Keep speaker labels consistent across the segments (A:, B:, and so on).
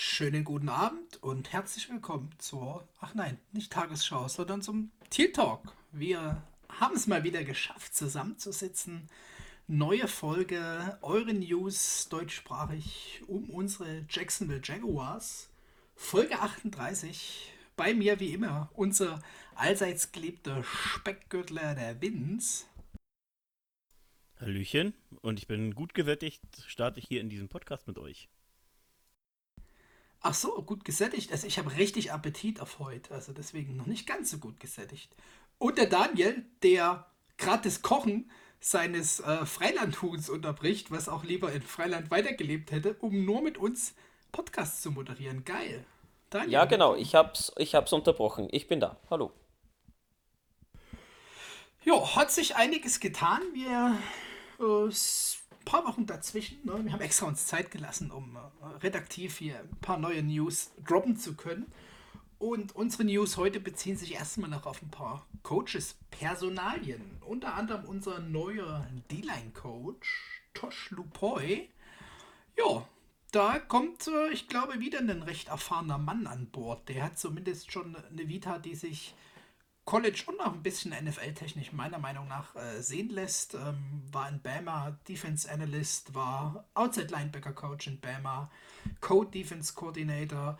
A: Schönen guten Abend und herzlich willkommen zur, ach nein, nicht Tagesschau, sondern zum Teal Talk. Wir haben es mal wieder geschafft, zusammenzusitzen. Neue Folge, eure News deutschsprachig um unsere Jacksonville Jaguars. Folge 38. Bei mir wie immer unser allseits geliebter Speckgürtler der Vince.
B: Hallöchen, und ich bin gut gesättigt, starte ich hier in diesem Podcast mit euch.
A: Ach so, gut gesättigt. Also ich habe richtig Appetit auf heute. Also deswegen noch nicht ganz so gut gesättigt. Und der Daniel, der gerade das Kochen seines äh, Freilandhuhns unterbricht, was auch lieber in Freiland weitergelebt hätte, um nur mit uns Podcasts zu moderieren. Geil.
C: Daniel, ja, genau. Ich hab's, ich hab's unterbrochen. Ich bin da. Hallo.
A: Ja, hat sich einiges getan. Wir äh, paar Wochen dazwischen. Ne? Wir haben extra uns Zeit gelassen, um äh, redaktiv hier ein paar neue News droppen zu können. Und unsere News heute beziehen sich erstmal noch auf ein paar Coaches, Personalien. Unter anderem unser neuer D-Line-Coach, Tosh Lupoy. Ja, da kommt, äh, ich glaube, wieder ein recht erfahrener Mann an Bord. Der hat zumindest schon eine Vita, die sich College und auch ein bisschen NFL-technisch meiner Meinung nach äh, sehen lässt. Ähm, war in Bama Defense Analyst, war Outside Linebacker Coach in Bama, Code Defense Coordinator.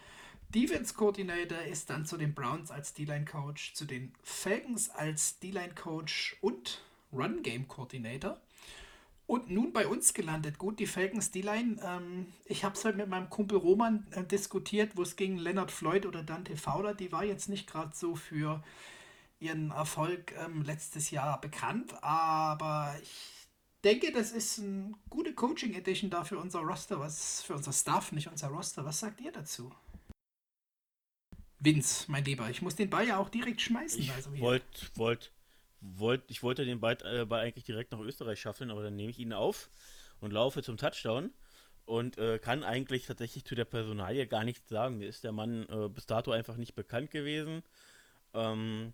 A: Defense Coordinator ist dann zu den Browns als D-Line Coach, zu den Falcons als D-Line Coach und Run Game Coordinator. Und nun bei uns gelandet. Gut, die Falcons D-Line. Ähm, ich habe es halt mit meinem Kumpel Roman äh, diskutiert, wo es gegen Leonard Floyd oder Dante Fowler, die war jetzt nicht gerade so für ihren Erfolg ähm, letztes Jahr bekannt, aber ich denke, das ist eine gute Coaching Edition da für unser Roster, was für unser Staff, nicht unser Roster. Was sagt ihr dazu? Vince, mein Lieber, ich muss den Ball ja auch direkt schmeißen.
B: Ich also wollte wollt, wollt, ich wollte den Ball, äh, Ball eigentlich direkt nach Österreich schaffen, aber dann nehme ich ihn auf und laufe zum Touchdown und äh, kann eigentlich tatsächlich zu der Personalie gar nichts sagen. Mir ist der Mann äh, bis dato einfach nicht bekannt gewesen. Ähm,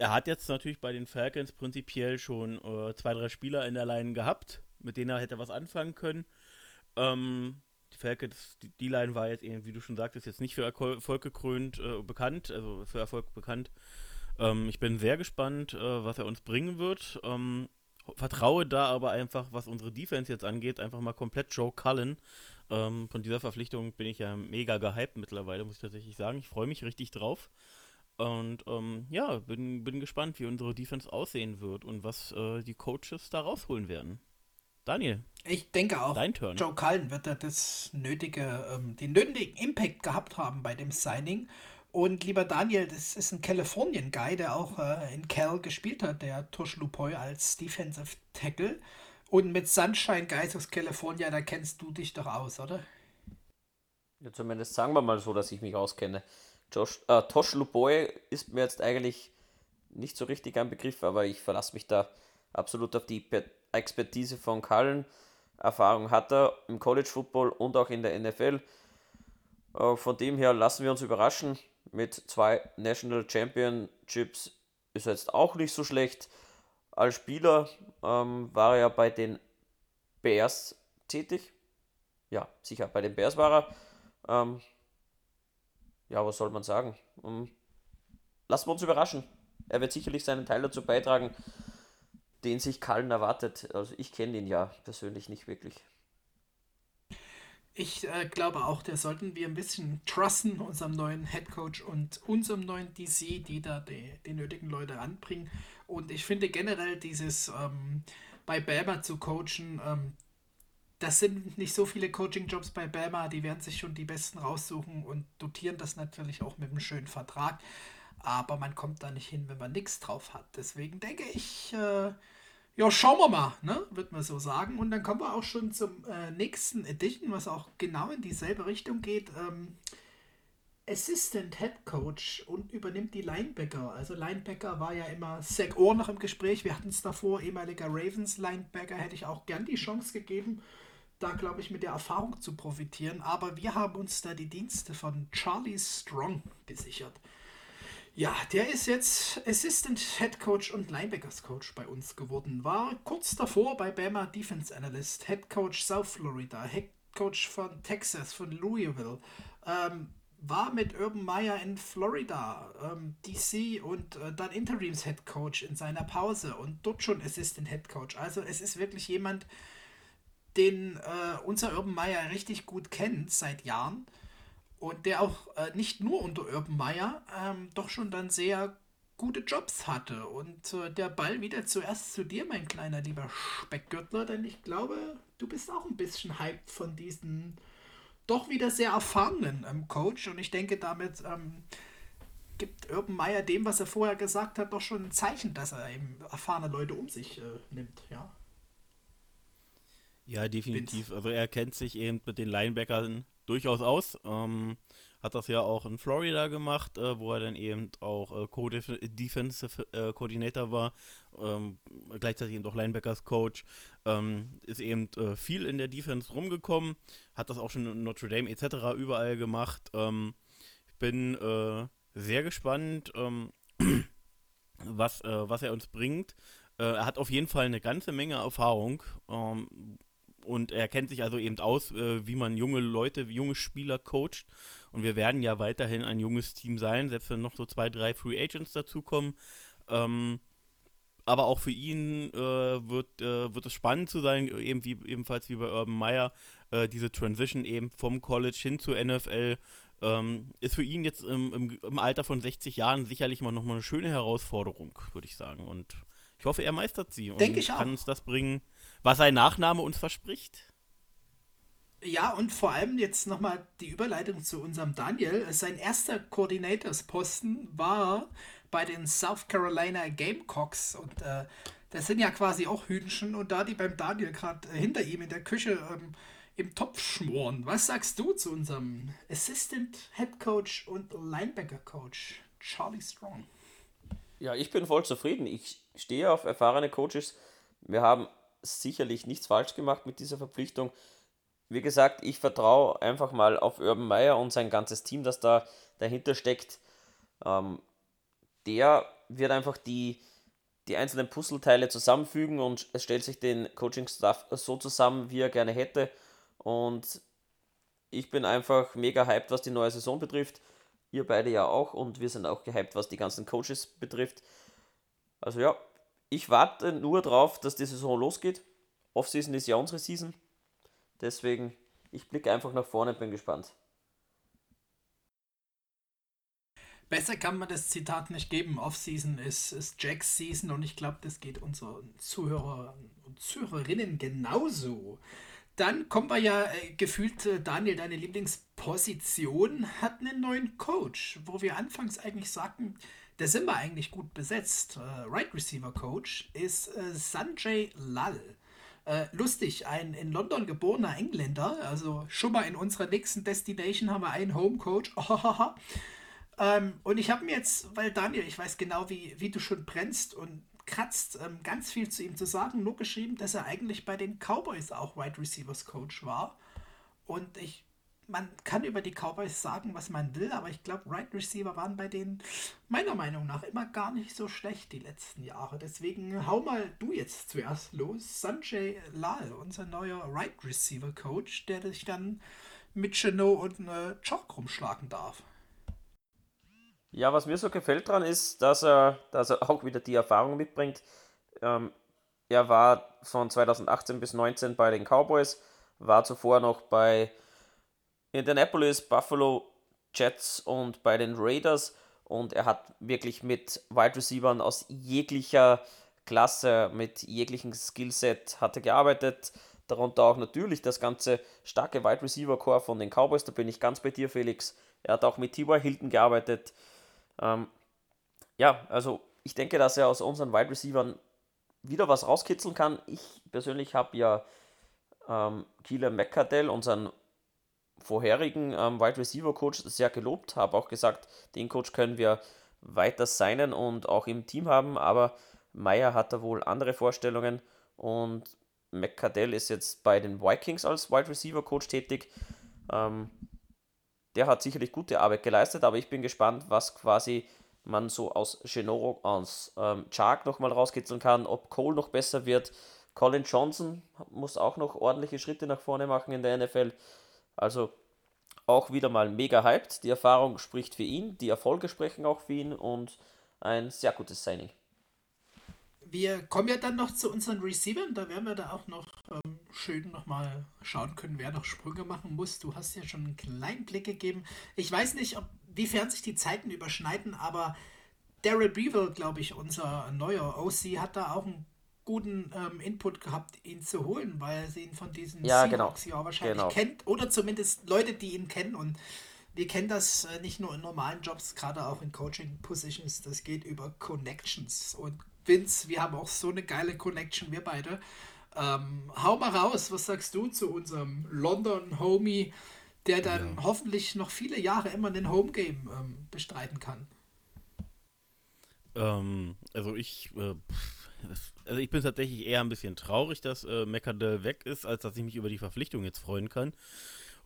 B: er hat jetzt natürlich bei den Falcons prinzipiell schon äh, zwei, drei Spieler in der Line gehabt, mit denen er hätte was anfangen können. Ähm, die Falcons, die, die Line war jetzt eben, wie du schon sagtest, jetzt nicht für Erfolg gekrönt äh, bekannt, also für Erfolg bekannt. Ähm, ich bin sehr gespannt, äh, was er uns bringen wird. Ähm, vertraue da aber einfach, was unsere Defense jetzt angeht, einfach mal komplett Joe Cullen. Ähm, von dieser Verpflichtung bin ich ja mega gehypt mittlerweile, muss ich tatsächlich sagen. Ich freue mich richtig drauf. Und ähm, ja, bin, bin gespannt, wie unsere Defense aussehen wird und was äh, die Coaches da rausholen werden. Daniel.
A: Ich denke auch,
B: dein Turn.
A: Joe Cullen wird da das nötige, ähm, den nötigen Impact gehabt haben bei dem Signing. Und lieber Daniel, das ist ein Californian-Guy, der auch äh, in Cal gespielt hat, der Tush Lupoy als Defensive Tackle. Und mit Sunshine Guys aus California, da kennst du dich doch aus, oder?
C: Ja, zumindest sagen wir mal so, dass ich mich auskenne. Josh, äh, Tosh Luboy ist mir jetzt eigentlich nicht so richtig ein Begriff, aber ich verlasse mich da absolut auf die Expertise von Cullen. Erfahrung hat er im College Football und auch in der NFL. Äh, von dem her lassen wir uns überraschen. Mit zwei National Championships ist er jetzt auch nicht so schlecht. Als Spieler ähm, war er bei den Bears tätig. Ja, sicher, bei den Bears war er. Ähm, ja, was soll man sagen? Um, ähm, lassen wir uns überraschen. Er wird sicherlich seinen Teil dazu beitragen, den sich Kallen erwartet. Also ich kenne ihn ja persönlich nicht wirklich.
A: Ich äh, glaube auch, der sollten wir ein bisschen trusten, unserem neuen Head Coach und unserem neuen DC, die da die, die nötigen Leute anbringen. Und ich finde generell dieses ähm, bei Bama zu coachen, ähm, das sind nicht so viele Coaching-Jobs bei Bama, die werden sich schon die besten raussuchen und dotieren das natürlich auch mit einem schönen Vertrag. Aber man kommt da nicht hin, wenn man nichts drauf hat. Deswegen denke ich, äh, ja, schauen wir mal, ne? Wird man so sagen. Und dann kommen wir auch schon zum äh, nächsten Edition, was auch genau in dieselbe Richtung geht. Ähm, Assistant Head Coach und übernimmt die Linebacker. Also Linebacker war ja immer Zach Orr noch im Gespräch. Wir hatten es davor, ehemaliger Ravens Linebacker, hätte ich auch gern die Chance gegeben da, glaube ich, mit der Erfahrung zu profitieren. Aber wir haben uns da die Dienste von Charlie Strong gesichert. Ja, der ist jetzt Assistant Head Coach und Linebackers Coach bei uns geworden. War kurz davor bei Bama Defense Analyst, Head Coach South Florida, Head Coach von Texas, von Louisville. Ähm, war mit Urban Meyer in Florida, ähm, DC und äh, dann Interims Head Coach in seiner Pause und dort schon Assistant Head Coach. Also es ist wirklich jemand, den äh, unser Urban Meyer richtig gut kennt seit Jahren und der auch äh, nicht nur unter Urban Meyer ähm, doch schon dann sehr gute Jobs hatte. Und äh, der Ball wieder zuerst zu dir, mein kleiner lieber Speckgürtler, denn ich glaube, du bist auch ein bisschen hyped von diesen doch wieder sehr erfahrenen ähm, Coach. Und ich denke, damit ähm, gibt Urban Meyer dem, was er vorher gesagt hat, doch schon ein Zeichen, dass er eben erfahrene Leute um sich äh, nimmt, ja.
B: Ja, definitiv. Also er kennt sich eben mit den Linebackern durchaus aus. Ähm, hat das ja auch in Florida gemacht, äh, wo er dann eben auch äh, Co-Defensive äh, Coordinator war, ähm, gleichzeitig eben auch Linebackers Coach, ähm, ist eben äh, viel in der Defense rumgekommen, hat das auch schon in Notre Dame etc. überall gemacht. Ähm, ich bin äh, sehr gespannt, ähm, was, äh, was er uns bringt. er hat auf jeden Fall eine ganze Menge Erfahrung ähm, und er kennt sich also eben aus, wie man junge Leute, junge Spieler coacht und wir werden ja weiterhin ein junges Team sein, selbst wenn noch so zwei, drei Free Agents dazukommen. Ähm, aber auch für ihn äh, wird, äh, wird es spannend zu sein, eben wie, ebenfalls wie bei Urban Meyer, äh, diese Transition eben vom College hin zur NFL. Ähm, ist für ihn jetzt im, im, im, Alter von 60 Jahren sicherlich mal nochmal eine schöne Herausforderung, würde ich sagen. Und ich hoffe, er meistert sie
A: und
B: kann uns das bringen, was sein Nachname uns verspricht.
A: Ja, und vor allem jetzt nochmal die Überleitung zu unserem Daniel. Sein erster Coordinators-Posten war bei den South Carolina Gamecocks. Und äh, das sind ja quasi auch Hühnchen. Und da die beim Daniel gerade äh, hinter ihm in der Küche ähm, im Topf schmoren, was sagst du zu unserem Assistant Head Coach und Linebacker Coach Charlie Strong?
C: Ja, ich bin voll zufrieden. Ich stehe auf erfahrene Coaches. Wir haben sicherlich nichts falsch gemacht mit dieser Verpflichtung wie gesagt, ich vertraue einfach mal auf Urban Meyer und sein ganzes Team, das da dahinter steckt. Ähm, der wird einfach die, die einzelnen Puzzleteile zusammenfügen und es stellt sich den Coaching-Staff so zusammen, wie er gerne hätte. Und ich bin einfach mega hyped, was die neue Saison betrifft. Ihr beide ja auch und wir sind auch gehypt, was die ganzen Coaches betrifft. Also ja, ich warte nur drauf, dass die Saison losgeht. Offseason ist ja unsere Season. Deswegen, ich blicke einfach nach vorne und bin gespannt.
A: Besser kann man das Zitat nicht geben. Off-Season ist, ist Jacks Season und ich glaube, das geht unseren Zuhörern und Zuhörerinnen genauso. Dann kommen wir ja äh, gefühlt, äh, Daniel, deine Lieblingsposition hat einen neuen Coach, wo wir anfangs eigentlich sagten, da sind wir eigentlich gut besetzt. Äh, right Receiver Coach ist äh, Sanjay Lal. Äh, lustig, ein in London geborener Engländer, also schon mal in unserer nächsten Destination haben wir einen Home Coach. ähm, und ich habe mir jetzt, weil Daniel, ich weiß genau, wie, wie du schon brennst und kratzt, ähm, ganz viel zu ihm zu sagen, nur geschrieben, dass er eigentlich bei den Cowboys auch Wide Receivers Coach war. Und ich man kann über die Cowboys sagen, was man will, aber ich glaube, Right Receiver waren bei denen meiner Meinung nach immer gar nicht so schlecht die letzten Jahre. Deswegen hau mal du jetzt zuerst los. Sanjay Lal, unser neuer Right Receiver Coach, der dich dann mit Chino und äh, Chalk rumschlagen darf.
C: Ja, was mir so gefällt dran ist, dass er, dass er auch wieder die Erfahrung mitbringt. Ähm, er war von 2018 bis 2019 bei den Cowboys, war zuvor noch bei Indianapolis, Buffalo, Jets und bei den Raiders. Und er hat wirklich mit Wide Receivers aus jeglicher Klasse, mit jeglichem Skillset hatte gearbeitet. Darunter auch natürlich das ganze starke Wide Receiver Core von den Cowboys. Da bin ich ganz bei dir, Felix. Er hat auch mit T.Y. Hilton gearbeitet. Ähm, ja, also ich denke, dass er aus unseren Wide Receivers wieder was rauskitzeln kann. Ich persönlich habe ja ähm, Keelan McCardell, unseren vorherigen ähm, Wide Receiver Coach sehr gelobt, habe auch gesagt, den Coach können wir weiter seinen und auch im Team haben, aber Meyer hat da wohl andere Vorstellungen und McCardell ist jetzt bei den Vikings als Wide Receiver Coach tätig. Ähm, der hat sicherlich gute Arbeit geleistet, aber ich bin gespannt, was quasi man so aus Genoro, aus ähm, Chark nochmal rauskitzeln kann, ob Cole noch besser wird. Colin Johnson muss auch noch ordentliche Schritte nach vorne machen in der NFL. Also auch wieder mal mega hyped. Die Erfahrung spricht für ihn, die Erfolge sprechen auch für ihn und ein sehr gutes Signing.
A: Wir kommen ja dann noch zu unseren Receivern, da werden wir da auch noch ähm, schön nochmal schauen können, wer noch Sprünge machen muss. Du hast ja schon einen kleinen Blick gegeben. Ich weiß nicht, ob, wiefern sich die Zeiten überschneiden, aber Daryl Beaver, glaube ich, unser neuer OC, hat da auch einen guten ähm, Input gehabt, ihn zu holen, weil sie ihn von diesen
C: ja, genau.
A: ja wahrscheinlich
C: genau.
A: kennt oder zumindest Leute, die ihn kennen und wir kennen das äh, nicht nur in normalen Jobs, gerade auch in Coaching-Positions, das geht über Connections und Vince, wir haben auch so eine geile Connection, wir beide. Ähm, hau mal raus, was sagst du zu unserem London-Homie, der dann ja. hoffentlich noch viele Jahre immer den Homegame ähm, bestreiten kann?
B: Ähm, also ich, äh, also ich bin tatsächlich eher ein bisschen traurig, dass äh, Meckadell weg ist, als dass ich mich über die Verpflichtung jetzt freuen kann.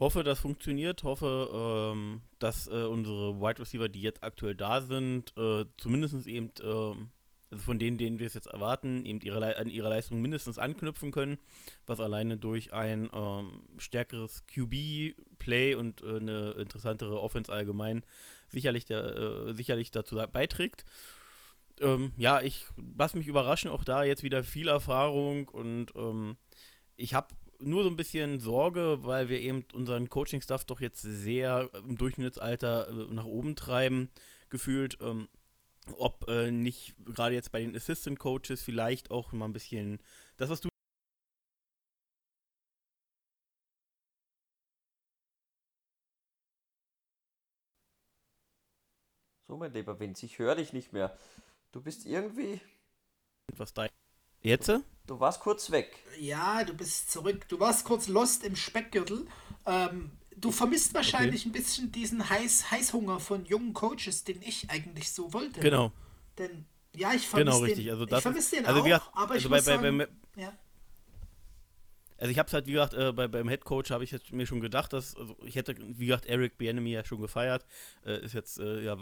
B: Hoffe, das funktioniert. Hoffe, ähm, dass äh, unsere Wide Receiver, die jetzt aktuell da sind, äh, zumindest eben, äh, also von denen, denen wir es jetzt erwarten, eben ihre, an ihre Leistung mindestens anknüpfen können, was alleine durch ein ähm, stärkeres QB-Play und äh, eine interessantere Offense allgemein sicherlich, der, äh, sicherlich dazu beiträgt ähm, ja, ich lasse mich überraschen, auch da jetzt wieder viel Erfahrung und ähm, ich habe nur so ein bisschen Sorge, weil wir eben unseren Coaching-Stuff doch jetzt sehr im Durchschnittsalter äh, nach oben treiben, gefühlt. Ähm, ob äh, nicht gerade jetzt bei den Assistant Coaches vielleicht auch mal ein bisschen das, was du
C: So, mein lieber Vince, ich höre dich nicht mehr. Du bist irgendwie.
B: Was da. Jetzt?
C: Du, du, warst kurz weg.
A: Ja, du bist zurück. Du warst kurz lost im Speckgürtel. Ähm, du vermisst wahrscheinlich okay. ein bisschen diesen Heiß Heißhunger von jungen Coaches, den ich eigentlich so wollte.
B: Genau.
A: Denn ja, ich vermisse
B: genau, richtig.
A: den,
B: Also das
A: ich vermisse den
B: also
A: auch,
B: gesagt,
A: aber
B: also
A: ich
B: bei,
A: muss
B: bei,
A: sagen,
B: bei,
A: ja.
B: Also ich habe es halt, wie gesagt, äh, bei, beim Head Coach habe ich jetzt mir schon gedacht, dass also ich hätte, wie gesagt, Eric Bienemy ja schon gefeiert, äh, ist jetzt äh, ja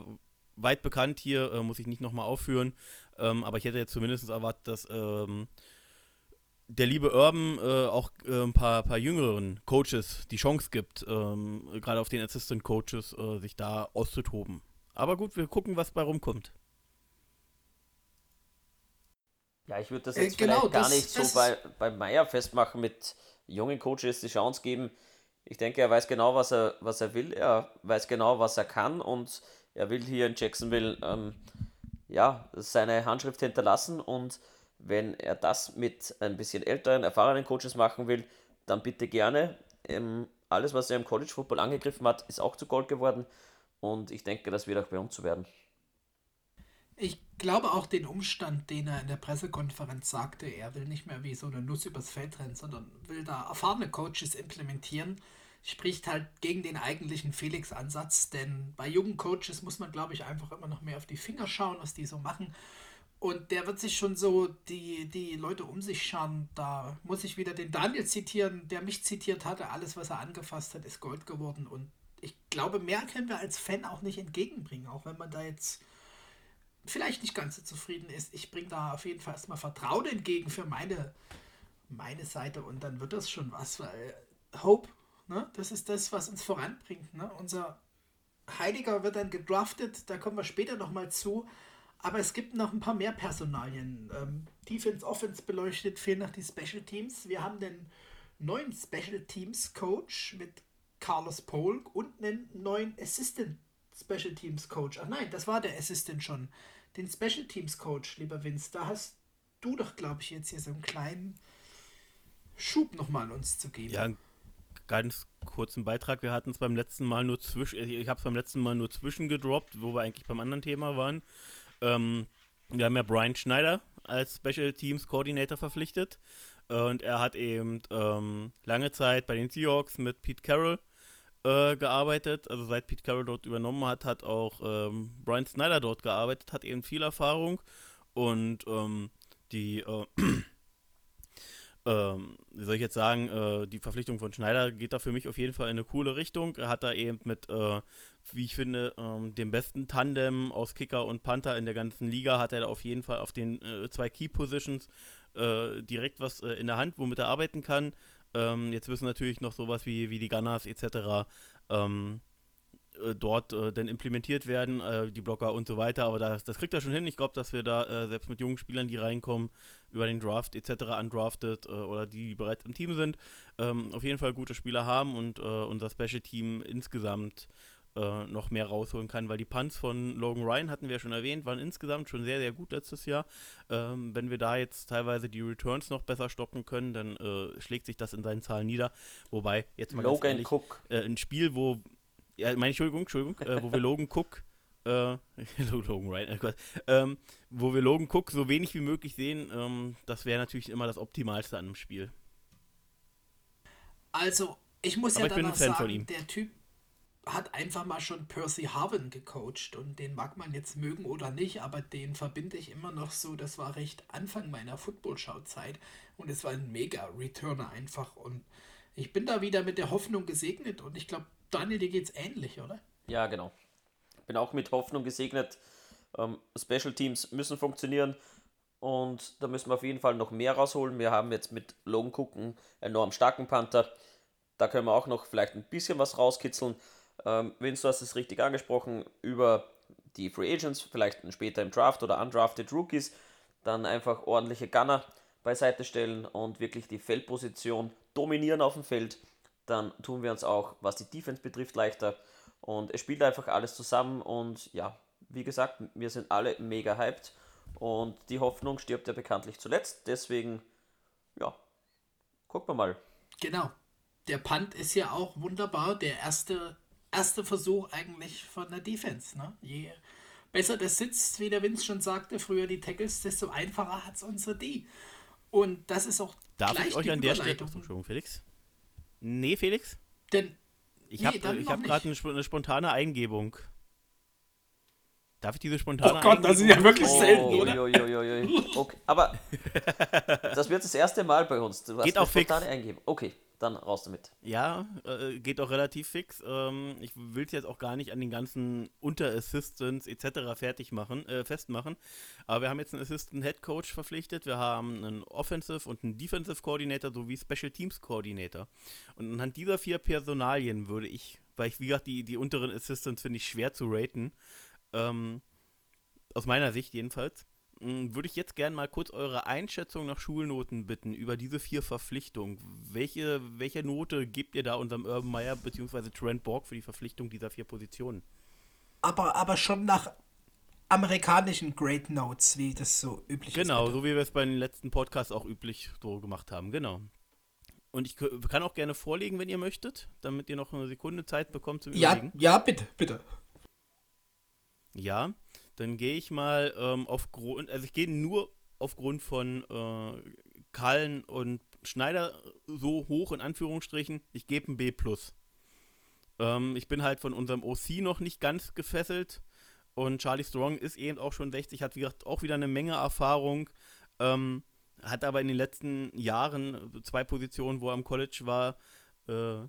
B: weit bekannt hier, äh, muss ich nicht nochmal aufführen. Ähm, aber ich hätte jetzt zumindest erwartet, dass ähm, der liebe Urban äh, auch äh, ein paar, paar jüngeren Coaches die Chance gibt, ähm, gerade auf den Assistant Coaches, äh, sich da auszutoben. Aber gut, wir gucken, was bei rumkommt.
C: Ja, ich würde das äh, jetzt genau, vielleicht gar das, nicht so bei, bei Meier festmachen mit jungen Coaches die Chance geben. Ich denke, er weiß genau, was er, was er will, er weiß genau, was er kann und er will hier in Jacksonville ähm, ja, seine Handschrift hinterlassen und wenn er das mit ein bisschen älteren, erfahrenen Coaches machen will, dann bitte gerne. Ähm, alles, was er im College Football angegriffen hat, ist auch zu Gold geworden und ich denke, das wird auch bei uns zu werden.
A: Ich glaube auch den Umstand, den er in der Pressekonferenz sagte, er will nicht mehr wie so eine Nuss übers Feld rennen, sondern will da erfahrene Coaches implementieren spricht halt gegen den eigentlichen Felix-Ansatz, denn bei jungen Coaches muss man, glaube ich, einfach immer noch mehr auf die Finger schauen, was die so machen. Und der wird sich schon so die, die Leute um sich schauen. Da muss ich wieder den Daniel zitieren, der mich zitiert hatte. Alles, was er angefasst hat, ist Gold geworden. Und ich glaube, mehr können wir als Fan auch nicht entgegenbringen, auch wenn man da jetzt vielleicht nicht ganz so zufrieden ist. Ich bringe da auf jeden Fall erstmal Vertrauen entgegen für meine, meine Seite und dann wird das schon was, weil Hope Ne? Das ist das, was uns voranbringt. Ne? Unser Heiliger wird dann gedraftet, da kommen wir später nochmal zu. Aber es gibt noch ein paar mehr Personalien. Ähm, Defense, Offense beleuchtet, fehlen noch die Special Teams. Wir haben den neuen Special Teams Coach mit Carlos Polk und einen neuen Assistant Special Teams Coach. Ach nein, das war der Assistant schon. Den Special Teams Coach, lieber Vince, da hast du doch, glaube ich, jetzt hier so einen kleinen Schub nochmal an uns zu geben.
B: Ja, ganz kurzen Beitrag. Wir hatten es beim letzten Mal nur zwischen, ich habe es beim letzten Mal nur zwischen gedroppt, wo wir eigentlich beim anderen Thema waren. Ähm, wir haben ja Brian Schneider als Special Teams Coordinator verpflichtet. Und er hat eben ähm, lange Zeit bei den Seahawks mit Pete Carroll äh, gearbeitet. Also seit Pete Carroll dort übernommen hat, hat auch ähm, Brian Snyder dort gearbeitet, hat eben viel Erfahrung. Und ähm, die äh, ähm, wie soll ich jetzt sagen, äh, die Verpflichtung von Schneider geht da für mich auf jeden Fall in eine coole Richtung. Er hat da eben mit, äh, wie ich finde, ähm, dem besten Tandem aus Kicker und Panther in der ganzen Liga, hat er da auf jeden Fall auf den äh, zwei Key Positions äh, direkt was äh, in der Hand, womit er arbeiten kann. Ähm, jetzt müssen natürlich noch sowas wie, wie die Gunners etc. Ähm, äh, dort äh, dann implementiert werden, äh, die Blocker und so weiter. Aber das, das kriegt er schon hin. Ich glaube, dass wir da äh, selbst mit jungen Spielern, die reinkommen, über den Draft etc. undrafted äh, oder die bereits im Team sind, ähm, auf jeden Fall gute Spieler haben und äh, unser Special Team insgesamt noch mehr rausholen kann, weil die Punts von Logan Ryan hatten wir ja schon erwähnt, waren insgesamt schon sehr, sehr gut letztes Jahr. Ähm, wenn wir da jetzt teilweise die Returns noch besser stoppen können, dann schlägt sich das in seinen Zahlen nieder. Wobei, jetzt mal
C: Logan ehrlich, Cook.
B: ein Spiel, wo ja, meine Entschuldigung, Entschuldigung, äh, wo wir Logan Cook, äh, Logan Ryan, äh, ähm, wo wir Logan Cook so wenig wie möglich sehen, ähm, das wäre natürlich immer das Optimalste an einem Spiel.
A: Also, ich muss Aber ja dann noch sagen, der Typ hat einfach mal schon Percy Harvin gecoacht und den mag man jetzt mögen oder nicht, aber den verbinde ich immer noch so, das war recht Anfang meiner Footballschau-Zeit und es war ein mega Returner einfach und ich bin da wieder mit der Hoffnung gesegnet und ich glaube, Daniel, dir geht es ähnlich, oder?
C: Ja, genau. Bin auch mit Hoffnung gesegnet. Ähm, Special Teams müssen funktionieren und da müssen wir auf jeden Fall noch mehr rausholen. Wir haben jetzt mit Logan Cook einen enorm starken Panther. Da können wir auch noch vielleicht ein bisschen was rauskitzeln. Ähm, Vince, du hast es richtig angesprochen, über die Free Agents, vielleicht später im Draft oder undrafted Rookies, dann einfach ordentliche Gunner beiseite stellen und wirklich die Feldposition dominieren auf dem Feld dann tun wir uns auch, was die Defense betrifft, leichter. Und es spielt einfach alles zusammen und ja, wie gesagt, wir sind alle mega hyped und die Hoffnung stirbt ja bekanntlich zuletzt. Deswegen, ja, gucken wir mal.
A: Genau. Der Punt ist ja auch wunderbar. Der erste, erste Versuch eigentlich von der Defense. Ne? Je besser das sitzt, wie der Vince schon sagte, früher die Tackles, desto einfacher hat es unsere D. Und das ist auch
B: Darf ich euch an der Stelle, Entschuldigung, Felix? Nee, Felix?
A: Denn.
B: Ich nee, habe hab gerade eine, eine, spontane Eingebung. Darf ich diese spontane
A: Oh Gott, das ist ja wirklich oh, selten, oder?
C: Okay, aber das wird das erste Mal bei uns.
B: Du Geht auch fix.
C: Eingebung. Okay dann raus damit.
B: Ja, äh, geht auch relativ fix. Ähm, ich will es jetzt auch gar nicht an den ganzen Unterassistants etc. fertig machen, äh, festmachen. Aber wir haben jetzt einen Assistant Head Coach verpflichtet. Wir haben einen Offensive und einen Defensive Coordinator sowie Special Teams Coordinator. Und anhand dieser vier Personalien würde ich, weil ich, wie gesagt, die, die unteren Assistants finde ich schwer zu raten, ähm, aus meiner Sicht jedenfalls, würde ich jetzt gerne mal kurz eure Einschätzung nach Schulnoten bitten über diese vier Verpflichtungen. Welche, welche Note gebt ihr da unserem Urban Meyer bzw. Trent Borg für die Verpflichtung dieser vier Positionen?
A: Aber, aber schon nach amerikanischen Great Notes, wie das so üblich
B: genau, ist. Genau, so wie wir es bei den letzten Podcasts auch üblich so gemacht haben, genau. Und ich kann auch gerne vorlegen, wenn ihr möchtet, damit ihr noch eine Sekunde Zeit bekommt zum
A: ja, Überlegen. Ja, bitte, bitte.
B: Ja, dann gehe ich mal ähm, aufgrund, also ich gehe nur aufgrund von äh, Kallen und Schneider so hoch in Anführungsstrichen, ich gebe ein B+. Ähm, ich bin halt von unserem OC noch nicht ganz gefesselt und Charlie Strong ist eben auch schon 60, hat wie gesagt auch wieder eine Menge Erfahrung, ähm, hat aber in den letzten Jahren zwei Positionen, wo er am College war, äh,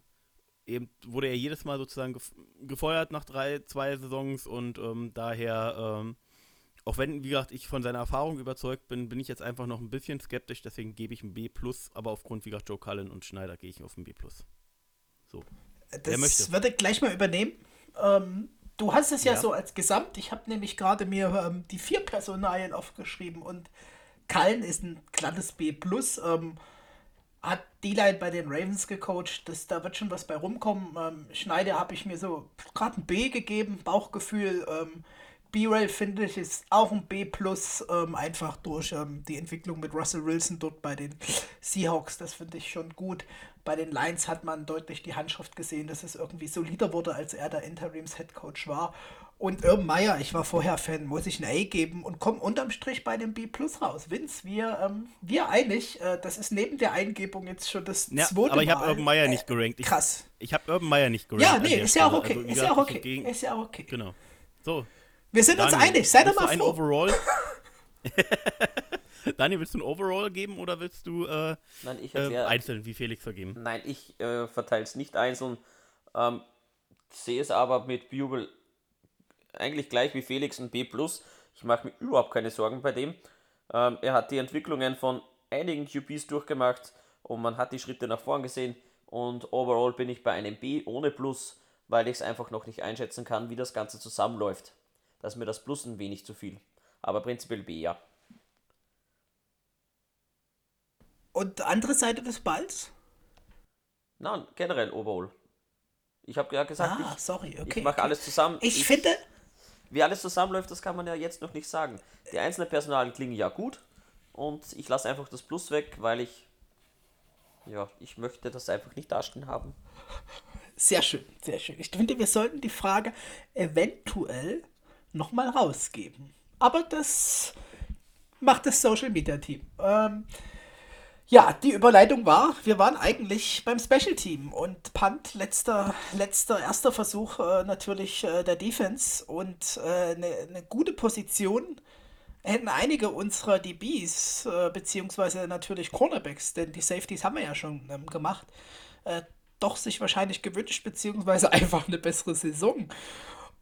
B: eben wurde er jedes Mal sozusagen gefeuert nach drei, zwei Saisons und ähm, daher, ähm, auch wenn, wie gesagt, ich von seiner Erfahrung überzeugt bin, bin ich jetzt einfach noch ein bisschen skeptisch, deswegen gebe ich ein B+, aber aufgrund, wie gesagt, Joe Cullen und Schneider gehe ich auf ein B+. So.
A: Das würde ich gleich mal übernehmen. Ähm, du hast es ja, ja, so als Gesamt, ich habe nämlich gerade mir ähm, die vier Personalien aufgeschrieben und Cullen ist ein glattes B+, ähm, hat D-Line bei den Ravens gecoacht. Das, da wird schon was bei rumkommen. Ähm, Schneider habe ich mir so gerade ein B gegeben, Bauchgefühl. Ähm, B-Rail finde ich ist auch ein B+, ähm, einfach durch ähm, die Entwicklung mit Russell Wilson dort bei den Seahawks. Das finde ich schon gut. Bei den Lions hat man deutlich die Handschrift gesehen, dass es irgendwie solider wurde, als er der Interims-Headcoach war. Und Irm Meyer, ich war vorher Fan, muss ich ein A geben und komme unterm Strich bei dem B Plus raus. Vince, wir, ähm, wir einig, äh, das ist neben der Eingebung jetzt schon das
B: ja, zweite Aber ich habe Urban Meyer nicht gerankt. Ich,
A: krass.
B: Ich habe Urban Meyer nicht gerankt.
A: Ja, nee, ist ja auch okay. Also, ist ja auch okay. Gegen, ist ja auch okay.
B: Genau. So.
A: Wir sind Daniel, uns einig, sei doch mal
B: froh. Ein Overall? Daniel, willst du ein Overall geben oder willst du äh,
C: Nein, ich
B: äh, einzeln wie Felix vergeben?
C: Nein, ich äh, verteile es nicht einzeln. Ähm, sehe es aber mit Bugle eigentlich gleich wie Felix ein B+. Ich mache mir überhaupt keine Sorgen bei dem. Ähm, er hat die Entwicklungen von einigen QBs durchgemacht und man hat die Schritte nach vorn gesehen und overall bin ich bei einem B ohne Plus, weil ich es einfach noch nicht einschätzen kann, wie das Ganze zusammenläuft. Da ist mir das Plus ein wenig zu viel. Aber prinzipiell B, ja.
A: Und andere Seite des Balls?
C: Nein, generell overall. Ich habe ja gesagt,
A: Ah,
C: ich,
A: sorry, okay.
C: ich mache
A: okay.
C: alles zusammen.
A: Ich, finde,
C: Wie alles zusammenläuft, das kann man ja jetzt noch nicht sagen. Die einzelnen Personalien klingen ja gut und ich lasse einfach das Plus weg, weil ich ja, ich möchte das einfach nicht dastehen haben.
A: sehr schön, sehr schön. Ich finde, wir sollten die Frage eventuell nochmal rausgeben. Aber das macht das Social Media Team. Ähm, ja, die Überleitung war, wir waren eigentlich beim Special Team und Punt, letzter, letzter, erster Versuch äh, natürlich äh, der Defense und äh, eine eine gute Position hätten einige unserer DBs, äh, beziehungsweise natürlich Cornerbacks, denn die Safeties haben wir ja schon ähm, gemacht, äh, doch sich wahrscheinlich gewünscht, beziehungsweise einfach eine bessere Saison.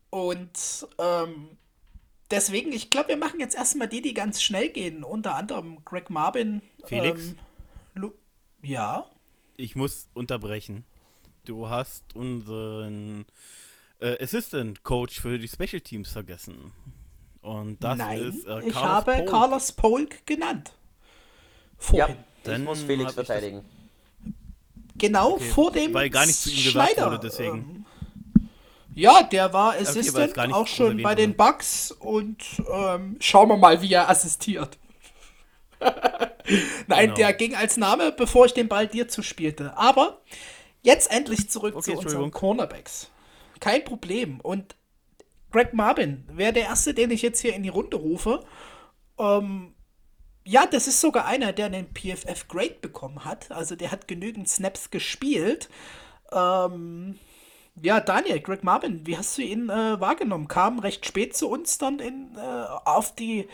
A: Und ähm, deswegen, ich glaube, wir machen jetzt erstmal die, die ganz schnell gehen. Unter anderem Greg Marvin.
B: Felix?
A: Ähm, ja.
B: Ich muss unterbrechen. Du hast unseren äh, Assistant Coach für die Special Teams vergessen. Und das
A: Nein,
B: ist äh,
A: ich habe
B: Polk.
A: Carlos Polk genannt.
C: Ja,
A: Vorhin.
C: ich
B: Dann
C: muss Felix verteidigen.
A: Genau
B: Okay,
A: vor dem
B: weil gar nichts zu ihm gesagt
A: Schneider.
B: wurde, deswegen.
A: Ähm, ja, der war Assistant
B: gar nicht
A: auch schon bei den Bucks und ähm, schauen wir mal, wie er assistiert. Nein,
B: Genau.
A: der ging als Name, bevor ich den Ball dir zuspielte. Aber jetzt endlich zurück
B: Okay,
A: zu unseren. Cornerbacks. Kein Problem. Und Greg Marvin wäre der erste, den ich jetzt hier in die Runde rufe. Ähm, ja, das ist sogar einer, der einen PFF Grade bekommen hat. Also der hat genügend Snaps gespielt. Ähm, ja, Daniel, Greg Marvin, wie hast du ihn äh, wahrgenommen? Kam recht spät zu uns dann in, äh, auf die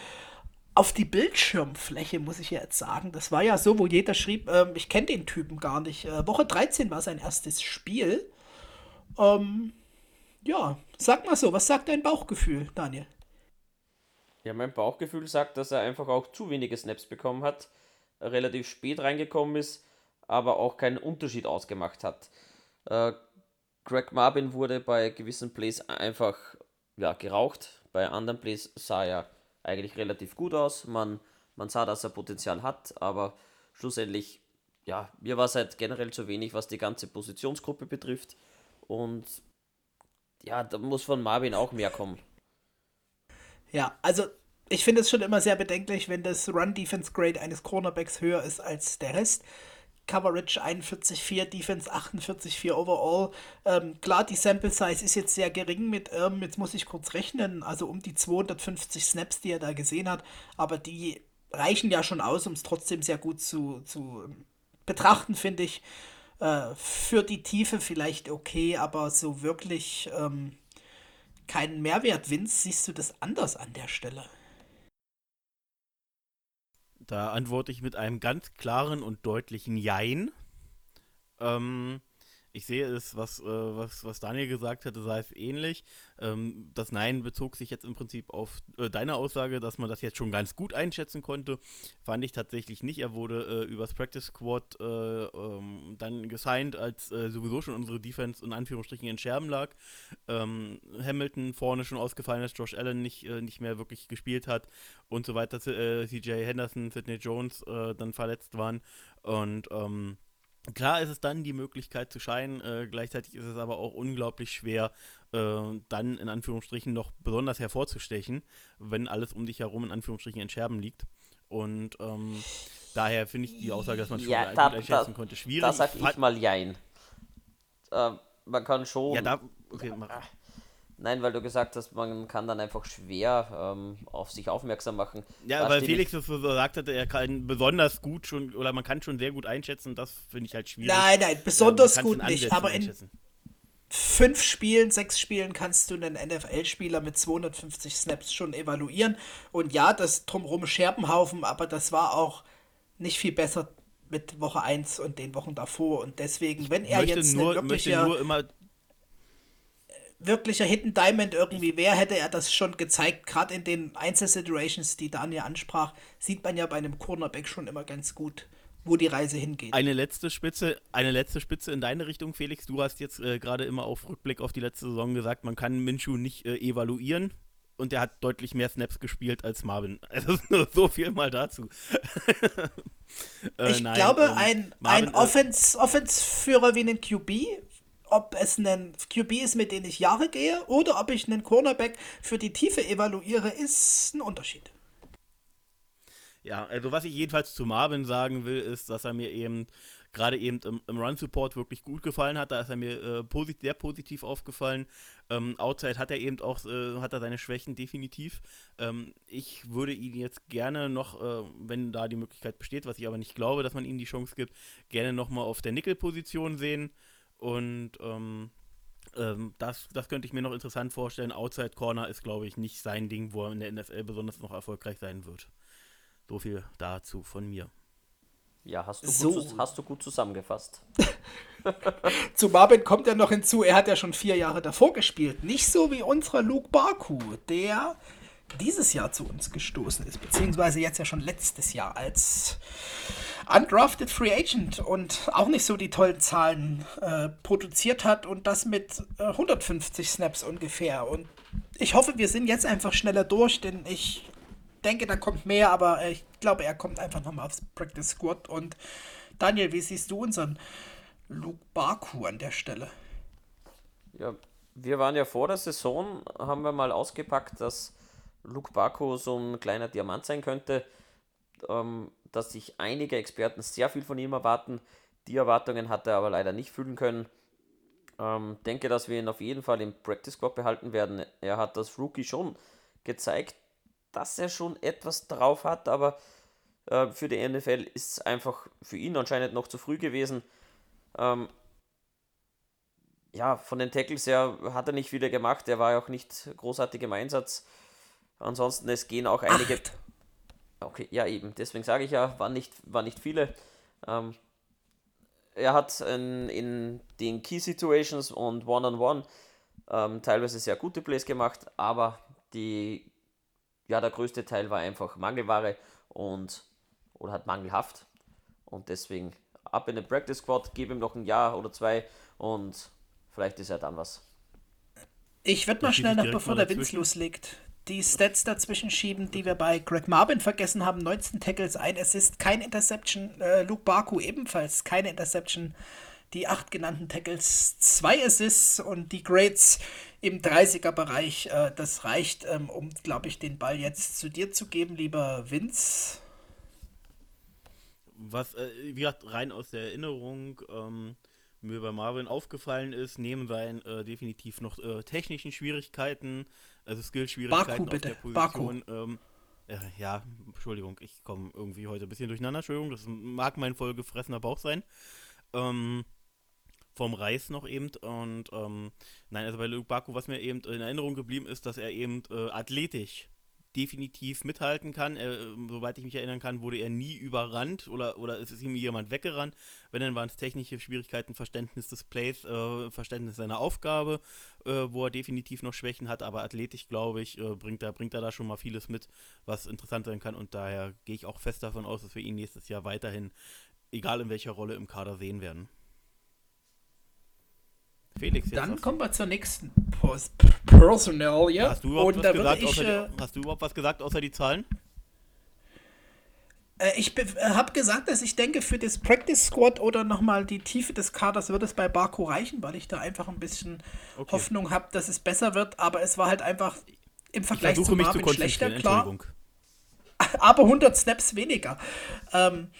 A: auf die Bildschirmfläche, muss ich ja jetzt sagen. Das war ja so, wo jeder schrieb, ähm, ich kenne den Typen gar nicht. Äh, Woche 13 war sein erstes Spiel. Ähm, ja, sag mal so, was sagt dein Bauchgefühl, Daniel?
C: Ja, mein Bauchgefühl sagt, dass er einfach auch zu wenige Snaps bekommen hat, relativ spät reingekommen ist, aber auch keinen Unterschied ausgemacht hat. Äh, Greg Marvin wurde bei gewissen Plays einfach ja, geraucht, bei anderen Plays sah er eigentlich relativ gut aus. Man, man sah, dass er Potenzial hat, aber schlussendlich, ja, mir war es halt generell zu wenig, was die ganze Positionsgruppe betrifft. Und ja, da muss von Marvin auch mehr kommen.
A: Ja, also ich finde es schon immer sehr bedenklich, wenn das Run-Defense-Grade eines Cornerbacks höher ist als der Rest. Coverage 41,4, Defense 48,4 overall. Ähm, klar, die Sample Size ist jetzt sehr gering mit, ähm, jetzt muss ich kurz rechnen, also um die 250 Snaps, die er da gesehen hat, aber die reichen ja schon aus, um es trotzdem sehr gut zu, zu ähm, betrachten, finde ich. Äh, für die Tiefe vielleicht okay, aber so wirklich ähm, keinen Mehrwert, Vince, siehst du das anders an der Stelle?
B: Da antworte ich mit einem ganz klaren und deutlichen Jein. Ähm, ich sehe es, was, äh, was, was Daniel gesagt hatte, sei es ähnlich. Ähm, das Nein bezog sich jetzt im Prinzip auf äh, deine Aussage, dass man das jetzt schon ganz gut einschätzen konnte. Fand ich tatsächlich nicht. Er wurde äh, übers Practice Squad äh, ähm, dann gesigned, als äh, sowieso schon unsere Defense in Anführungsstrichen in Scherben lag. Ähm, Hamilton vorne schon ausgefallen ist, Josh Allen nicht, äh, nicht mehr wirklich gespielt hat und so weiter. CJ Henderson, Sidney Jones dann verletzt waren. Und ähm, Klar ist es dann die Möglichkeit zu scheinen, äh, gleichzeitig ist es aber auch unglaublich schwer, äh, dann in Anführungsstrichen noch besonders hervorzustechen, wenn alles um dich herum in Anführungsstrichen in Scherben liegt. Und ähm, daher finde ich die Aussage, dass man schon
C: Ja,
B: gut
C: da-
B: einschätzen
C: da-
B: konnte, schwierig.
C: Da sag
B: Ich
C: mal Jein. Äh, man kann schon.
B: ja, da, okay, mach.
C: Nein, weil du gesagt hast, man kann dann einfach schwer ähm, auf sich aufmerksam machen.
B: Ja,
C: Da
B: weil Felix das so gesagt hatte, er kann besonders gut schon, oder man kann schon sehr gut einschätzen, das finde ich halt schwierig.
A: Nein, nein,
B: Äh,
A: besonders gut nicht. Aber in fünf Spielen, sechs Spielen kannst du einen NFL-Spieler mit 250 Snaps schon evaluieren. Und ja, das drumherum Scherbenhaufen, aber das war auch nicht viel besser mit Woche 1 und den Wochen davor. Und deswegen, wenn er
B: möchte
A: jetzt
B: nur,
A: eine
B: möchte nur immer
A: wirklicher Hidden Diamond irgendwie wäre, hätte er das schon gezeigt. Gerade in den Einzelsituations, die Daniel ansprach, sieht man ja bei einem Cornerback schon immer ganz gut, wo die Reise hingeht.
B: Eine letzte Spitze, eine letzte Spitze in deine Richtung, Felix. Du hast jetzt äh, gerade immer auf Rückblick auf die letzte Saison gesagt, man kann Minshu nicht äh, evaluieren und er hat deutlich mehr Snaps gespielt als Marvin. Also nur so viel mal dazu.
A: äh, ich nein, glaube, ähm, ein, Marvin, ein äh, Offense, Offense-Führer wie einen QB, ob es ein QB ist, mit dem ich Jahre gehe, oder ob ich einen Cornerback für die Tiefe evaluiere, ist ein Unterschied.
B: Ja, also was ich jedenfalls zu Marvin sagen will, ist, dass er mir eben gerade eben im, im Run-Support wirklich gut gefallen hat. Da ist er mir äh, posit sehr positiv aufgefallen. Ähm, Outside hat er eben auch, äh, hat er seine Schwächen definitiv. Ähm, ich würde ihn jetzt gerne noch, äh, wenn da die Möglichkeit besteht, was ich aber nicht glaube, dass man ihm die Chance gibt, gerne nochmal auf der Nickel-Position sehen. Und ähm, ähm, das, das könnte ich mir noch interessant vorstellen. Outside Corner ist, glaube ich, nicht sein Ding, wo er in der NFL besonders noch erfolgreich sein wird. So viel dazu von mir.
C: Ja, hast du, so. gut, hast du gut zusammengefasst.
A: Zu Marvin kommt ja noch hinzu, er hat ja schon vier Jahre davor gespielt. Nicht so wie unser Luke Baku, der dieses Jahr zu uns gestoßen ist, beziehungsweise jetzt ja schon letztes Jahr als undrafted Free Agent und auch nicht so die tollen Zahlen äh, produziert hat und das mit äh, 150 Snaps ungefähr. Und ich hoffe, wir sind jetzt einfach schneller durch, denn ich denke, da kommt mehr, aber ich glaube, er kommt einfach nochmal aufs Practice Squad. Und Daniel, wie siehst du unseren Luke Baku an der Stelle?
C: Ja, wir waren ja vor der Saison, haben wir mal ausgepackt, dass Luke Baku so ein kleiner Diamant sein könnte, ähm, dass sich einige Experten sehr viel von ihm erwarten. Die Erwartungen hat er aber leider nicht fühlen können. Ähm, denke, dass wir ihn auf jeden Fall im Practice Squad behalten werden. Er hat das Rookie schon gezeigt, dass er schon etwas drauf hat, aber äh, für die NFL ist es einfach für ihn anscheinend noch zu früh gewesen. Ähm, ja, von den Tackles her hat er nicht viele gemacht, er war ja auch nicht großartig im Einsatz. Ansonsten, es gehen auch einige. Acht. Okay, ja, eben, deswegen sage ich ja, waren nicht, waren nicht viele. Ähm, er hat in, in den Key Situations und One-on-One -on -One, ähm, teilweise sehr gute Plays gemacht, aber die ja, der größte Teil war einfach Mangelware und oder hat mangelhaft. Und deswegen ab in den Practice Squad, gebe ihm noch ein Jahr oder zwei und vielleicht ist er dann was.
A: Ich würde mal schnell noch, bevor der Vince loslegt, die Stats dazwischen schieben, die wir bei Greg Marvin vergessen haben. 19 Tackles, ein Assist, kein Interception. Äh, Luke Baku ebenfalls keine Interception die acht genannten Tackles, zwei Assists und die Grades im 30er-Bereich. Äh, das reicht, ähm, um, glaube ich, den Ball jetzt zu dir zu geben, lieber Vince.
B: Was, äh, wie gesagt, rein aus der Erinnerung ähm, mir bei Marvin aufgefallen ist, neben seinen äh, definitiv noch äh, technischen Schwierigkeiten, also Skill-Schwierigkeiten
A: auf der
B: Position. Ähm, äh, ja, Entschuldigung, ich komme irgendwie heute ein bisschen durcheinander, Entschuldigung, das mag mein vollgefressener Bauch sein. Ähm, vom Reis noch eben. Und ähm, nein, also bei Luke Baku, was mir eben in Erinnerung geblieben ist, dass er eben äh, athletisch definitiv mithalten kann. Er, soweit ich mich erinnern kann, wurde er nie überrannt oder, oder ist ihm jemand weggerannt. Wenn, dann waren es technische Schwierigkeiten, Verständnis des Plays, äh, Verständnis seiner Aufgabe, äh, wo er definitiv noch Schwächen hat. Aber athletisch, glaube ich, äh, bringt, er, bringt er da schon mal vieles mit, was interessant sein kann. Und daher gehe ich auch fest davon aus, dass wir ihn nächstes Jahr weiterhin, egal in welcher Rolle im Kader, sehen werden.
A: Felix, Dann was? kommen wir zur nächsten Post Personal, ja.
B: Hast du überhaupt, was gesagt, ich, die, äh, hast du überhaupt was gesagt außer die Zahlen?
A: Äh, ich äh, habe gesagt, dass ich denke, für das Practice Squad oder nochmal die Tiefe des Kaders wird es bei Barco reichen, weil ich da einfach ein bisschen okay. Hoffnung habe, dass es besser wird. Aber es war halt einfach im Vergleich zu Marvin zu schlechter, klar. Aber 100 Snaps weniger. Ähm,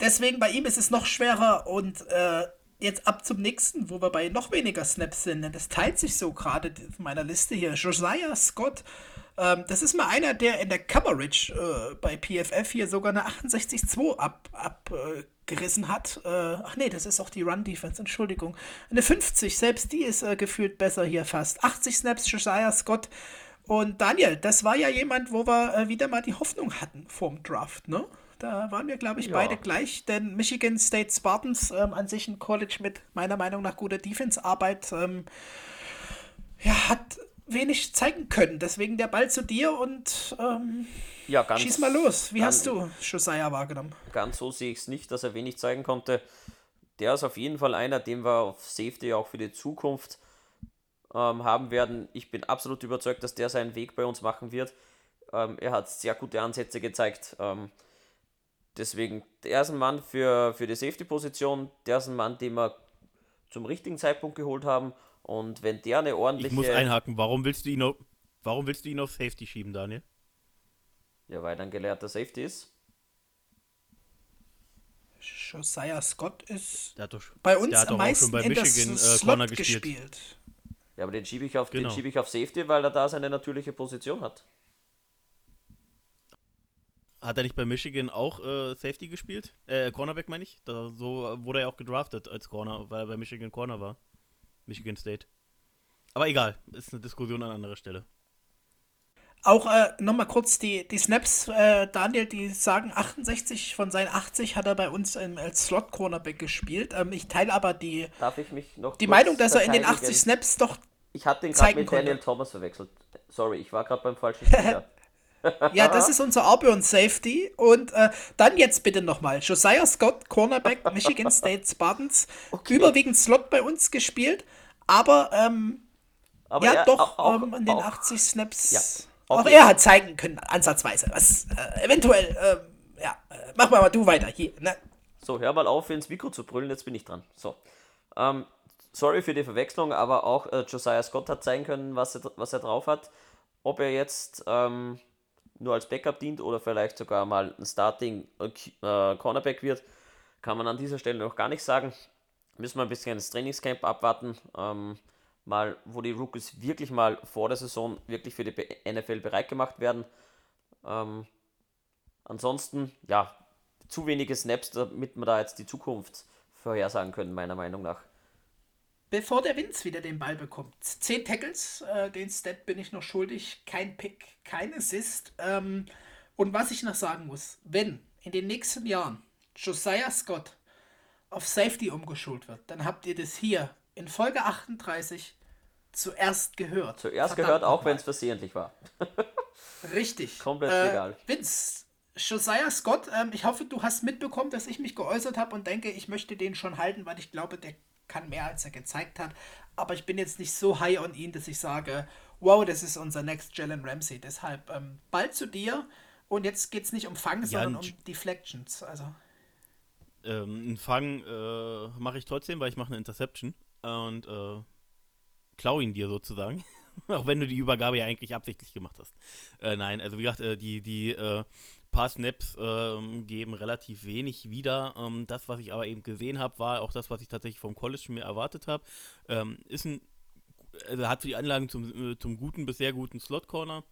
A: deswegen bei ihm ist es noch schwerer und äh, jetzt ab zum nächsten, wo wir bei noch weniger Snaps sind. Das teilt sich so gerade auf meiner Liste hier. Josiah Scott, ähm, das ist mal einer, der in der Coverage äh, bei PFF hier sogar eine 68-2 abgerissen ab, äh, hat. Äh, ach nee, das ist auch die Run-Defense, Entschuldigung. Eine 50, selbst die ist äh, gefühlt besser hier fast. 80 Snaps, Josiah Scott. Und Daniel, das war ja jemand, wo wir äh, wieder mal die Hoffnung hatten vorm Draft, ne? Da waren wir, glaube ich, ja. beide gleich, denn Michigan State Spartans ähm, an sich ein College mit meiner Meinung nach guter Defense-Arbeit. Ähm, ja, hat wenig zeigen können. Deswegen der Ball zu dir und ähm,
C: ja, ganz,
A: schieß mal los. Wie hast du Josiah wahrgenommen?
C: Ganz so sehe ich es nicht, dass er wenig zeigen konnte. Der ist auf jeden Fall einer, den wir auf Safety auch für die Zukunft ähm, haben werden. Ich bin absolut überzeugt, dass der seinen Weg bei uns machen wird. Ähm, er hat sehr gute Ansätze gezeigt. Deswegen, der ist ein Mann für, für die Safety-Position. Der ist ein Mann, den wir zum richtigen Zeitpunkt geholt haben. Und wenn der eine ordentliche.
B: Ich muss einhaken, warum willst du ihn auf, warum willst du ihn auf Safety schieben, Daniel?
C: Ja, weil er ein gelehrter Safety ist.
A: Josiah Scott ist
B: doch,
A: bei uns am meisten in Michigan, das äh, Slot gespielt. gespielt.
C: Ja, aber den schiebe ich, auf, genau. schieb ich auf Safety, weil er da seine natürliche Position hat.
B: Hat er nicht bei Michigan auch äh, Safety gespielt? Äh, Cornerback meine ich? Da, so wurde er auch gedraftet als Corner, weil er bei Michigan Corner war. Michigan State. Aber egal, ist eine Diskussion an anderer Stelle.
A: Auch äh, nochmal kurz die, die Snaps, äh, Daniel, die sagen, 68 von seinen 80 hat er bei uns ähm, als Slot-Cornerback gespielt. Ähm, ich teile aber die,
C: Darf ich mich noch
A: die Meinung, dass er in den 80 Snaps doch.
C: Ich hatte den gerade mit konnte. Daniel Thomas verwechselt. Sorry, ich war gerade beim falschen Spieler.
A: ja, das ist unser Auburn Safety. Und äh, dann jetzt bitte nochmal. Josiah Scott, Cornerback, Michigan State Spartans. Okay. Überwiegend Slot bei uns gespielt. Aber, ähm, aber ja, doch auch, ähm, in den auch, 80 Snaps. Ja. Auch er hat zeigen können, ansatzweise. Was äh, eventuell, äh, ja, mach mal, mal du weiter hier. Ne?
C: So, hör mal auf, ins Mikro zu brüllen, jetzt bin ich dran. So. Ähm, sorry für die Verwechslung, aber auch äh, Josiah Scott hat zeigen können, was er, was er drauf hat. Ob er jetzt ähm, nur als Backup dient oder vielleicht sogar mal ein Starting äh, äh, Cornerback wird, kann man an dieser Stelle noch gar nicht sagen. Müssen wir ein bisschen das Trainingscamp abwarten. Ähm, mal, wo die Rookies wirklich mal vor der Saison wirklich für die NFL bereit gemacht werden. Ähm, ansonsten, ja, zu wenige Snaps, damit wir da jetzt die Zukunft vorhersagen können, meiner Meinung nach.
A: Bevor der Vince wieder den Ball bekommt. Zehn Tackles, äh, den Stat bin ich noch schuldig. Kein Pick, kein Assist. Ähm, und was ich noch sagen muss, wenn in den nächsten Jahren Josiah Scott auf Safety umgeschult wird, dann habt ihr das hier in Folge 38 zuerst gehört.
C: Zuerst Verdammt gehört, auch wenn es versehentlich war.
A: Richtig.
C: Komplett äh, legal.
A: Vince, Josiah Scott, ähm, ich hoffe, du hast mitbekommen, dass ich mich geäußert habe und denke, ich möchte den schon halten, weil ich glaube, der kann mehr, als er gezeigt hat. Aber ich bin jetzt nicht so high on ihn, dass ich sage, wow, das ist unser Next Jalen Ramsey. Deshalb ähm, bald zu dir. Und jetzt geht es nicht um Fang, ja, sondern um Deflections. Also.
B: Ähm, ein Fang äh, mache ich trotzdem, weil ich mache eine Interception. Und äh, klau ihn dir sozusagen. Auch wenn du die Übergabe ja eigentlich absichtlich gemacht hast. Äh, nein, also wie gesagt, äh, die, die äh, paar Snaps ähm, geben relativ wenig wieder. Ähm, das, was ich aber eben gesehen habe, war auch das, was ich tatsächlich vom College mir erwartet habe. Ähm, ist ein, also hat die Anlagen zum, äh, zum guten bis sehr guten Slot-Corner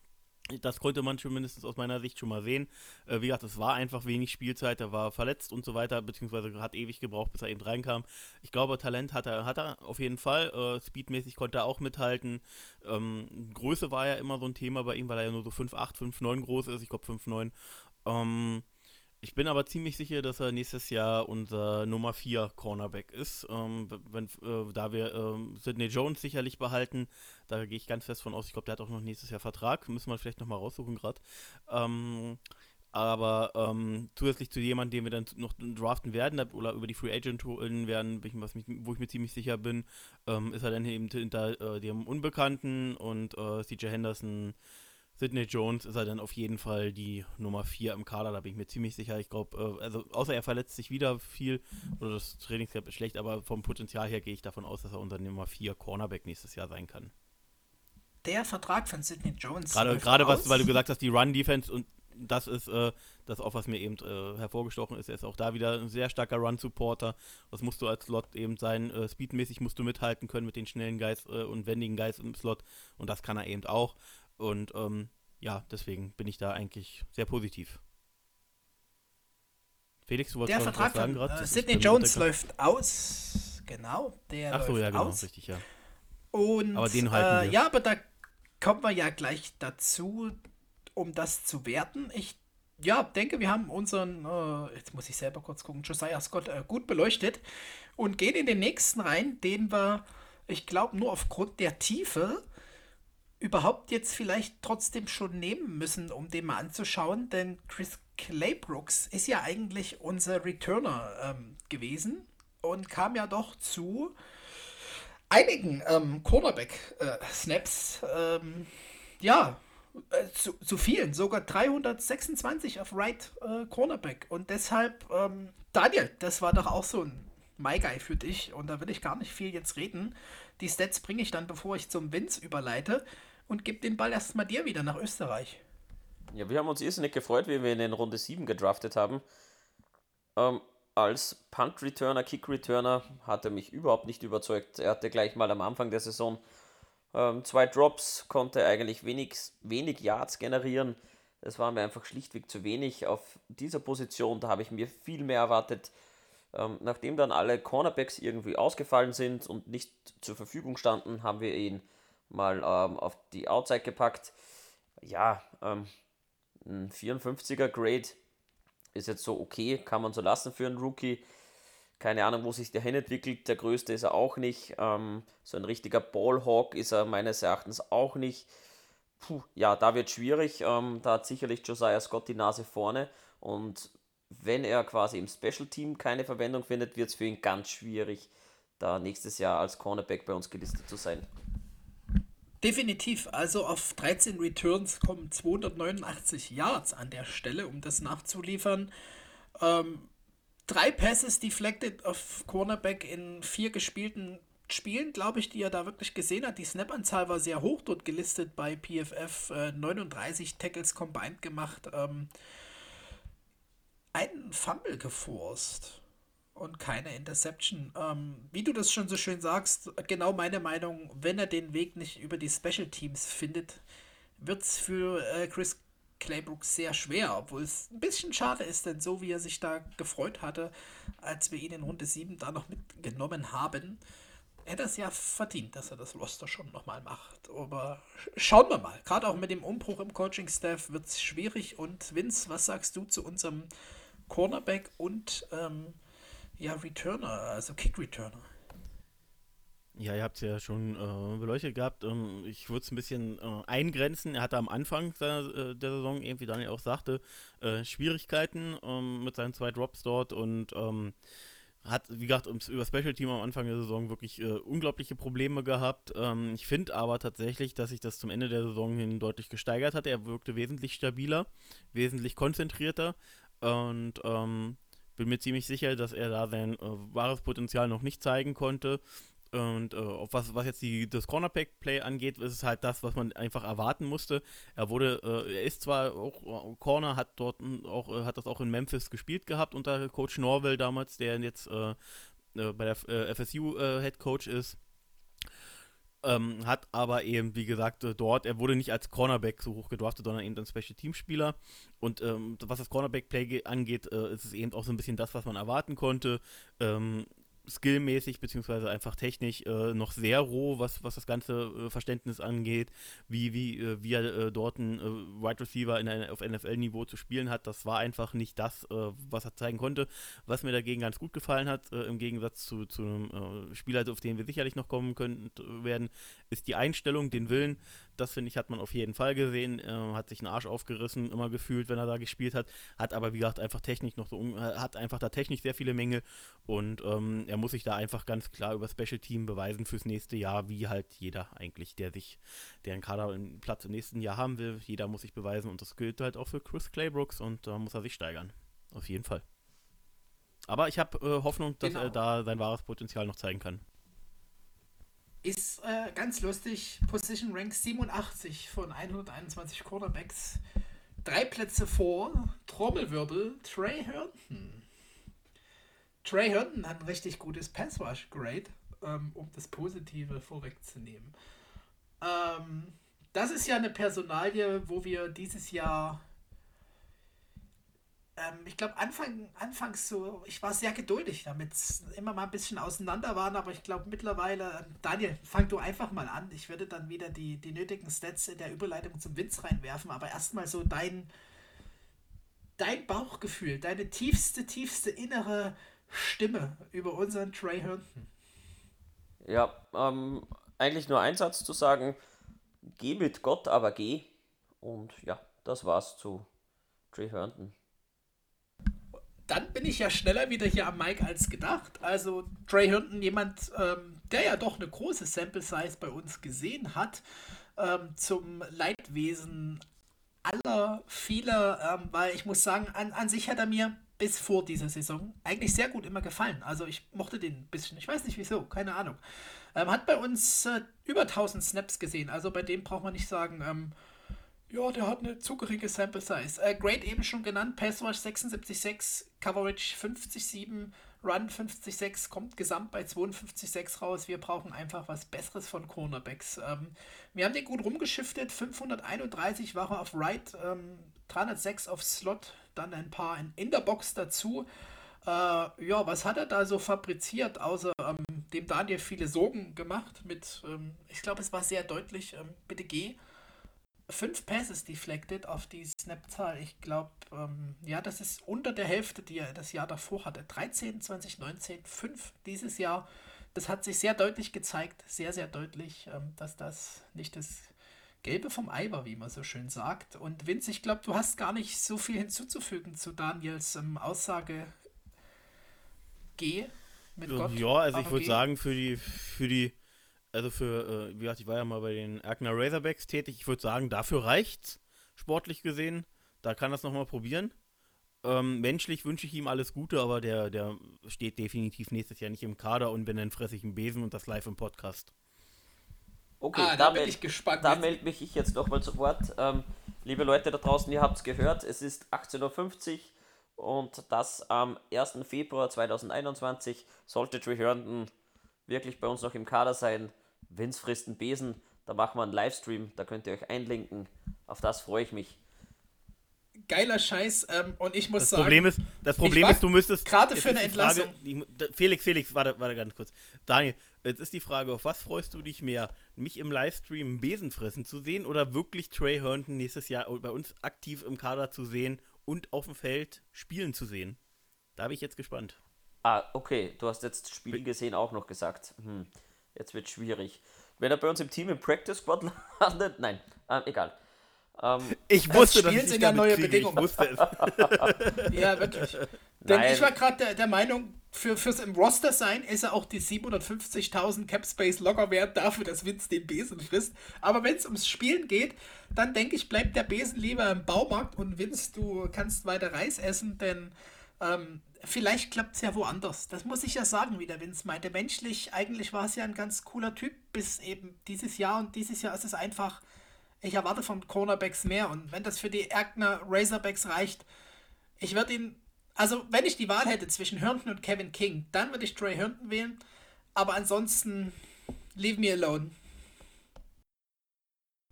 B: das konnte man zumindest aus meiner Sicht schon mal sehen. Äh, wie gesagt, es war einfach wenig Spielzeit, er war verletzt und so weiter, beziehungsweise hat ewig gebraucht, bis er eben reinkam. Ich glaube, Talent hat er, hat er auf jeden Fall. Äh, speedmäßig konnte er auch mithalten. Ähm, Größe war ja immer so ein Thema bei ihm, weil er ja nur so 5'8, 5'9 groß ist. Ich glaube 5'9. Ähm, ich bin aber ziemlich sicher, dass er nächstes Jahr unser Nummer 4 Cornerback ist. Ähm, wenn, äh, da wir ähm, Sidney Jones sicherlich behalten, da gehe ich ganz fest von aus. Ich glaube, der hat auch noch nächstes Jahr Vertrag. Müssen wir vielleicht nochmal raussuchen gerade. Ähm, aber ähm, zusätzlich zu jemandem, den wir dann noch draften werden oder über die Free Agent holen werden, was mich, wo ich mir ziemlich sicher bin, ähm, ist er dann eben hinter äh, dem Unbekannten und äh, CJ Henderson Sidney Jones ist er dann auf jeden Fall die Nummer 4 im Kader, da bin ich mir ziemlich sicher. Ich glaube, äh, also außer er verletzt sich wieder viel oder das Trainingscamp ist schlecht, aber vom Potenzial her gehe ich davon aus, dass er unser Nummer 4 Cornerback nächstes Jahr sein kann.
A: Der Vertrag von Sidney Jones.
B: Gerade, gerade was, weil du gesagt hast, die Run-Defense und das ist äh, das auch, was mir eben äh, hervorgestochen ist. Er ist auch da wieder ein sehr starker Run-Supporter. Was musst du als Slot eben sein? Äh, speedmäßig musst du mithalten können mit den schnellen Guys äh, und wendigen Guys im Slot. Und das kann er eben auch. Und ähm, ja, deswegen bin ich da eigentlich sehr positiv.
A: Felix, du wolltest Der Vertrag sagen gerade? Äh, Sidney Jones läuft aus. Genau, der
B: Ach so, ja, genau, aus. richtig, ja.
A: Und
B: aber den halten
A: äh, ja, aber da kommen wir ja gleich dazu, um das zu werten. Ich ja, denke, wir haben unseren, äh, jetzt muss ich selber kurz gucken, Josiah Scott äh, gut beleuchtet und gehen in den nächsten rein, den wir, ich glaube, nur aufgrund der Tiefe überhaupt jetzt vielleicht trotzdem schon nehmen müssen, um den mal anzuschauen, denn Chris Claybrooks ist ja eigentlich unser Returner ähm, gewesen und kam ja doch zu einigen ähm, Cornerback-Snaps. Äh, ähm, ja, äh, zu, zu, vielen, sogar 326 auf Right äh, Cornerback. Und deshalb, ähm, Daniel, das war doch auch so ein My Guy für dich. Und da will ich gar nicht viel jetzt reden. Die Stats bringe ich dann, bevor ich zum Vince überleite und gebe den Ball erstmal dir wieder nach Österreich.
C: Ja, wir haben uns irrsinnig gefreut, wie wir ihn in Runde 7 gedraftet haben. Ähm, als Punt-Returner, Kick-Returner hat er mich überhaupt nicht überzeugt. Er hatte gleich mal am Anfang der Saison ähm, zwei Drops, konnte eigentlich wenig, wenig Yards generieren. Das war mir einfach schlichtweg zu wenig auf dieser Position. Da habe ich mir viel mehr erwartet. Ähm, nachdem dann alle Cornerbacks irgendwie ausgefallen sind und nicht zur Verfügung standen, haben wir ihn mal ähm, auf die Outside gepackt. Ja, ähm, ein 54er Grade ist jetzt so okay, kann man so lassen für einen Rookie. Keine Ahnung, wo sich der hin entwickelt. Der größte ist er auch nicht. Ähm, so ein richtiger Ballhawk ist er meines Erachtens auch nicht. Puh, ja, da wird schwierig. Ähm, da hat sicherlich Josiah Scott die Nase vorne. Und wenn er quasi im Special Team keine Verwendung findet, wird es für ihn ganz schwierig, da nächstes Jahr als Cornerback bei uns gelistet zu sein.
A: Definitiv, also auf 13 Returns kommen 289 Yards an der Stelle, um das nachzuliefern. Ähm, drei Passes deflected auf Cornerback in vier gespielten Spielen, glaube ich, die er da wirklich gesehen hat. Die Snap-Anzahl war sehr hoch dort gelistet bei PFF. Äh, 39 Tackles combined gemacht. Ähm, einen Fumble geforst und keine Interception. Ähm, wie du das schon so schön sagst, genau meine Meinung, wenn er den Weg nicht über die Special Teams findet, wird es für äh, Chris Claybook sehr schwer, obwohl es ein bisschen schade ist, denn so wie er sich da gefreut hatte, als wir ihn in Runde 7 da noch mitgenommen haben, hätte er es ja verdient, dass er das Roster schon nochmal macht. Aber schauen wir mal. Gerade auch mit dem Umbruch im Coaching-Staff wird es schwierig. Und Vince, was sagst du zu unserem Cornerback und ähm, ja, Returner, also Kick-Returner.
B: Ja, ihr habt es ja schon äh, beleuchtet gehabt. Ähm, ich würde es ein bisschen äh, eingrenzen. Er hatte am Anfang seiner, äh, der Saison, eben wie Daniel auch sagte, äh, Schwierigkeiten ähm, mit seinen zwei Drops dort und ähm, hat, wie gesagt, über Special Team am Anfang der Saison wirklich äh, unglaubliche Probleme gehabt. Ähm, ich finde aber tatsächlich, dass sich das zum Ende der Saison hin deutlich gesteigert hat. Er wirkte wesentlich stabiler, wesentlich konzentrierter und ähm, bin mir ziemlich sicher, dass er da sein äh, wahres Potenzial noch nicht zeigen konnte. Und äh, was, was jetzt die, das Cornerback-Play angeht, ist es halt das, was man einfach erwarten musste. Er wurde, äh, er ist zwar auch äh, Corner, hat dort auch, äh, hat das auch in Memphis gespielt gehabt unter Coach Norwell damals, der jetzt äh, bei der FSU Head Coach ist. Ähm, hat aber eben, wie gesagt, äh, dort, er wurde nicht als Cornerback so hoch gedraftet, sondern eben als Special Team Spieler. Und ähm, was das Cornerback-Play angeht, äh, ist es eben auch so ein bisschen das, was man erwarten konnte. Ähm, skillmäßig beziehungsweise einfach technisch äh, noch sehr roh, was, was das ganze äh, Verständnis angeht, wie, wie, äh, wie er äh, dort ein äh, Wide Receiver in auf NFL-Niveau zu spielen hat. Das war einfach nicht das, äh, was er zeigen konnte. Was mir dagegen ganz gut gefallen hat, im Gegensatz zu, zu einem Spieler, auf den wir sicherlich noch kommen können werden, ist die Einstellung, den Willen, das finde ich, hat man auf jeden Fall gesehen. Äh, hat sich einen Arsch aufgerissen, immer gefühlt, wenn er da gespielt hat. Hat aber, wie gesagt, einfach technisch noch so, hat einfach da technisch sehr viele Mängel. Und ähm, er muss sich da einfach ganz klar über Special Team beweisen fürs nächste Jahr, wie halt jeder eigentlich, der sich, der einen Kader einen Platz im nächsten Jahr haben will. Jeder muss sich beweisen und das gilt halt auch für Chris Claybrooks und da muss er sich steigern. Auf jeden Fall. Aber ich habe äh, Hoffnung, dass genau. er da sein wahres Potenzial noch zeigen kann.
A: Ist äh, ganz lustig. Position Rank 87 von 121 Quarterbacks. Drei Plätze vor. Trommelwirbel. Trey Herndon. Trey Herndon hat ein richtig gutes Pass Rush Grade, ähm, um das Positive vorwegzunehmen. Ähm, das ist ja eine Personalie, wo wir dieses Jahr ähm, ich glaube, Anfang, anfangs so, ich war sehr geduldig, damit es immer mal ein bisschen auseinander waren, aber ich glaube mittlerweile, ähm, Daniel, fang du einfach mal an. Ich würde dann wieder die, die nötigen Stats in der Überleitung zum Winz reinwerfen, aber erstmal so dein, dein Bauchgefühl, deine tiefste, tiefste innere Stimme über unseren Trey Herndon.
C: Ja, ähm, eigentlich nur ein Satz zu sagen. geh mit Gott, aber geh. Und ja, das war's zu Trey Herndon.
A: Dann bin ich ja schneller wieder hier am Mike als gedacht. Also Trey Herndon, jemand, ähm, der ja doch eine große Sample Size bei uns gesehen hat, ähm, zum Leidwesen aller vieler, ähm, weil ich muss sagen, an, an sich hat er mir bis vor dieser Saison eigentlich sehr gut immer gefallen. Also ich mochte den ein bisschen. Ich weiß nicht wieso, keine Ahnung. Ähm, hat bei uns äh, über 1000 Snaps gesehen. Also bei dem braucht man nicht sagen, ähm, ja, der hat eine zu geringe Sample Size. Äh, Great eben schon genannt, Pass Rush 76,6, Coverage 50,7, Run 50,6, kommt gesamt bei 52,6 raus. Wir brauchen einfach was Besseres von Cornerbacks. Ähm, wir haben den gut rumgeschiftet, 531 war er auf Right, ähm, 306 auf Slot, dann ein paar in, in der Box dazu. Äh, ja, was hat er da so fabriziert, außer ähm, dem Daniel viele Sorgen gemacht mit, ähm, ich glaube, es war sehr deutlich, ähm, bitte geh. Fünf Passes deflected auf die Snap-Zahl. Ich glaube, ähm, ja, das ist unter der Hälfte, die er das Jahr davor hatte. 13, 2019, 5 dieses Jahr. Das hat sich sehr deutlich gezeigt, sehr, sehr deutlich, ähm, dass das nicht das Gelbe vom Ei war, wie man so schön sagt. Und Vince, ich glaube, du hast gar nicht so viel hinzuzufügen zu Daniels ähm, Aussage. Geh mit Gott.
B: Ja, also ich würde sagen, für die, für die, also für, äh, wie gesagt, ich war ja mal bei den Erkner Razorbacks tätig, ich würde sagen, dafür reicht's, sportlich gesehen. Da kann das nochmal probieren. Ähm, menschlich wünsche ich ihm alles Gute, aber der, der steht definitiv nächstes Jahr nicht im Kader und wenn dann fresse ich einen Besen und das live im Podcast.
C: Okay, ah, da, da bin ich gespannt. Da melde mich ich jetzt nochmal zu Wort. Ähm, liebe Leute da draußen, ihr habt es gehört, es ist 18.50 Uhr und das am 1. Februar 2021 sollte Trey Herndon wirklich bei uns noch im Kader sein. Vince frisst einen Besen, da machen wir einen Livestream, da könnt ihr euch einlinken. Auf das freue ich mich.
A: Geiler Scheiß ähm, und ich muss
B: das
A: sagen.
B: Problem ist, das Problem ist, du müsstest.
A: Gerade für eine Entlassung.
B: Frage, Felix, Felix, warte, warte ganz kurz. Daniel, jetzt ist die Frage, auf was freust du dich mehr? Mich im Livestream Besen fressen zu sehen oder wirklich Trey Herndon nächstes Jahr bei uns aktiv im Kader zu sehen und auf dem Feld spielen zu sehen. Da bin ich jetzt gespannt.
C: Ah, okay. Du hast jetzt Spiel gesehen auch noch gesagt. Hm, jetzt wird schwierig. Wenn er bei uns im Team im Practice Squad landet, nein, ähm, egal.
B: Ähm, ich wusste,
A: das dass ich
B: sind
A: ja neue kriege. Bedingungen. Ich wusste es. ja, wirklich. Denn Nein. ich war gerade der, der, Meinung, für, fürs im Roster sein ist er auch die 750.000 Cap Space locker wert dafür, dass Vince den Besen frisst. Aber wenn es ums Spielen geht, dann denke ich, bleibt der Besen lieber im Baumarkt und Vince, du kannst weiter Reis essen, denn ähm, vielleicht klappt es ja woanders. Das muss ich ja sagen, wie der Vince meinte. Menschlich, eigentlich war es ja ein ganz cooler Typ bis eben dieses Jahr und dieses Jahr ist es einfach, ich erwarte von Cornerbacks mehr und wenn das für die Erkner Razorbacks reicht, ich würde ihn also, wenn ich die Wahl hätte zwischen Herndon und Kevin King, dann würde ich Trey Herndon wählen. Aber ansonsten, leave me alone.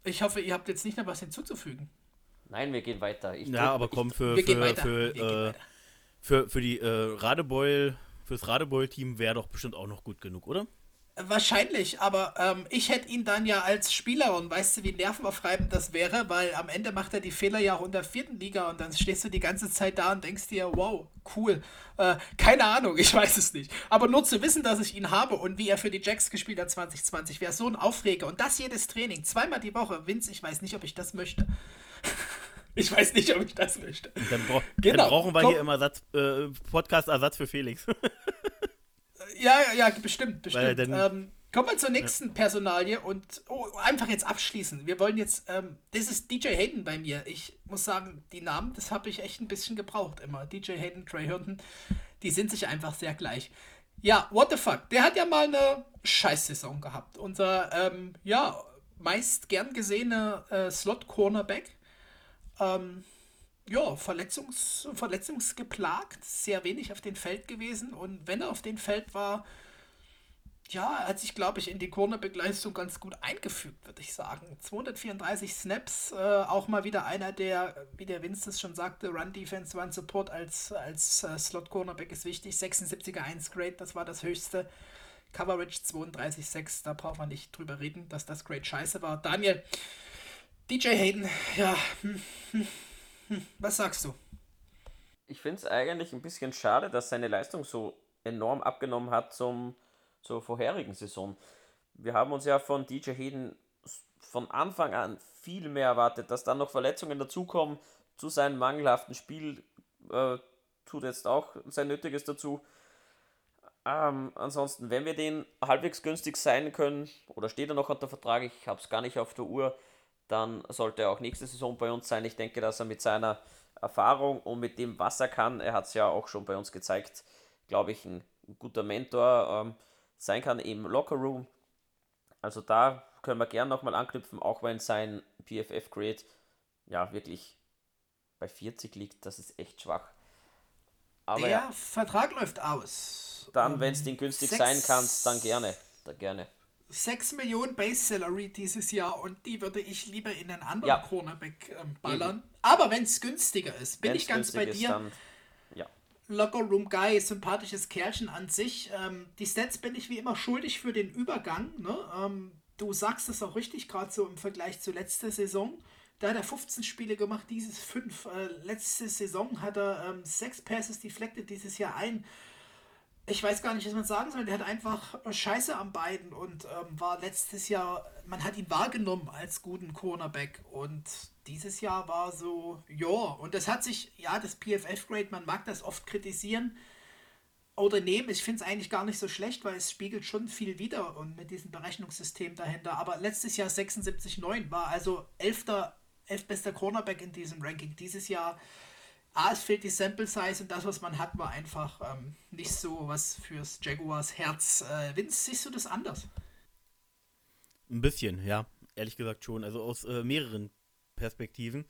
A: Ich hoffe, ihr habt jetzt nicht noch was hinzuzufügen.
C: Nein, wir gehen weiter.
B: Ich ja, aber komm, für, für, für, äh, für, für, die äh, Radebeul, fürs Radebeul-Team wäre doch bestimmt auch noch gut genug, oder?
A: Wahrscheinlich, aber ähm, ich hätte ihn dann ja als Spieler und weißt du, wie nervenaufreibend das wäre, weil am Ende macht er die Fehler ja auch in der vierten Liga und dann stehst du die ganze Zeit da und denkst dir, wow, cool. Äh, keine Ahnung, ich weiß es nicht. Aber nur zu wissen, dass ich ihn habe und wie er für die Jacks gespielt hat 2020, wäre so ein Aufreger. Und das jedes Training, zweimal die Woche. Vince, ich weiß nicht, ob ich das möchte. ich weiß nicht, ob ich das möchte.
B: Dann, bra genau. dann brauchen wir Komm. hier immer äh, Podcast-Ersatz für Felix.
A: Ja, ja, bestimmt, bestimmt. Ähm, kommen wir zur nächsten ja. Personalie und oh, einfach jetzt abschließen. Wir wollen jetzt, ähm, das ist DJ Hayden bei mir. Ich muss sagen, die Namen, das habe ich echt ein bisschen gebraucht immer. DJ Hayden, Trey Herndon, die sind sich einfach sehr gleich. Ja, what the fuck. Der hat ja mal eine Scheißsaison gehabt. Unser, ähm, ja, meist gern gesehene äh, Slot-Cornerback. Ähm, ja, verletzungs, verletzungsgeplagt, sehr wenig auf dem Feld gewesen und wenn er auf dem Feld war, ja, hat sich, glaube ich, in die Cornerback-Leistung ganz gut eingefügt, würde ich sagen. 234 Snaps, äh, auch mal wieder einer, der, wie der Vince schon sagte, Run-Defense, Run-Support als, als äh, Slot-Cornerback ist wichtig. 76er 1 Grade, das war das höchste. Coverage 32,6, da braucht man nicht drüber reden, dass das Grade scheiße war. Daniel, DJ Hayden, ja, hm, hm. Hm, was sagst du?
C: Ich finde es eigentlich ein bisschen schade, dass seine Leistung so enorm abgenommen hat zum, zur vorherigen Saison. Wir haben uns ja von DJ Hayden von Anfang an viel mehr erwartet, dass dann noch Verletzungen dazukommen zu seinem mangelhaften Spiel, äh, tut jetzt auch sein Nötiges dazu. Ähm, ansonsten, wenn wir den halbwegs günstig sein können, oder steht er noch unter Vertrag, ich habe es gar nicht auf der Uhr, dann sollte er auch nächste Saison bei uns sein. Ich denke, dass er mit seiner Erfahrung und mit dem, was er kann, er hat es ja auch schon bei uns gezeigt, glaube ich, ein guter Mentor ähm, sein kann im Lockerroom. Also da können wir gerne nochmal anknüpfen, auch wenn sein PFF-Grade ja wirklich bei 40 liegt, das ist echt schwach.
A: Aber der ja, Vertrag läuft aus.
C: Dann, wenn es den günstig sein kann, dann gerne. Da gerne.
A: 6 Millionen Base Salary dieses Jahr und die würde ich lieber in einen anderen ja. Cornerback ähm, ballern. Eben. Aber wenn es günstiger ist, bin wenn's ich ganz bei dir. Dann, ja. Locker Room Guy, sympathisches Kerlchen an sich. Ähm, die Stats bin ich wie immer schuldig für den Übergang. Ne? Ähm, du sagst es auch richtig, gerade so im Vergleich zu letzter Saison. Da hat er 15 Spiele gemacht, dieses 5. Äh, letzte Saison hat er 6 ähm, Passes deflected, dieses Jahr ein ich weiß gar nicht, was man sagen soll. Der hat einfach Scheiße am beiden und ähm, war letztes Jahr, man hat ihn wahrgenommen als guten Cornerback und dieses Jahr war so, ja, und das hat sich, ja, das PFF-Grade, man mag das oft kritisieren oder nehmen. Ich finde es eigentlich gar nicht so schlecht, weil es spiegelt schon viel wieder und mit diesem Berechnungssystem dahinter. Aber letztes Jahr 76,9 war also 11. 11 bester Cornerback in diesem Ranking. Dieses Jahr A, es fehlt die Sample Size und das, was man hat, war einfach ähm, nicht so was fürs Jaguars Herz. Äh, Vince, siehst du das anders?
B: Ein bisschen, ja. Ehrlich gesagt schon. Also aus äh, mehreren Perspektiven.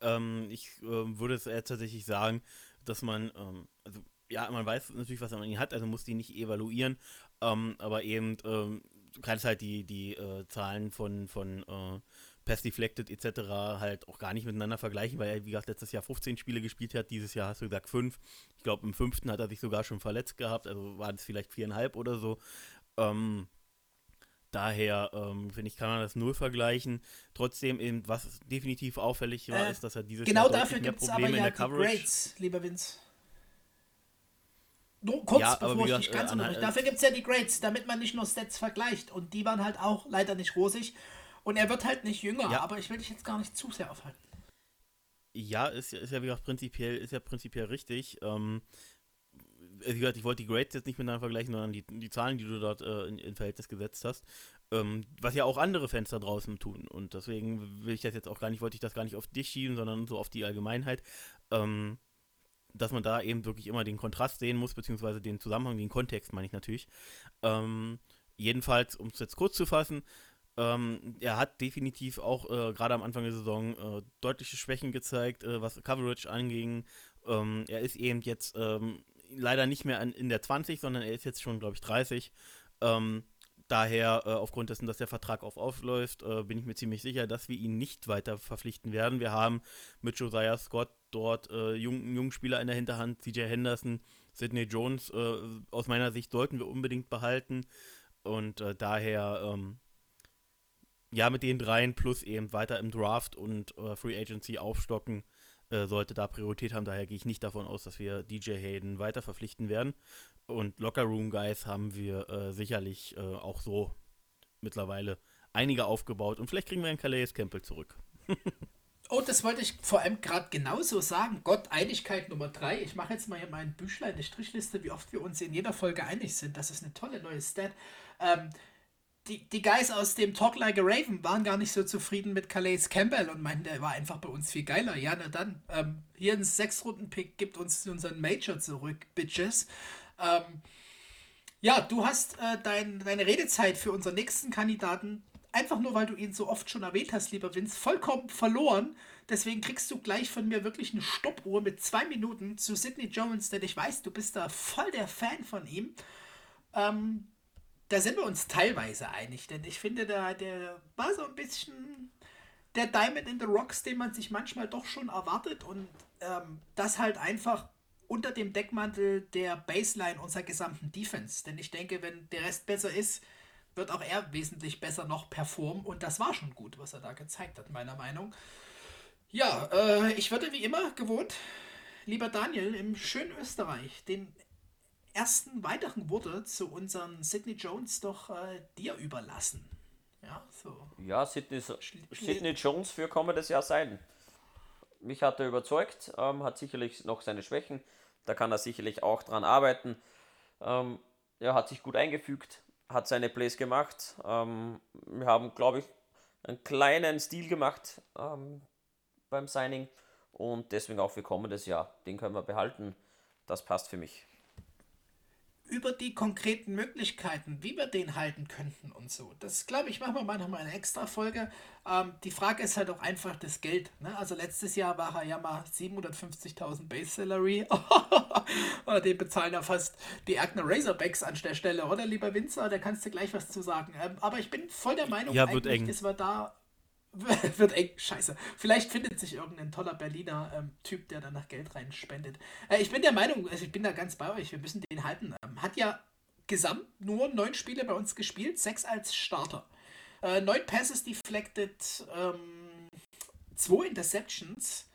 B: Ähm, ich äh, würde es eher tatsächlich sagen, dass man, ähm, also ja, man weiß natürlich, was man ihn hat, also muss die nicht evaluieren, ähm, aber eben, ähm, du kannst halt die, die äh, Zahlen von, von äh, Pass Deflected etc. halt auch gar nicht miteinander vergleichen, weil er, wie gesagt, letztes Jahr 15 Spiele gespielt hat, dieses Jahr hast du gesagt 5. Ich glaube, im fünften hat er sich sogar schon verletzt gehabt, also waren es vielleicht viereinhalb oder so. Ähm, daher, ähm, finde ich, kann man das null vergleichen. Trotzdem, eben, was definitiv auffällig war, äh, ist, dass er dieses
A: genau Jahr dafür mehr Probleme aber ja in der Coverage. Grades, lieber Vince. Nur kurz, ja, bevor ich dich ganz äh, Dafür gibt es ja die Grades, damit man nicht nur Stats vergleicht. Und die waren halt auch leider nicht rosig. Und er wird halt nicht jünger, ja. aber ich will dich jetzt gar nicht zu sehr aufhalten.
B: Ja, ist, ist ja wie gesagt prinzipiell, ist ja prinzipiell richtig. Ähm, wie gesagt, ich wollte die Grades jetzt nicht miteinander vergleichen, sondern die, die Zahlen, die du dort äh, in, in, Verhältnis gesetzt hast. Ähm, was ja auch andere Fans da draußen tun. Und deswegen will ich das jetzt auch gar nicht, wollte ich das gar nicht auf dich schieben, sondern so auf die Allgemeinheit. Ähm, dass man da eben wirklich immer den Kontrast sehen muss, beziehungsweise den Zusammenhang, den Kontext meine ich natürlich. Ähm, jedenfalls, um es jetzt kurz zu fassen, ähm, er hat definitiv auch äh, gerade am Anfang der Saison äh, deutliche Schwächen gezeigt, äh, was Coverage anging. Ähm, er ist eben jetzt ähm, leider nicht mehr an, in der 20, sondern er ist jetzt schon, glaube ich, 30. Ähm, daher, äh, aufgrund dessen, dass der Vertrag auf aufläuft, äh, bin ich mir ziemlich sicher, dass wir ihn nicht weiter verpflichten werden. Wir haben mit Josiah Scott dort äh, jungen, jungen Spieler in der Hinterhand, CJ Henderson, Sidney Jones, aus meiner Sicht sollten wir unbedingt behalten. Und daher ähm, ja, mit den dreien plus eben weiter im Draft und äh, Free Agency aufstocken, äh, sollte da Priorität haben. Daher gehe ich nicht davon aus, dass wir DJ Hayden weiter verpflichten werden. Und Locker Room Guys haben wir äh, sicherlich äh, auch so mittlerweile einige aufgebaut. Und vielleicht kriegen wir einen Calais Campbell zurück.
A: Oh, das wollte ich vor allem gerade genauso sagen. Gott, Einigkeit Nummer drei. Ich mache jetzt mal hier mein Büchlein, eine Strichliste, wie oft wir uns in jeder Folge einig sind. Das ist eine tolle neue Stat. Ähm, die, die Guys aus dem Talk Like a Raven waren gar nicht so zufrieden mit Calais Campbell und meinten, der war einfach bei uns viel geiler. Ja, na dann, ähm, hier ein Sechs-Runden-Pick gibt uns unseren Major zurück, Bitches. Ähm, ja, du hast äh, dein, deine Redezeit für unseren nächsten Kandidaten, einfach nur weil du ihn so oft schon erwähnt hast, lieber Vince, vollkommen verloren. Deswegen kriegst du gleich von mir wirklich eine Stoppuhr mit zwei Minuten zu Sidney Jones, denn ich weiß, du bist da voll der Fan von ihm. Ähm, da sind wir uns teilweise einig, denn ich finde, da, der war so ein bisschen der Diamond in the Rocks, den man sich manchmal doch schon erwartet und ähm, das halt einfach unter dem Deckmantel der Baseline unserer gesamten Defense. Denn ich denke, wenn der Rest besser ist, wird auch er wesentlich besser noch performen und das war schon gut, was er da gezeigt hat, meiner Meinung. Ja, äh, ich würde wie immer gewohnt, lieber Daniel, im schönen Österreich den ersten weiteren Worte zu unserem Sidney Jones doch äh, dir überlassen. Ja, so.
C: Ja, Sidney, Sidney Jones für kommendes Jahr sein. Mich hat er überzeugt, ähm, hat sicherlich noch seine Schwächen. Da kann er sicherlich auch dran arbeiten. Ähm, er hat sich gut eingefügt, hat seine Plays gemacht. Ähm, wir haben, glaube ich, einen kleinen Stil gemacht ähm, beim Signing und deswegen auch für kommendes Jahr. Den können wir behalten. Das passt für mich
A: über die konkreten Möglichkeiten, wie wir den halten könnten und so. Das glaube ich, machen wir mal nochmal eine extra Folge. Ähm, die Frage ist halt auch einfach das Geld. Ne? Also letztes Jahr war er ja mal 750.000 Base Salary. oder den bezahlen ja fast die Erkner Razorbacks an der Stelle, oder lieber Winzer? Da kannst du gleich was zu sagen. Ähm, aber ich bin voll der Meinung,
B: ja, eng.
A: dass wir da wird eng, scheiße. Vielleicht findet sich irgendein toller Berliner ähm, Typ, der da nach Geld reinspendet. Äh, ich bin der Meinung, also ich bin da ganz bei euch, wir müssen den halten. Ähm, hat ja gesamt nur neun Spiele bei uns gespielt, sechs als Starter. Äh, neun Passes deflected, ähm, zwei Interceptions.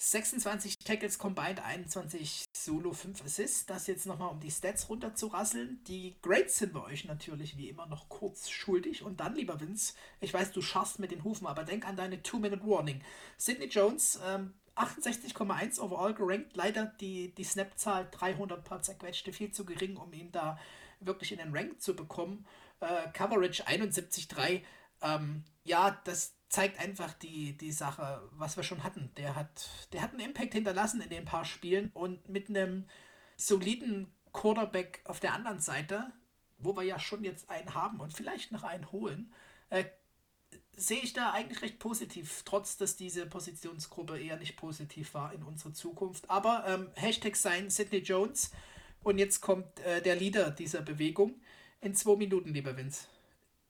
A: 26 Tackles combined, 21 Solo, 5 Assists. Das jetzt nochmal, um die Stats runterzurasseln. Die Grades sind bei euch natürlich wie immer noch kurz schuldig. Und dann, lieber Vince, ich weiß, du scharfst mit den Hufen, aber denk an deine Two-Minute-Warning. Sidney Jones, ähm, 68,1 overall gerankt. Leider die, die Snap-Zahl 300 paar zerquetschte, viel zu gering, um ihn da wirklich in den Rank zu bekommen. Äh, Coverage 71,3. Ähm, ja, das, zeigt einfach die, die Sache, was wir schon hatten. Der hat, der hat einen Impact hinterlassen in den paar Spielen und mit einem soliden Quarterback auf der anderen Seite, wo wir ja schon jetzt einen haben und vielleicht noch einen holen, äh, sehe ich da eigentlich recht positiv, trotz dass diese Positionsgruppe eher nicht positiv war in unserer Zukunft. Aber ähm, Hashtag sein Sidney Jones und jetzt kommt äh, der Leader dieser Bewegung in zwei Minuten, lieber Vince.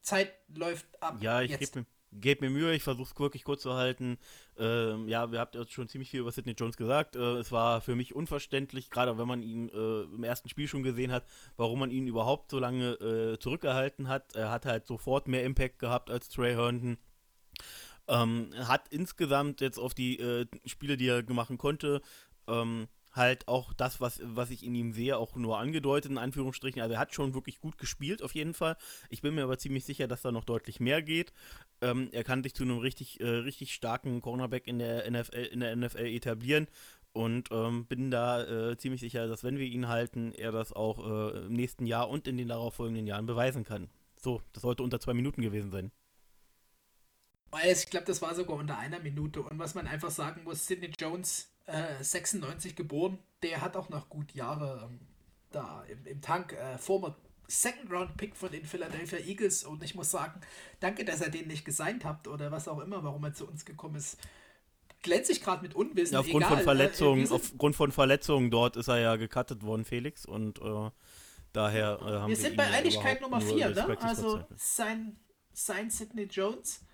A: Zeit läuft ab.
B: Ja, ich gebe mir Gebt mir Mühe, ich versuche es wirklich kurz zu halten. Ähm, ja, wir habt jetzt schon ziemlich viel über Sidney Jones gesagt. Äh, es war für mich unverständlich, gerade wenn man ihn äh, im ersten Spiel schon gesehen hat, warum man ihn überhaupt so lange äh, zurückgehalten hat. Er hat halt sofort mehr Impact gehabt als Trey Herndon. Ähm, hat insgesamt jetzt auf die äh, Spiele, die er machen konnte, ähm, halt auch das, was, was ich in ihm sehe, auch nur angedeutet, in Anführungsstrichen. Also er hat schon wirklich gut gespielt, auf jeden Fall. Ich bin mir aber ziemlich sicher, dass da noch deutlich mehr geht. Ähm, er kann sich zu einem richtig, äh, richtig starken Cornerback in der NFL, in der NFL etablieren. Und ähm, bin da äh, ziemlich sicher, dass wenn wir ihn halten, er das auch äh, im nächsten Jahr und in den darauffolgenden Jahren beweisen kann. So, das sollte unter zwei Minuten gewesen sein.
A: Ich glaube, das war sogar unter einer Minute. Und was man einfach sagen muss, Sidney Jones 96 äh, geboren, der hat auch noch gut Jahre ähm, da im, im Tank. Äh, former Second Round Pick von den Philadelphia Eagles und ich muss sagen, danke, dass ihr den nicht gesigned habt oder was auch immer, warum er zu uns gekommen ist. Glänze ich gerade mit Unwissen.
B: Ja, aufgrund
A: Egal,
B: von Verletzungen, äh, aufgrund von Verletzungen dort ist er ja gecuttet worden, Felix, und äh, daher äh, haben wir.
A: Wir sind bei Einigkeit Nummer 4, ne? Also sein, sein Sidney Jones.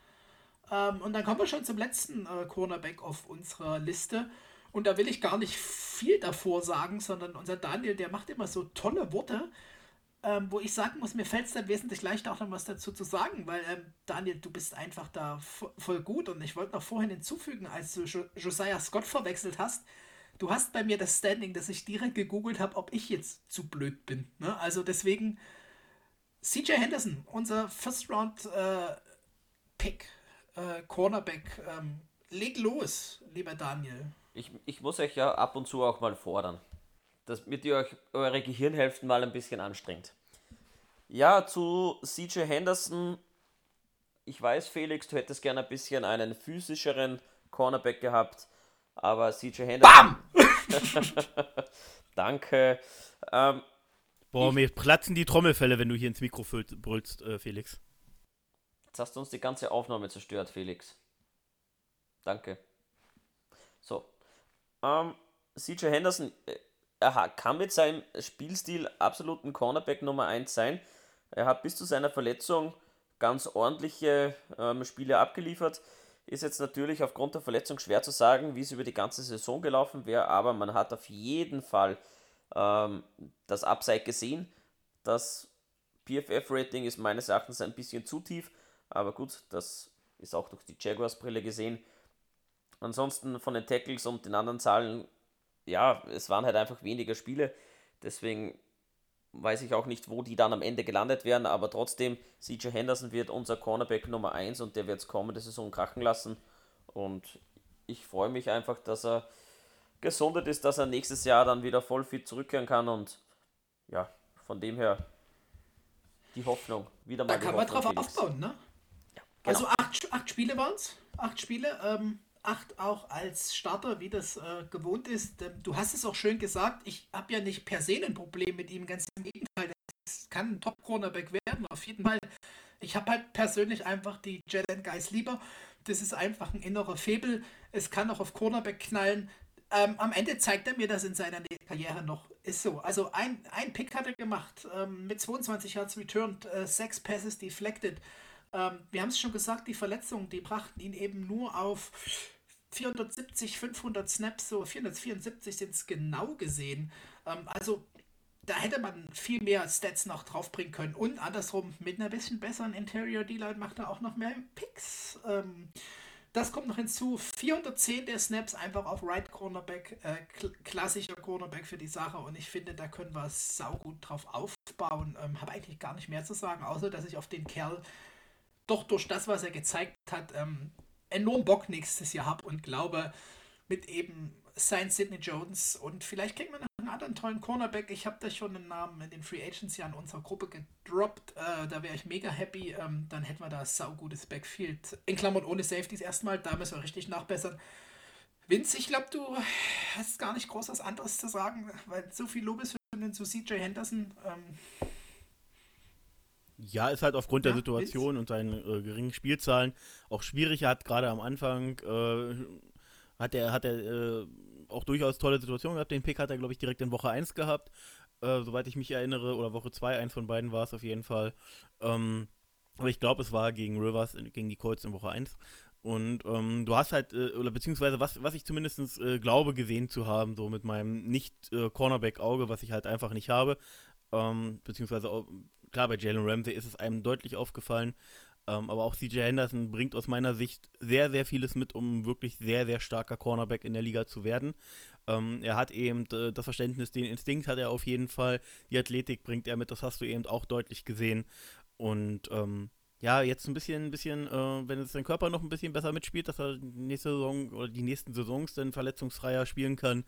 A: Ähm, und dann kommen wir schon zum letzten äh, Cornerback auf unserer Liste. Und da will ich gar nicht viel davor sagen, sondern unser Daniel, der macht immer so tolle Worte, ähm, wo ich sagen muss, mir fällt es dann wesentlich leichter auch noch was dazu zu sagen, weil ähm, Daniel, du bist einfach da voll gut und ich wollte noch vorhin hinzufügen, als du jo Josiah Scott verwechselt hast, du hast bei mir das Standing, dass ich direkt gegoogelt habe, ob ich jetzt zu blöd bin. Ne? Also deswegen CJ Henderson, unser First Round äh, Pick, äh, Cornerback, ähm, leg los, lieber Daniel
C: ich, ich muss euch ja ab und zu auch mal fordern, damit ihr euch eure Gehirnhälften mal ein bisschen anstrengt. Ja, zu CJ Henderson. Ich weiß, Felix, du hättest gerne ein bisschen einen physischeren Cornerback gehabt, aber CJ Henderson. BAM! Danke. Ähm,
B: Boah, ich, mir platzen die Trommelfälle, wenn du hier ins Mikro brüllst, äh, Felix.
C: Jetzt hast du uns die ganze Aufnahme zerstört, Felix. Danke. So, ähm, CJ Henderson, äh, er kann mit seinem Spielstil absolut ein Cornerback Nummer 1 sein. Er hat bis zu seiner Verletzung ganz ordentliche ähm, Spiele abgeliefert. Ist jetzt natürlich aufgrund der Verletzung schwer zu sagen, wie es über die ganze Saison gelaufen wäre, aber man hat auf jeden Fall ähm, das Upside gesehen. Das PFF-Rating ist meines Erachtens ein bisschen zu tief, aber gut, das ist auch durch die Jaguars-Brille gesehen. Ansonsten von den Tackles und den anderen Zahlen, ja, es waren halt einfach weniger Spiele. Deswegen weiß ich auch nicht, wo die dann am Ende gelandet werden, aber trotzdem, CJ Henderson wird unser Cornerback Nummer 1 und der wird es kommende Saison krachen lassen. Und ich freue mich einfach, dass er gesundet ist, dass er nächstes Jahr dann wieder voll fit zurückkehren kann und ja, von dem her die Hoffnung. Wieder
A: mal da kann man drauf aufbauen, ne? Ja, genau. Also acht, acht Spiele waren es. Acht Spiele. Ähm, acht auch als Starter, wie das äh, gewohnt ist. Ähm, du hast es auch schön gesagt, ich habe ja nicht per se ein Problem mit ihm, ganz im Gegenteil. Es kann ein Top-Cornerback werden, auf jeden Fall. Ich habe halt persönlich einfach die Jalen Guys lieber. Das ist einfach ein innerer Febel. Es kann auch auf Cornerback knallen. Ähm, am Ende zeigt er mir das in seiner Karriere noch. Ist so. Also ein, ein Pick hat er gemacht ähm, mit 22 Yards returned, äh, 6 Passes deflected. Ähm, wir haben es schon gesagt, die Verletzungen, die brachten ihn eben nur auf 470, 500 Snaps, so 474 sind es genau gesehen. Ähm, also da hätte man viel mehr Stats noch draufbringen können. Und andersrum, mit einer bisschen besseren Interior D-Line macht er auch noch mehr Picks. Ähm, das kommt noch hinzu. 410 der Snaps einfach auf Right Cornerback, äh, klassischer Cornerback für die Sache. Und ich finde, da können wir saugut drauf aufbauen. Ähm, Habe eigentlich gar nicht mehr zu sagen, außer dass ich auf den Kerl doch durch das, was er gezeigt hat, ähm, enorm Bock nächstes Jahr habe und glaube, mit eben sein Sidney Jones und vielleicht kriegt man noch einen anderen tollen Cornerback. Ich habe da schon einen Namen in den Free Agents ja in unserer Gruppe gedroppt. Äh, da wäre ich mega happy. Ähm, dann hätten wir da saugutes Backfield. In Klammern ohne Safeties erstmal. Da müssen wir richtig nachbessern. Vince, ich glaube, du hast gar nicht groß was anderes zu sagen, weil so viel Lob ist für den zu CJ Henderson. Ähm,
B: ja, ist halt aufgrund ja, der Situation ist. und seinen äh, geringen Spielzahlen auch schwierig. Er hat gerade am Anfang, äh, hat er, hat er äh, auch durchaus tolle Situationen gehabt. Den Pick hat er, glaube ich, direkt in Woche 1 gehabt, äh, soweit ich mich erinnere, oder Woche 2, eins von beiden war es auf jeden Fall. Ähm, aber ich glaube, es war gegen Rivers, gegen die Colts in Woche 1. Und ähm, du hast halt, äh, oder beziehungsweise was, was ich zumindest äh, glaube gesehen zu haben, so mit meinem nicht-Cornerback-Auge, was ich halt einfach nicht habe, ähm, beziehungsweise klar, bei Jalen Ramsey ist es einem deutlich aufgefallen. Ähm, aber auch CJ Henderson bringt aus meiner Sicht sehr, sehr vieles mit, um wirklich sehr, sehr starker Cornerback in der Liga zu werden. Ähm, er hat eben äh, das Verständnis, den Instinkt hat er auf jeden Fall. Die Athletik bringt er mit, das hast du eben auch deutlich gesehen. Und ähm, ja, jetzt ein bisschen, ein bisschen, äh, wenn es sein Körper noch ein bisschen besser mitspielt, dass er nächste Saison oder die nächsten Saisons dann verletzungsfreier spielen kann,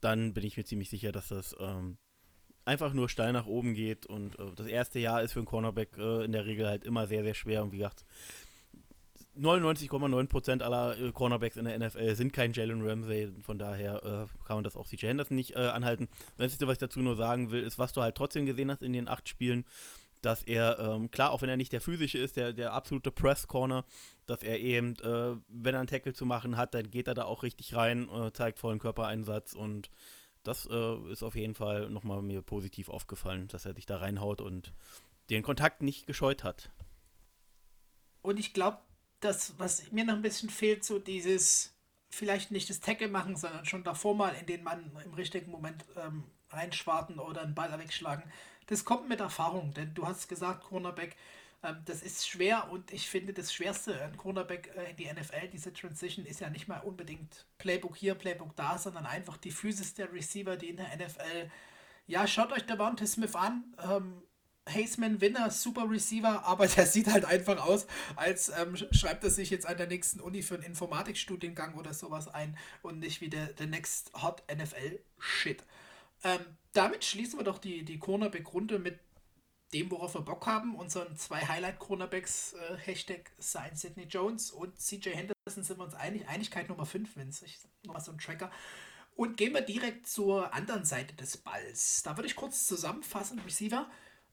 B: dann bin ich mir ziemlich sicher, dass das ähm, einfach nur steil nach oben geht. Und äh, das erste Jahr ist für einen Cornerback äh, in der Regel halt immer sehr, sehr schwer. Und wie gesagt, 99,9% aller äh, Cornerbacks in der NFL sind kein Jalen Ramsey. Von daher äh, kann man das auch CJ Henderson nicht äh, anhalten. Das Einzige, was ich dazu nur sagen will, ist, was du halt trotzdem gesehen hast in den acht Spielen, dass er, ähm, klar, auch wenn er nicht der physische ist, der, der absolute Press-Corner, dass er eben, äh, wenn er einen Tackle zu machen hat, dann geht er da auch richtig rein, zeigt vollen Körpereinsatz und das äh, ist auf jeden Fall nochmal mir positiv aufgefallen, dass er sich da reinhaut und den Kontakt nicht gescheut hat.
A: Und ich glaube, das, was mir noch ein bisschen fehlt, so dieses, vielleicht nicht das Tackle machen, sondern schon davor mal in den Mann im richtigen Moment ähm, reinschwarten oder einen Ball wegschlagen. Das kommt mit Erfahrung, denn du hast gesagt, Cornerback, das ist schwer und ich finde, das Schwerste ein Cornerback äh, in die NFL, diese Transition, ist ja nicht mal unbedingt Playbook hier, Playbook da, sondern einfach die Physis der Receiver, die in der NFL. Ja, schaut euch der Devontae Smith an. Ähm, Haseman Winner, super Receiver, aber der sieht halt einfach aus, als ähm, schreibt er sich jetzt an der nächsten Uni für einen Informatikstudiengang oder sowas ein und nicht wie der, der Next Hot NFL Shit. Ähm, damit schließen wir doch die, die Cornerback-Runde mit dem, worauf wir Bock haben, unseren zwei Highlight-Cornerbacks, äh, Hashtag Sign Sidney Jones und CJ Henderson sind wir uns einig. Einigkeit Nummer 5, wenn es nochmal so ein Tracker. Und gehen wir direkt zur anderen Seite des Balls. Da würde ich kurz zusammenfassen: Receiver,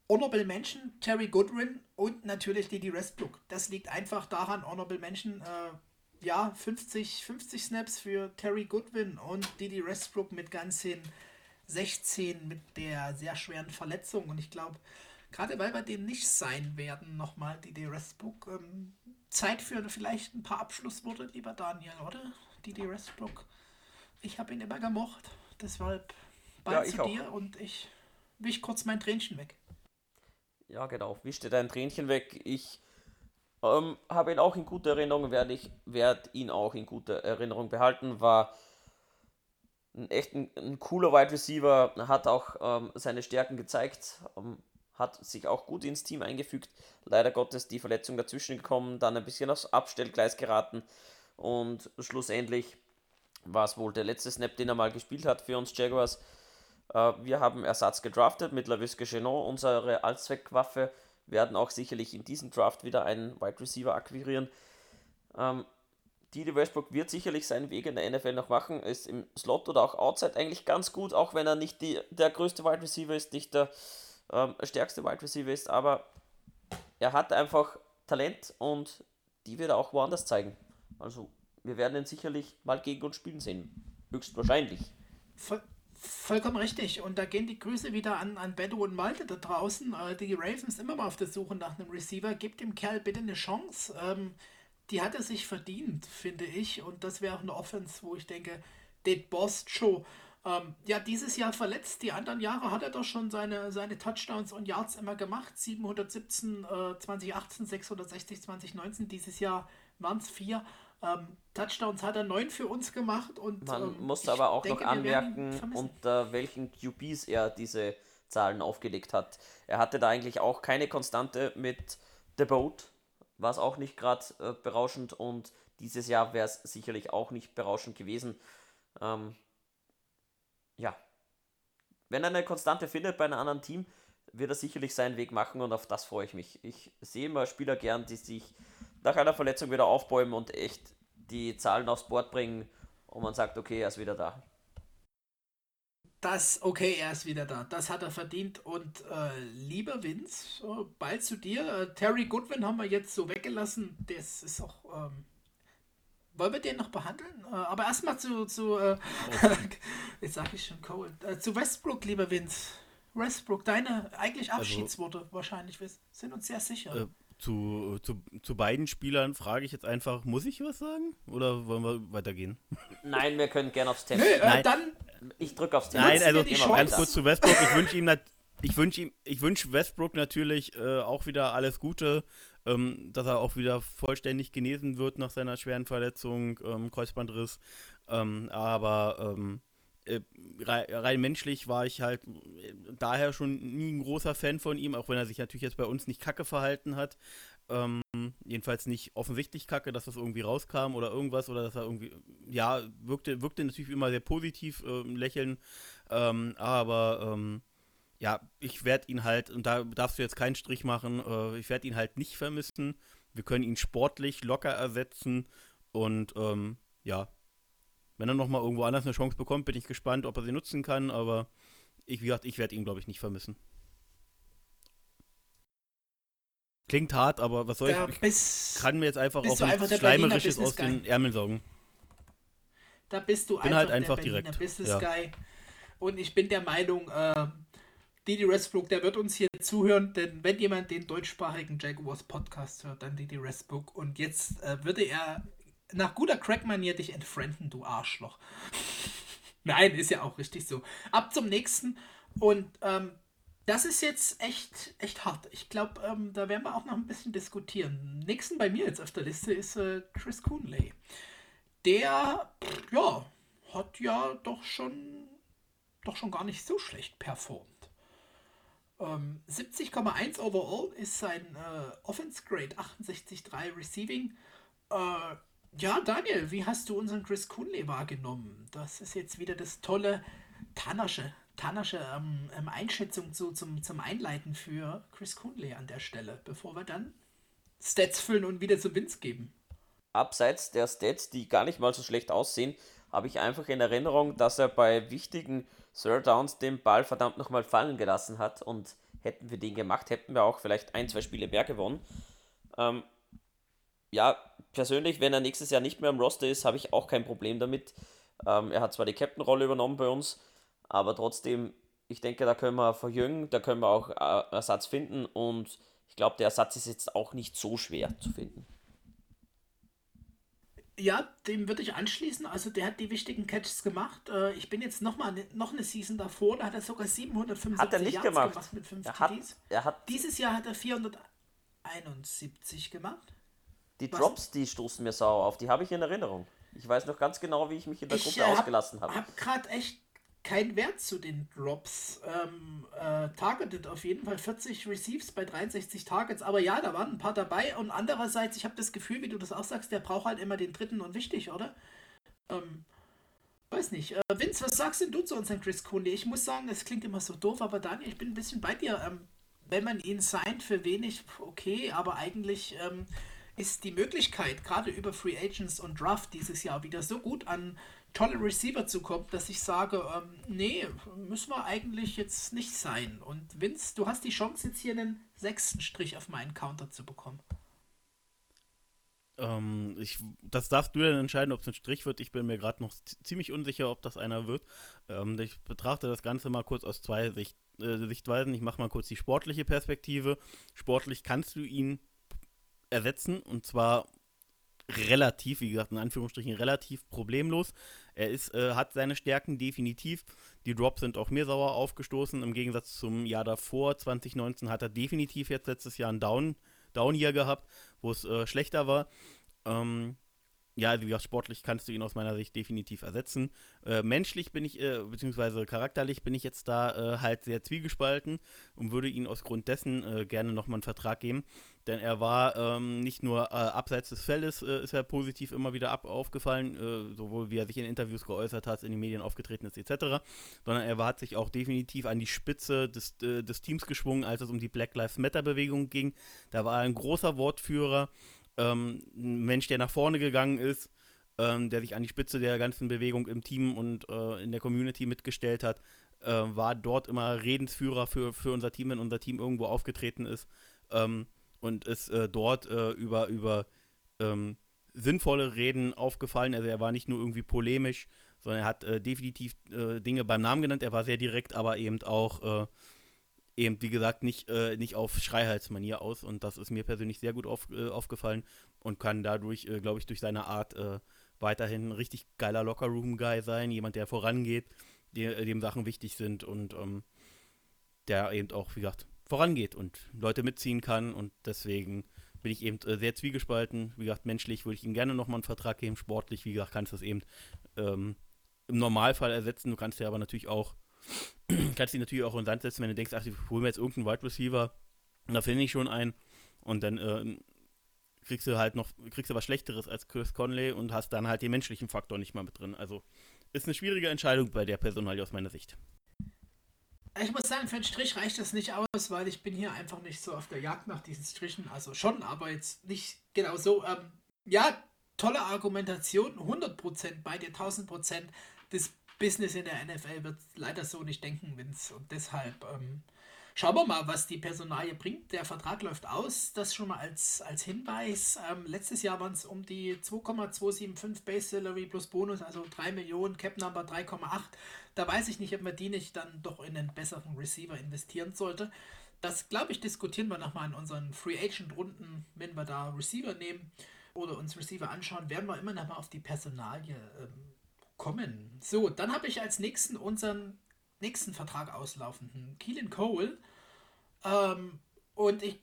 A: Honorable Mention, Terry Goodwin und natürlich Didi Westbrook. Das liegt einfach daran, Honorable Mention, äh, ja, 50, 50 Snaps für Terry Goodwin und Didi Westbrook mit ganzen 16 mit der sehr schweren Verletzung. Und ich glaube, Gerade weil wir den nicht sein werden, nochmal die D. Westbrook. Ähm, Zeit für vielleicht ein paar Abschlussworte, lieber Daniel, oder? Die D. Westbrook. Ich habe ihn immer gemocht. Deshalb bald ja, zu dir auch. und ich wisch kurz mein Tränchen weg.
C: Ja, genau. Wisch dir dein Tränchen weg. Ich ähm, habe ihn auch in guter Erinnerung, werde ich werd ihn auch in guter Erinnerung behalten. War ein echt ein, ein cooler Wide Receiver, hat auch ähm, seine Stärken gezeigt, ähm, hat sich auch gut ins Team eingefügt. Leider Gottes die Verletzung dazwischen gekommen, dann ein bisschen aufs Abstellgleis geraten und schlussendlich war es wohl der letzte Snap, den er mal gespielt hat für uns Jaguars. Äh, wir haben Ersatz gedraftet mit LaVisca Genot, unsere Allzweckwaffe, werden auch sicherlich in diesem Draft wieder einen Wide Receiver akquirieren. Ähm, Didi Westbrook wird sicherlich seinen Weg in der NFL noch machen, ist im Slot oder auch Outside eigentlich ganz gut, auch wenn er nicht die, der größte Wide Receiver ist, nicht der ähm, stärkste Wide Receiver ist, aber er hat einfach Talent und die wird er auch woanders zeigen. Also wir werden ihn sicherlich mal gegen uns spielen sehen. Höchstwahrscheinlich.
A: Voll, vollkommen richtig. Und da gehen die Grüße wieder an, an Bedo und Malte da draußen. Äh, die Ravens immer mal auf der Suche nach einem Receiver. Gebt dem Kerl bitte eine Chance. Ähm, die hat er sich verdient, finde ich. Und das wäre auch eine Offense, wo ich denke, den Boss Joe. Ähm, ja, dieses Jahr verletzt. Die anderen Jahre hat er doch schon seine, seine Touchdowns und Yards immer gemacht. 717 äh, 2018, 660 2019. Dieses Jahr waren es vier. Ähm, Touchdowns hat er neun für uns gemacht und
C: man
A: ähm,
C: muss aber auch denke, noch anmerken, unter welchen QBs er diese Zahlen aufgelegt hat. Er hatte da eigentlich auch keine Konstante mit The Boat, war es auch nicht gerade äh, berauschend und dieses Jahr wäre es sicherlich auch nicht berauschend gewesen. Ähm, ja, wenn er eine Konstante findet bei einem anderen Team, wird er sicherlich seinen Weg machen und auf das freue ich mich. Ich sehe immer Spieler gern, die sich nach einer Verletzung wieder aufbäumen und echt die Zahlen aufs Board bringen und man sagt, okay, er ist wieder da.
A: Das, okay, er ist wieder da. Das hat er verdient. Und äh, lieber Vince, bald zu dir. Äh, Terry Goodwin haben wir jetzt so weggelassen. Das ist auch. Ähm, wollen wir den noch behandeln? Äh, aber erstmal zu. zu äh, jetzt sage ich schon Cole. Äh, zu Westbrook, lieber Vince. Westbrook, deine eigentlich also Abschiedsworte also, wahrscheinlich. Wir sind uns sehr sicher
B: zu, zu, zu beiden Spielern frage ich jetzt einfach, muss ich was sagen? Oder wollen wir weitergehen?
C: Nein, wir können gerne aufs
A: Tempo. Äh, dann.
C: Ich drücke aufs Tempo.
B: Nein, also ganz kurz zu Westbrook. Ich wünsche ihm ich wünsche ihm, ich wünsche Westbrook natürlich äh, auch wieder alles Gute, ähm, dass er auch wieder vollständig genesen wird nach seiner schweren Verletzung, ähm, Kreuzbandriss. Ähm, aber ähm, äh, rein menschlich war ich halt äh, daher schon nie ein großer Fan von ihm, auch wenn er sich natürlich jetzt bei uns nicht kacke verhalten hat. Ähm, jedenfalls nicht offensichtlich kacke, dass das irgendwie rauskam oder irgendwas oder dass er irgendwie, ja, wirkte, wirkte natürlich immer sehr positiv, äh, lächeln, ähm, aber ähm, ja, ich werde ihn halt, und da darfst du jetzt keinen Strich machen, äh, ich werde ihn halt nicht vermissen. Wir können ihn sportlich locker ersetzen und ähm, ja, wenn er nochmal irgendwo anders eine Chance bekommt, bin ich gespannt, ob er sie nutzen kann, aber ich, wie gesagt, ich werde ihn, glaube ich, nicht vermissen. Klingt hart, aber was soll
A: ja,
B: ich?
A: Bist,
B: kann mir jetzt einfach auch nichts Schleimerisches aus den Ärmeln saugen.
A: Da bist du
B: bin einfach, halt einfach der direkt.
A: Business ja. Guy. Und ich bin der Meinung, äh, Didi Westbrook, der wird uns hier zuhören, denn wenn jemand den deutschsprachigen Jaguars Podcast hört, dann Didi Westbrook. Und jetzt äh, würde er nach guter Crack-Manier dich entfrienden, du Arschloch. Nein, ist ja auch richtig so. Ab zum nächsten. Und ähm, das ist jetzt echt, echt hart. Ich glaube, ähm, da werden wir auch noch ein bisschen diskutieren. Nächsten bei mir jetzt auf der Liste ist äh, Chris Coonley. Der, ja, hat ja doch schon, doch schon gar nicht so schlecht performt. Ähm, 70,1 overall ist sein äh, Offense Grade, 68,3 Receiving. Äh, ja, Daniel, wie hast du unseren Chris Kunle wahrgenommen? Das ist jetzt wieder das tolle Tannersche, Tannersche ähm, ähm, Einschätzung zu, zum, zum Einleiten für Chris Kunle an der Stelle, bevor wir dann Stats füllen und wieder zu Vince geben.
C: Abseits der Stats, die gar nicht mal so schlecht aussehen, habe ich einfach in Erinnerung, dass er bei wichtigen Third Downs den Ball verdammt nochmal fallen gelassen hat und hätten wir den gemacht, hätten wir auch vielleicht ein, zwei Spiele mehr gewonnen. Ähm, ja, persönlich, wenn er nächstes Jahr nicht mehr im Roster ist, habe ich auch kein Problem damit. Ähm, er hat zwar die Captain-Rolle übernommen bei uns, aber trotzdem, ich denke, da können wir verjüngen, da können wir auch äh, Ersatz finden und ich glaube, der Ersatz ist jetzt auch nicht so schwer zu finden.
A: Ja, dem würde ich anschließen. Also der hat die wichtigen Catches gemacht. Äh, ich bin jetzt noch mal noch eine Season davor, da hat er sogar 775
C: hat er nicht Yards gemacht.
A: gemacht mit 5
C: er hat, er hat
A: Dieses Jahr hat er 471 gemacht.
C: Die Was? Drops, die stoßen mir sauer auf, die habe ich in Erinnerung. Ich weiß noch ganz genau, wie ich mich in der
A: Ich,
C: Gruppe
A: äh, hab-
C: ausgelassen habe.
A: Hab gerade echt keinen Wert zu den Drops. Ähm, äh, targeted auf jeden Fall 40 Receives bei 63 Targets. Aber ja, da waren ein paar dabei. Und andererseits, ich habe das Gefühl, wie du das auch sagst, der braucht halt immer den dritten und wichtig, oder? Ähm, weiß nicht. Äh, Vince, was sagst denn du zu unserem Chris Conley? Ich muss sagen, es klingt immer so doof, aber Daniel, ich bin ein bisschen bei dir. Ähm, wenn man ihn signed für wenig, okay, aber eigentlich ähm, ist die Möglichkeit, gerade über Free Agents und Draft dieses Jahr wieder so gut an tolle Receiver zu kommen, dass ich sage, ähm, nee, müssen wir eigentlich jetzt nicht sein. Und Vince, du hast die Chance, jetzt hier einen sechsten Strich auf meinen Counter zu bekommen.
B: Ähm, ich, das darfst du dann entscheiden, ob es ein Strich wird. Ich bin mir gerade noch ziemlich unsicher, ob das einer wird. Ähm, ich betrachte das Ganze mal kurz aus zwei Sicht, äh, Sichtweisen. Ich mache mal kurz die sportliche Perspektive. Sportlich kannst du ihn ersetzen und zwar relativ, wie gesagt, in Anführungsstrichen relativ problemlos. Er ist, äh, hat seine Stärken definitiv. Die Drops sind auch mir sauer aufgestoßen. Im Gegensatz zum Jahr davor, 2019, hat er definitiv jetzt letztes Jahr einen Down, Down Year gehabt, wo es äh, schlechter war. Ähm, ja, wie gesagt, sportlich kannst du ihn aus meiner Sicht definitiv ersetzen. Äh, menschlich bin ich, äh, beziehungsweise charakterlich bin ich jetzt da äh, halt sehr zwiegespalten und würde ihn aus Grund dessen äh, gerne nochmal einen Vertrag geben. Denn er war ähm, nicht nur äh, abseits des Feldes, äh, ist er positiv immer wieder ab aufgefallen, äh, sowohl wie er sich in Interviews geäußert hat, in den Medien aufgetreten ist, etc., sondern er war, hat sich auch definitiv an die Spitze des, des Teams geschwungen, als es um die Black Lives Matter-Bewegung ging. Da war er ein großer Wortführer ähm, ein Mensch, der nach vorne gegangen ist, ähm, der sich an die Spitze der ganzen Bewegung im Team und äh, in der Community mitgestellt hat, äh, war dort immer Redensführer für, für unser Team, wenn unser Team irgendwo aufgetreten ist ähm, und ist äh, dort äh, über, über ähm, sinnvolle Reden aufgefallen. Also er war nicht nur irgendwie polemisch, sondern er hat äh, definitiv äh, Dinge beim Namen genannt. Er war sehr direkt, aber eben auch eben, wie gesagt, nicht, äh, nicht auf Schreihalsmanier aus. Und das ist mir persönlich sehr gut auf, äh, aufgefallen und kann dadurch, äh, glaube ich, durch seine Art äh, weiterhin ein richtig geiler Lockerroom-Guy sein. Jemand, der vorangeht, der, äh, dem Sachen wichtig sind und ähm, der eben auch, wie gesagt, vorangeht und Leute mitziehen kann. Und deswegen bin ich eben äh, sehr zwiegespalten. Wie gesagt, menschlich würde ich ihm gerne nochmal einen Vertrag geben. Sportlich, wie gesagt, kannst du es eben ähm, im Normalfall ersetzen. Du kannst ja aber natürlich auch kannst dich natürlich auch in den Sand setzen, wenn du denkst, ach, ich hole mir jetzt irgendeinen Wide Receiver, und da finde ich schon einen und dann äh, kriegst du halt noch, kriegst du was Schlechteres als Chris Conley und hast dann halt den menschlichen Faktor nicht mal mit drin. Also ist eine schwierige Entscheidung bei der Personalie aus meiner Sicht.
A: Ich muss sagen, für einen Strich reicht das nicht aus, weil ich bin hier einfach nicht so auf der Jagd nach diesen Strichen. Also schon, aber jetzt nicht genau so. Ähm, ja, tolle Argumentation, 100% bei dir, 1000%. Das Business in der NFL wird leider so nicht denken, Vince. Und deshalb ähm, schauen wir mal, was die Personalie bringt. Der Vertrag läuft aus. Das schon mal als, als Hinweis. Ähm, letztes Jahr waren es um die 2,275 Base Salary plus Bonus, also 3 Millionen, Cap Number 3,8. Da weiß ich nicht, ob man die nicht dann doch in einen besseren Receiver investieren sollte. Das, glaube ich, diskutieren wir nochmal in unseren Free Agent Runden, wenn wir da Receiver nehmen oder uns Receiver anschauen, werden wir immer nochmal auf die Personalie ähm, kommen. So, dann habe ich als nächsten unseren nächsten Vertrag auslaufenden Keelan Cole. Ähm, und ich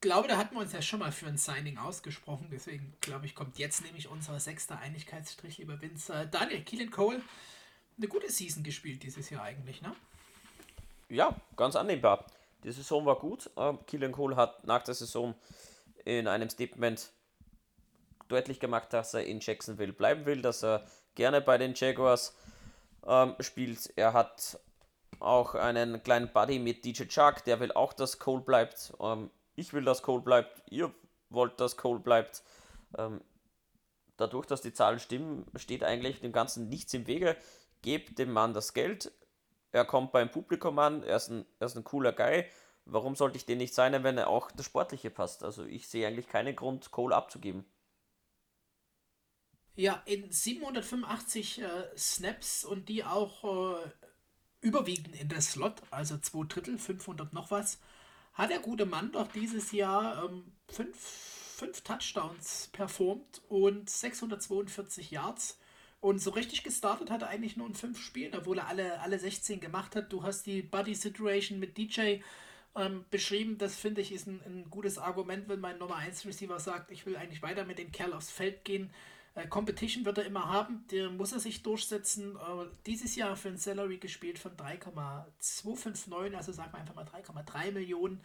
A: glaube, da hatten wir uns ja schon mal für ein Signing ausgesprochen. Deswegen glaube ich, kommt jetzt nämlich unser sechster Einigkeitsstrich, lieber Vince. Daniel, Keelan Cole, eine gute Season gespielt dieses Jahr eigentlich, ne?
C: Ja, ganz annehmbar. Die Saison war gut. Ähm, Keelan Cole hat nach der Saison in einem Statement deutlich gemacht, dass er in Jacksonville bleiben will, dass er gerne bei den Jaguars ähm, spielt. Er hat auch einen kleinen Buddy mit DJ Chuck, der will auch, dass Cole bleibt. Ähm, ich will, dass Cole bleibt. Ihr wollt, dass Cole bleibt. Ähm, dadurch, dass die Zahlen stimmen, steht eigentlich dem Ganzen nichts im Wege. Gebt dem Mann das Geld. Er kommt beim Publikum an. Er ist ein, er ist ein cooler Guy. Warum sollte ich den nicht sein, wenn er auch das Sportliche passt? Also ich sehe eigentlich keinen Grund, Cole abzugeben.
A: Ja, in 785 äh, Snaps und die auch äh, überwiegend in der Slot, also zwei Drittel, 500 noch was, hat der gute Mann doch dieses Jahr ähm, fünf, fünf Touchdowns performt und 642 Yards. Und so richtig gestartet hat er eigentlich nur in fünf Spielen, obwohl er alle, alle 16 gemacht hat. Du hast die Buddy-Situation mit DJ ähm, beschrieben. Das finde ich ist ein, ein gutes Argument, wenn mein Nummer 1 Receiver sagt, ich will eigentlich weiter mit dem Kerl aufs Feld gehen. Äh, Competition wird er immer haben, der muss er sich durchsetzen. Äh, dieses Jahr für ein Salary gespielt von 3,259, also sagen wir einfach mal 3,3 Millionen.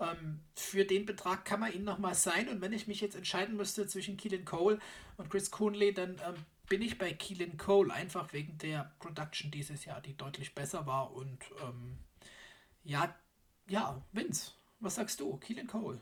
A: Ähm, für den Betrag kann man ihn nochmal sein. Und wenn ich mich jetzt entscheiden müsste zwischen Keelan Cole und Chris Coonley, dann ähm, bin ich bei Keelan Cole, einfach wegen der Production dieses Jahr, die deutlich besser war. Und ähm, ja, ja, Vince, was sagst du? Keelan Cole.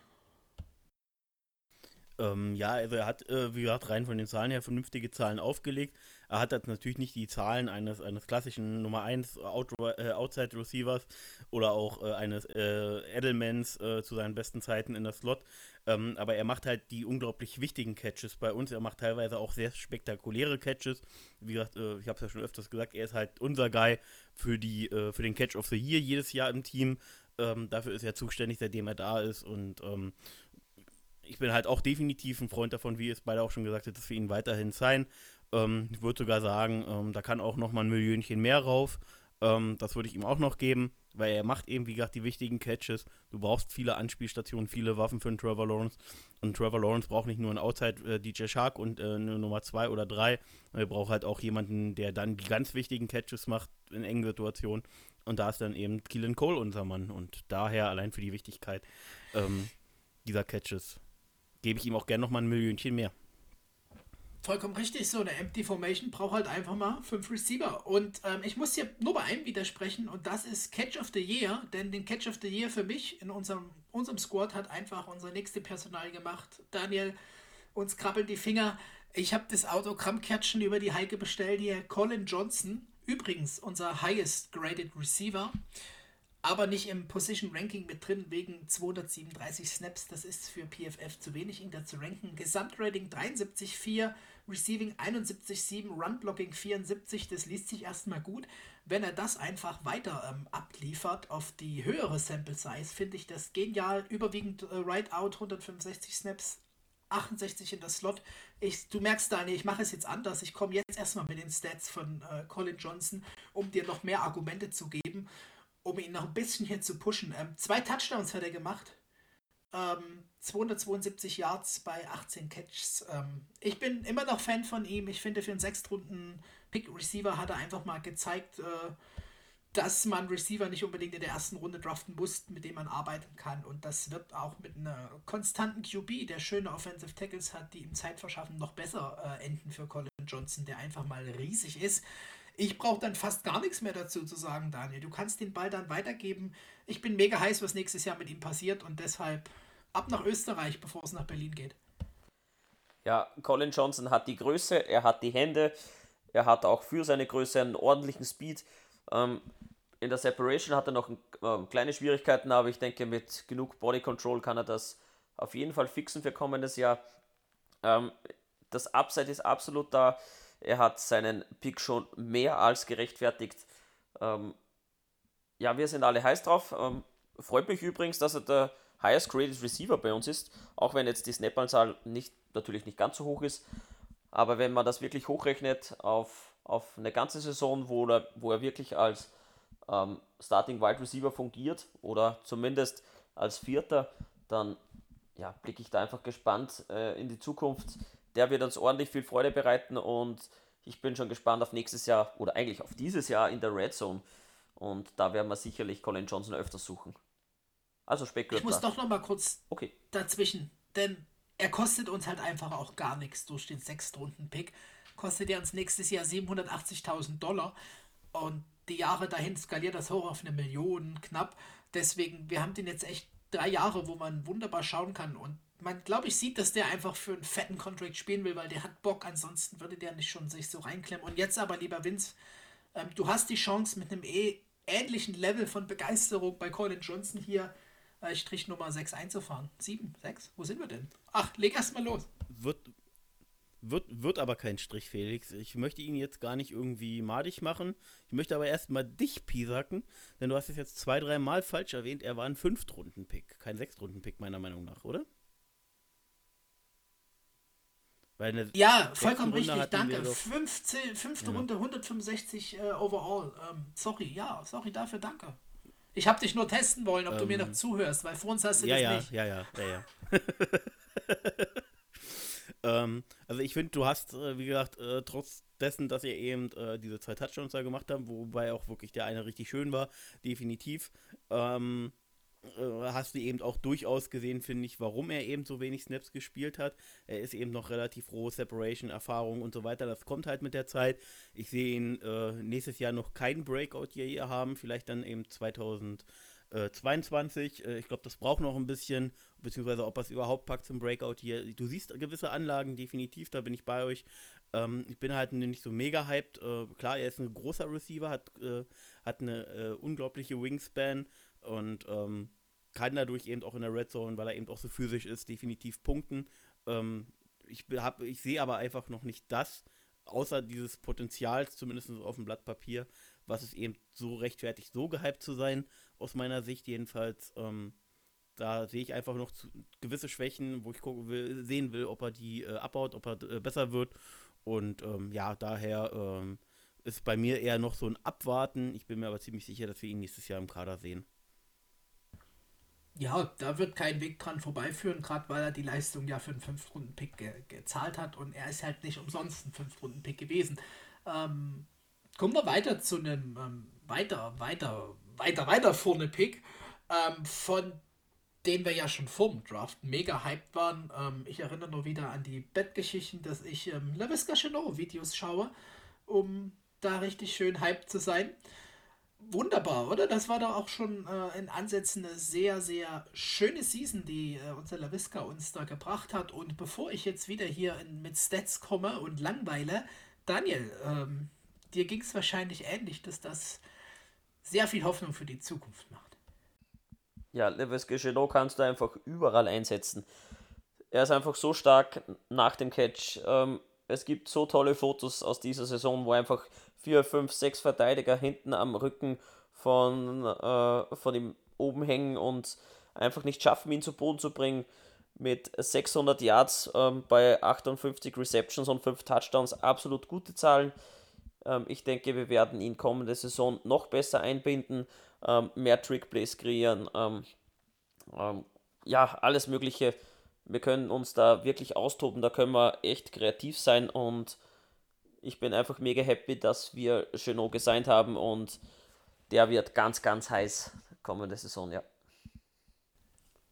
B: Ähm, ja, also er hat, äh, wie gesagt, rein von den Zahlen her vernünftige Zahlen aufgelegt. Er hat jetzt natürlich nicht die Zahlen eines, eines klassischen Nummer 1 Out, äh, Outside Receivers oder auch äh, eines äh, Edelmans äh, zu seinen besten Zeiten in der Slot. Ähm, aber er macht halt die unglaublich wichtigen Catches bei uns. Er macht teilweise auch sehr spektakuläre Catches. Wie gesagt, äh, ich habe es ja schon öfters gesagt, er ist halt unser Guy für, die, für den Catch of the Year jedes Jahr im Team. Ähm, dafür ist er zuständig, seitdem er da ist. Und ähm, ich bin halt auch definitiv ein Freund davon, wie es beide auch schon gesagt hat, dass wir ihn weiterhin sein. Ähm, ich würde sogar sagen, ähm, da kann auch noch mal ein Millionchen mehr rauf. Ähm, das würde ich ihm auch noch geben, weil er macht eben, wie gesagt, die wichtigen Catches. Du brauchst viele Anspielstationen, viele Waffen für einen Trevor Lawrence. Und Trevor Lawrence braucht nicht nur einen Outside äh, DJ Shark und äh, eine Nummer 2 oder 3. Er braucht halt auch jemanden, der dann die ganz wichtigen Catches macht in engen Situationen. Und da ist dann eben Keelan Cole unser Mann. Und daher allein für die Wichtigkeit ähm, dieser Catches gebe ich ihm auch gerne nochmal ein Millionchen mehr.
A: Vollkommen richtig, so eine Empty Formation braucht halt einfach mal fünf Receiver. Und ähm, ich muss hier nur bei einem widersprechen und das ist Catch of the Year, denn den Catch of the Year für mich in unserem, unserem Squad hat einfach unser nächste Personal gemacht. Daniel, uns krabbeln die Finger. Ich habe das Autogrammkärtchen über die Heike bestellt hier. Colin Johnson, übrigens unser highest graded Receiver aber nicht im Position Ranking mit drin wegen 237 Snaps. Das ist für PFF zu wenig, ihn da zu ranken. Gesamtrating 73,4, Receiving 71,7, Run Blocking 74. Das liest sich erstmal gut. Wenn er das einfach weiter ähm, abliefert auf die höhere Sample Size, finde ich das genial. Überwiegend äh, Right Out 165 Snaps. 68 in der Slot. Ich, du merkst, Daniel, ich mache es jetzt anders. Ich komme jetzt erstmal mit den Stats von äh, Colin Johnson, um dir noch mehr Argumente zu geben um ihn noch ein bisschen hier zu pushen. Ähm, zwei Touchdowns hat er gemacht. Ähm, 272 Yards bei 18 Catches. Ähm, ich bin immer noch Fan von ihm. Ich finde, für einen Sechstrunden-Pick-Receiver hat er einfach mal gezeigt, äh, dass man Receiver nicht unbedingt in der ersten Runde draften muss, mit dem man arbeiten kann. Und das wird auch mit einer konstanten QB, der schöne Offensive Tackles hat, die ihm Zeit verschaffen, noch besser äh, enden für Colin Johnson, der einfach mal riesig ist. Ich brauche dann fast gar nichts mehr dazu zu sagen, Daniel. Du kannst den Ball dann weitergeben. Ich bin mega heiß, was nächstes Jahr mit ihm passiert und deshalb ab nach Österreich, bevor es nach Berlin geht.
C: Ja, Colin Johnson hat die Größe, er hat die Hände, er hat auch für seine Größe einen ordentlichen Speed. Ähm, in der Separation hat er noch äh, kleine Schwierigkeiten, aber ich denke, mit genug Body Control kann er das auf jeden Fall fixen für kommendes Jahr. Ähm, das Upside ist absolut da. Er hat seinen Pick schon mehr als gerechtfertigt. Ähm, ja, wir sind alle heiß drauf. Ähm, freut mich übrigens, dass er der highest graded Receiver bei uns ist, auch wenn jetzt die Snap-Anzahl nicht, natürlich nicht ganz so hoch ist. Aber wenn man das wirklich hochrechnet auf, auf eine ganze Saison, wo er, wo er wirklich als ähm, Starting Wide Receiver fungiert oder zumindest als Vierter, dann ja, blicke ich da einfach gespannt äh, in die Zukunft der wird uns ordentlich viel Freude bereiten und ich bin schon gespannt auf nächstes Jahr oder eigentlich auf dieses Jahr in der Red Zone. Und da werden wir sicherlich Colin Johnson öfters suchen. Also spekulativ.
A: Ich muss doch noch mal kurz okay. dazwischen, denn er kostet uns halt einfach auch gar nichts durch den Sechstrunden-Pick. Kostet er uns nächstes Jahr 780.000 Dollar und die Jahre dahin skaliert das hoch auf eine Million knapp. Deswegen, wir haben den jetzt echt drei Jahre, wo man wunderbar schauen kann und man, glaube ich, sieht, dass der einfach für einen fetten Contract spielen will, weil der hat Bock, ansonsten würde der nicht schon sich so reinklemmen. Und jetzt aber, lieber Vince, ähm, du hast die Chance mit einem eh ähnlichen Level von Begeisterung bei Colin Johnson hier äh, Strich Nummer 6 einzufahren. 7, 6, wo sind wir denn? Ach, leg erst mal los.
B: Wird, wird, wird aber kein Strich, Felix. Ich möchte ihn jetzt gar nicht irgendwie madig machen. Ich möchte aber erstmal dich piesacken, denn du hast es jetzt zwei, drei Mal falsch erwähnt. Er war ein Fünftrunden-Pick, kein Sechstrunden-Pick, meiner Meinung nach, oder?
A: Ja, vollkommen richtig, danke. Fünfte, fünfte ja. Runde, 165 äh, overall. Ähm, sorry, ja, sorry dafür, danke. Ich habe dich nur testen wollen, ob ähm, du mir noch ähm, zuhörst, weil vor uns hast du
B: ja,
A: das
B: ja,
A: nicht.
B: Ja, ja, ja, ja. Ähm, also ich finde, du hast, äh, wie gesagt, äh, trotz dessen, dass ihr eben äh, diese zwei Touchdowns da gemacht habt, wobei auch wirklich der eine richtig schön war, definitiv, ähm, äh, hast du eben auch durchaus gesehen, finde ich, warum er eben so wenig Snaps gespielt hat. Er ist eben noch relativ roh, Separation, Erfahrung und so weiter. Das kommt halt mit der Zeit. Ich sehe ihn äh, nächstes Jahr noch keinen Breakout hier haben, vielleicht dann eben 2022. Äh, ich glaube, das braucht noch ein bisschen, beziehungsweise ob er es überhaupt packt zum Breakout hier. Du siehst gewisse Anlagen, definitiv, da bin ich bei euch. Ähm, ich bin halt nicht so mega hyped. Äh, klar, er ist ein großer Receiver, hat, äh, hat eine äh, unglaubliche Wingspan und ähm, kann dadurch eben auch in der Red Zone, weil er eben auch so physisch ist, definitiv punkten. Ähm, ich, ich sehe aber einfach noch nicht das, außer dieses Potenzials, zumindest auf dem Blatt Papier, was es eben so rechtfertigt, so gehypt zu sein, aus meiner Sicht jedenfalls. Ähm, da sehe ich einfach noch zu, gewisse Schwächen, wo ich gucken will, sehen will, ob er die äh, abbaut, ob er äh, besser wird. Und ähm, ja, daher ähm, ist bei mir eher noch so ein Abwarten. Ich bin mir aber ziemlich sicher, dass wir ihn nächstes Jahr im Kader sehen.
A: Ja, da wird kein Weg dran vorbeiführen, gerade weil er die Leistung ja für einen 5-Runden-Pick ge gezahlt hat und er ist halt nicht umsonst ein 5-Runden-Pick gewesen. Ähm, kommen wir weiter zu einem ähm, weiter, weiter, weiter, weiter vorne Pick, ähm, von dem wir ja schon vor dem Draft mega hyped waren. Ähm, ich erinnere nur wieder an die Bettgeschichten, dass ich ähm, LaVisca Chenot Videos schaue, um da richtig schön hyped zu sein wunderbar, oder? Das war doch auch schon äh, in Ansätzen eine sehr, sehr schöne Season, die äh, unser LaVisca uns da gebracht hat. Und bevor ich jetzt wieder hier in, mit Stats komme und langweile, Daniel, ähm, dir ging es wahrscheinlich ähnlich, dass das sehr viel Hoffnung für die Zukunft macht.
C: Ja, LaVisca Genot kannst du einfach überall einsetzen. Er ist einfach so stark nach dem Catch. Ähm, es gibt so tolle Fotos aus dieser Saison, wo einfach vier, fünf, sechs Verteidiger hinten am Rücken von, äh, von ihm oben hängen und einfach nicht schaffen, ihn zu Boden zu bringen. Mit 600 Yards ähm, bei 58 Receptions und 5 Touchdowns absolut gute Zahlen. Ähm, ich denke, wir werden ihn kommende Saison noch besser einbinden, ähm, mehr Trickplays kreieren. Ähm, ähm, ja, alles Mögliche. Wir können uns da wirklich austoben, da können wir echt kreativ sein und ich bin einfach mega happy, dass wir Chenot gesigned haben und der wird ganz, ganz heiß kommende Saison, ja.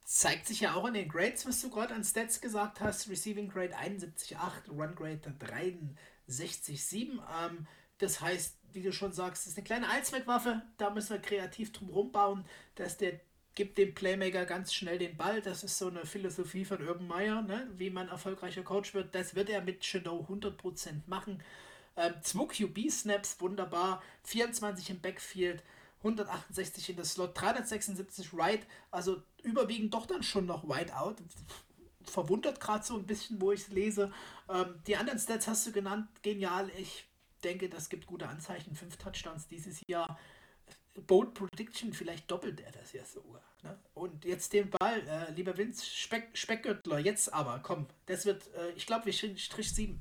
A: Zeigt sich ja auch in den Grades, was du gerade an Stats gesagt hast. Receiving Grade 71,8, Run Grade 63,7. Ähm, das heißt, wie du schon sagst, ist eine kleine Allzweckwaffe. Da müssen wir kreativ drum rumbauen, dass der gibt dem Playmaker ganz schnell den Ball. Das ist so eine Philosophie von Urban Meyer, ne? wie man erfolgreicher Coach wird. Das wird er mit Shadow 100% machen. Ähm, 2 QB-Snaps, wunderbar. 24 im Backfield, 168 in der Slot, 376 Right. Also überwiegend doch dann schon noch Whiteout. Verwundert gerade so ein bisschen, wo ich es lese. Ähm, die anderen Stats hast du genannt. Genial. Ich denke, das gibt gute Anzeichen. Fünf Touchdowns dieses Jahr. Bold Prediction, vielleicht doppelt er das ja sogar. Ne? Und jetzt den Ball, äh, lieber Vince, Speck, Speckgürtler, jetzt aber, komm, das wird, äh, ich glaube, wir Strich 7.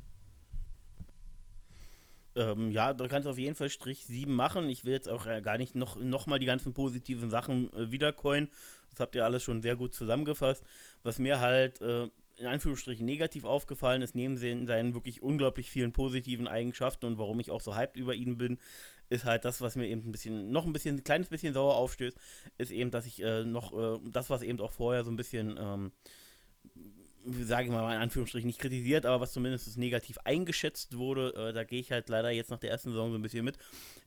B: Ähm, ja, da kannst du auf jeden Fall Strich 7 machen. Ich will jetzt auch äh, gar nicht noch, noch mal die ganzen positiven Sachen äh, wiedercoin. Das habt ihr alles schon sehr gut zusammengefasst. Was mir halt äh, in Anführungsstrichen negativ aufgefallen ist, neben seinen wirklich unglaublich vielen positiven Eigenschaften und warum ich auch so hyped über ihn bin, ist halt das, was mir eben ein bisschen, noch ein bisschen, ein kleines bisschen sauer aufstößt, ist eben, dass ich äh, noch, äh, das, was eben auch vorher so ein bisschen, ähm, sage ich mal in Anführungsstrichen, nicht kritisiert, aber was zumindest negativ eingeschätzt wurde, äh, da gehe ich halt leider jetzt nach der ersten Saison so ein bisschen mit,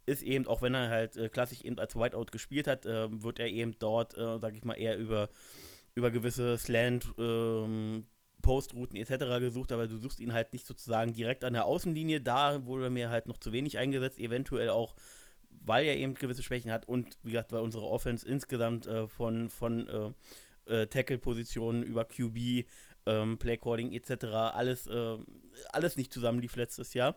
B: ist eben, auch wenn er halt äh, klassisch eben als Whiteout gespielt hat, äh, wird er eben dort, äh, sage ich mal, eher über, über gewisse Slant, ähm, Postrouten etc. gesucht, aber du suchst ihn halt nicht sozusagen direkt an der Außenlinie. Da wurde mir halt noch zu wenig eingesetzt, eventuell auch, weil er eben gewisse Schwächen hat und wie gesagt, weil unsere Offense insgesamt äh, von, von äh, äh, Tackle-Positionen über QB, ähm, Playcalling etc. alles, äh, alles nicht zusammenlief letztes Jahr.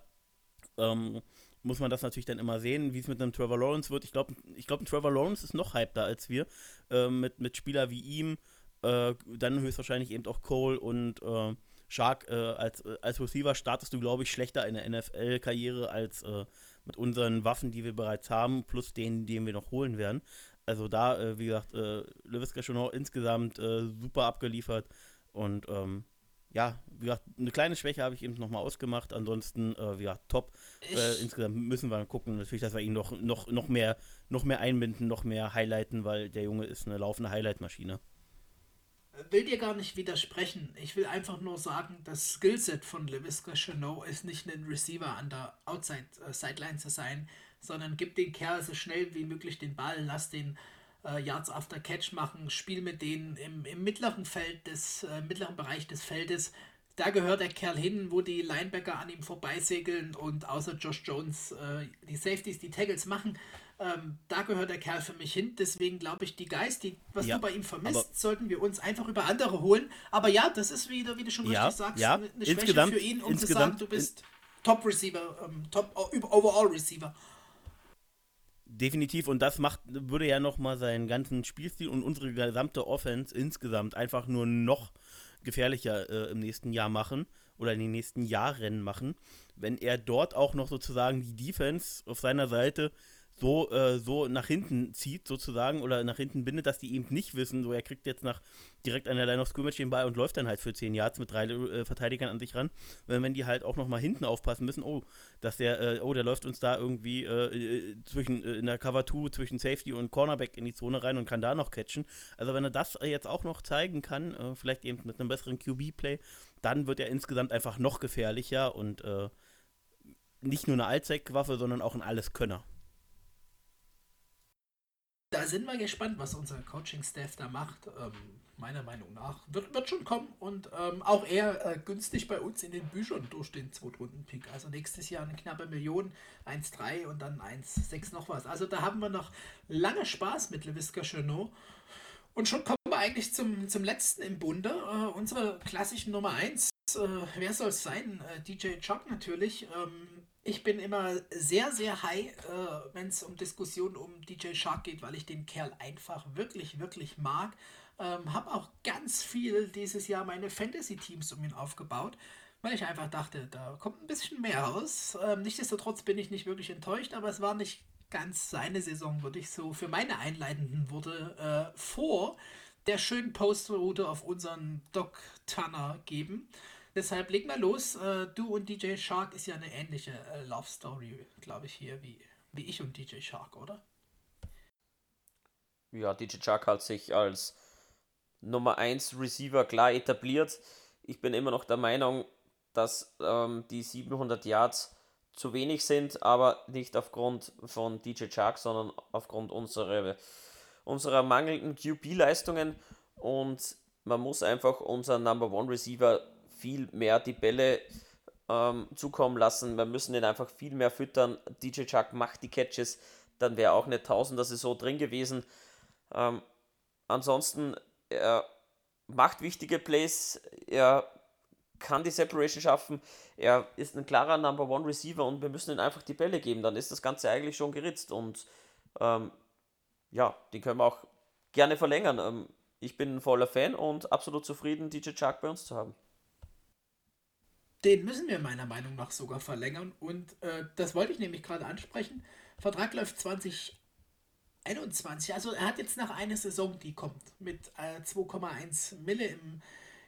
B: Ähm, muss man das natürlich dann immer sehen, wie es mit einem Trevor Lawrence wird. Ich glaube, ich glaub, ein Trevor Lawrence ist noch hypter als wir, äh, mit, mit Spieler wie ihm, äh, dann höchstwahrscheinlich eben auch Cole und äh, Shark äh, als, äh, als Receiver startest du, glaube ich, schlechter in der NFL-Karriere als äh, mit unseren Waffen, die wir bereits haben, plus denen, die wir noch holen werden. Also da, wie gesagt, äh, Levis insgesamt super abgeliefert und ähm, ja, wie gesagt, eine kleine Schwäche habe ich eben nochmal ausgemacht. Ansonsten, äh, ja, top. Äh, insgesamt müssen wir gucken, natürlich, dass wir ihn noch, noch, noch, mehr, noch mehr einbinden, noch mehr highlighten, weil der Junge ist eine laufende Highlight-Maschine.
A: Will dir gar nicht widersprechen. Ich will einfach nur sagen, das Skillset von LeVisca Chanot ist nicht ein Receiver an der Outside äh, Sideline zu sein, sondern gib den Kerl so schnell wie möglich den Ball, lass den äh, Yards after Catch machen, spiel mit denen im, im mittleren Feld des, äh, mittleren Bereich des Feldes. Da gehört der Kerl hin, wo die Linebacker an ihm vorbeisegeln und außer Josh Jones äh, die Safeties, die Tackles machen. Ähm, da gehört der Kerl für mich hin. Deswegen glaube ich, die Geist, die, was ja, du bei ihm vermisst, sollten wir uns einfach über andere holen. Aber ja, das ist wieder, wie du schon
B: ja,
A: richtig sagst,
B: ja,
A: eine Schwäche insgesamt, für ihn, um zu sagen, du bist Top Receiver, ähm, Top Overall Receiver
B: definitiv und das macht würde ja noch mal seinen ganzen Spielstil und unsere gesamte Offense insgesamt einfach nur noch gefährlicher äh, im nächsten Jahr machen oder in den nächsten Jahren machen, wenn er dort auch noch sozusagen die Defense auf seiner Seite so, äh, so nach hinten zieht, sozusagen, oder nach hinten bindet, dass die eben nicht wissen, so er kriegt jetzt nach direkt an der Line of Scrimmage den Ball und läuft dann halt für 10 Yards mit drei äh, Verteidigern an sich ran. Wenn, wenn die halt auch nochmal hinten aufpassen müssen, oh, dass der, äh, oh, der läuft uns da irgendwie äh, äh, zwischen, äh, in der Cover 2 zwischen Safety und Cornerback in die Zone rein und kann da noch catchen. Also wenn er das jetzt auch noch zeigen kann, vielleicht eben mit einem besseren QB-Play, dann wird er insgesamt einfach noch gefährlicher und nicht nur eine Allzweckwaffe, sondern auch ein Alleskönner
A: da sind wir gespannt, was unser Coaching-Staff da macht. Ähm, meiner Meinung nach wird, wird schon kommen und ähm, auch eher äh, günstig bei uns in den Büchern durch den Zweitrunden-Pick. Also nächstes Jahr eine knappe Million, 1,3 und dann 1,6 noch was. Also da haben wir noch lange Spaß mit Leviska Chenot. Und schon kommen wir eigentlich zum, zum letzten im Bunde. Äh, unsere klassischen Nummer 1. Äh, wer soll es sein? Äh, DJ Chuck natürlich. Ähm, ich bin immer sehr, sehr high, äh, wenn es um Diskussionen um DJ Shark geht, weil ich den Kerl einfach wirklich, wirklich mag. Ähm, habe auch ganz viel dieses Jahr meine Fantasy-Teams um ihn aufgebaut, weil ich einfach dachte, da kommt ein bisschen mehr raus. Ähm, nichtsdestotrotz bin ich nicht wirklich enttäuscht, aber es war nicht ganz seine Saison, würde ich so für meine einleitenden Worte äh, vor der schönen Postroute auf unseren Doc Tanner geben. Deshalb leg mal los. Äh, du und DJ Shark ist ja eine ähnliche äh, Love Story, glaube ich, hier wie, wie ich und DJ Shark, oder?
C: Ja, DJ Shark hat sich als Nummer 1 Receiver klar etabliert. Ich bin immer noch der Meinung, dass ähm, die 700 Yards zu wenig sind, aber nicht aufgrund von DJ Shark, sondern aufgrund unserer, unserer mangelnden QB-Leistungen. Und man muss einfach unseren Number One Receiver viel mehr die Bälle ähm, zukommen lassen. Wir müssen ihn einfach viel mehr füttern. DJ Chuck macht die Catches, dann wäre auch eine Tausender Saison drin gewesen. Ähm, ansonsten, er macht wichtige Plays, er kann die Separation schaffen, er ist ein klarer Number One Receiver und wir müssen ihm einfach die Bälle geben, dann ist das Ganze eigentlich schon geritzt und ähm, ja, den können wir auch gerne verlängern. Ähm, ich bin ein voller Fan und absolut zufrieden, DJ Chuck bei uns zu haben.
A: Den müssen wir meiner Meinung nach sogar verlängern. Und äh, das wollte ich nämlich gerade ansprechen. Vertrag läuft 2021. Also er hat jetzt nach einer Saison, die kommt, mit äh, 2,1 Mille im,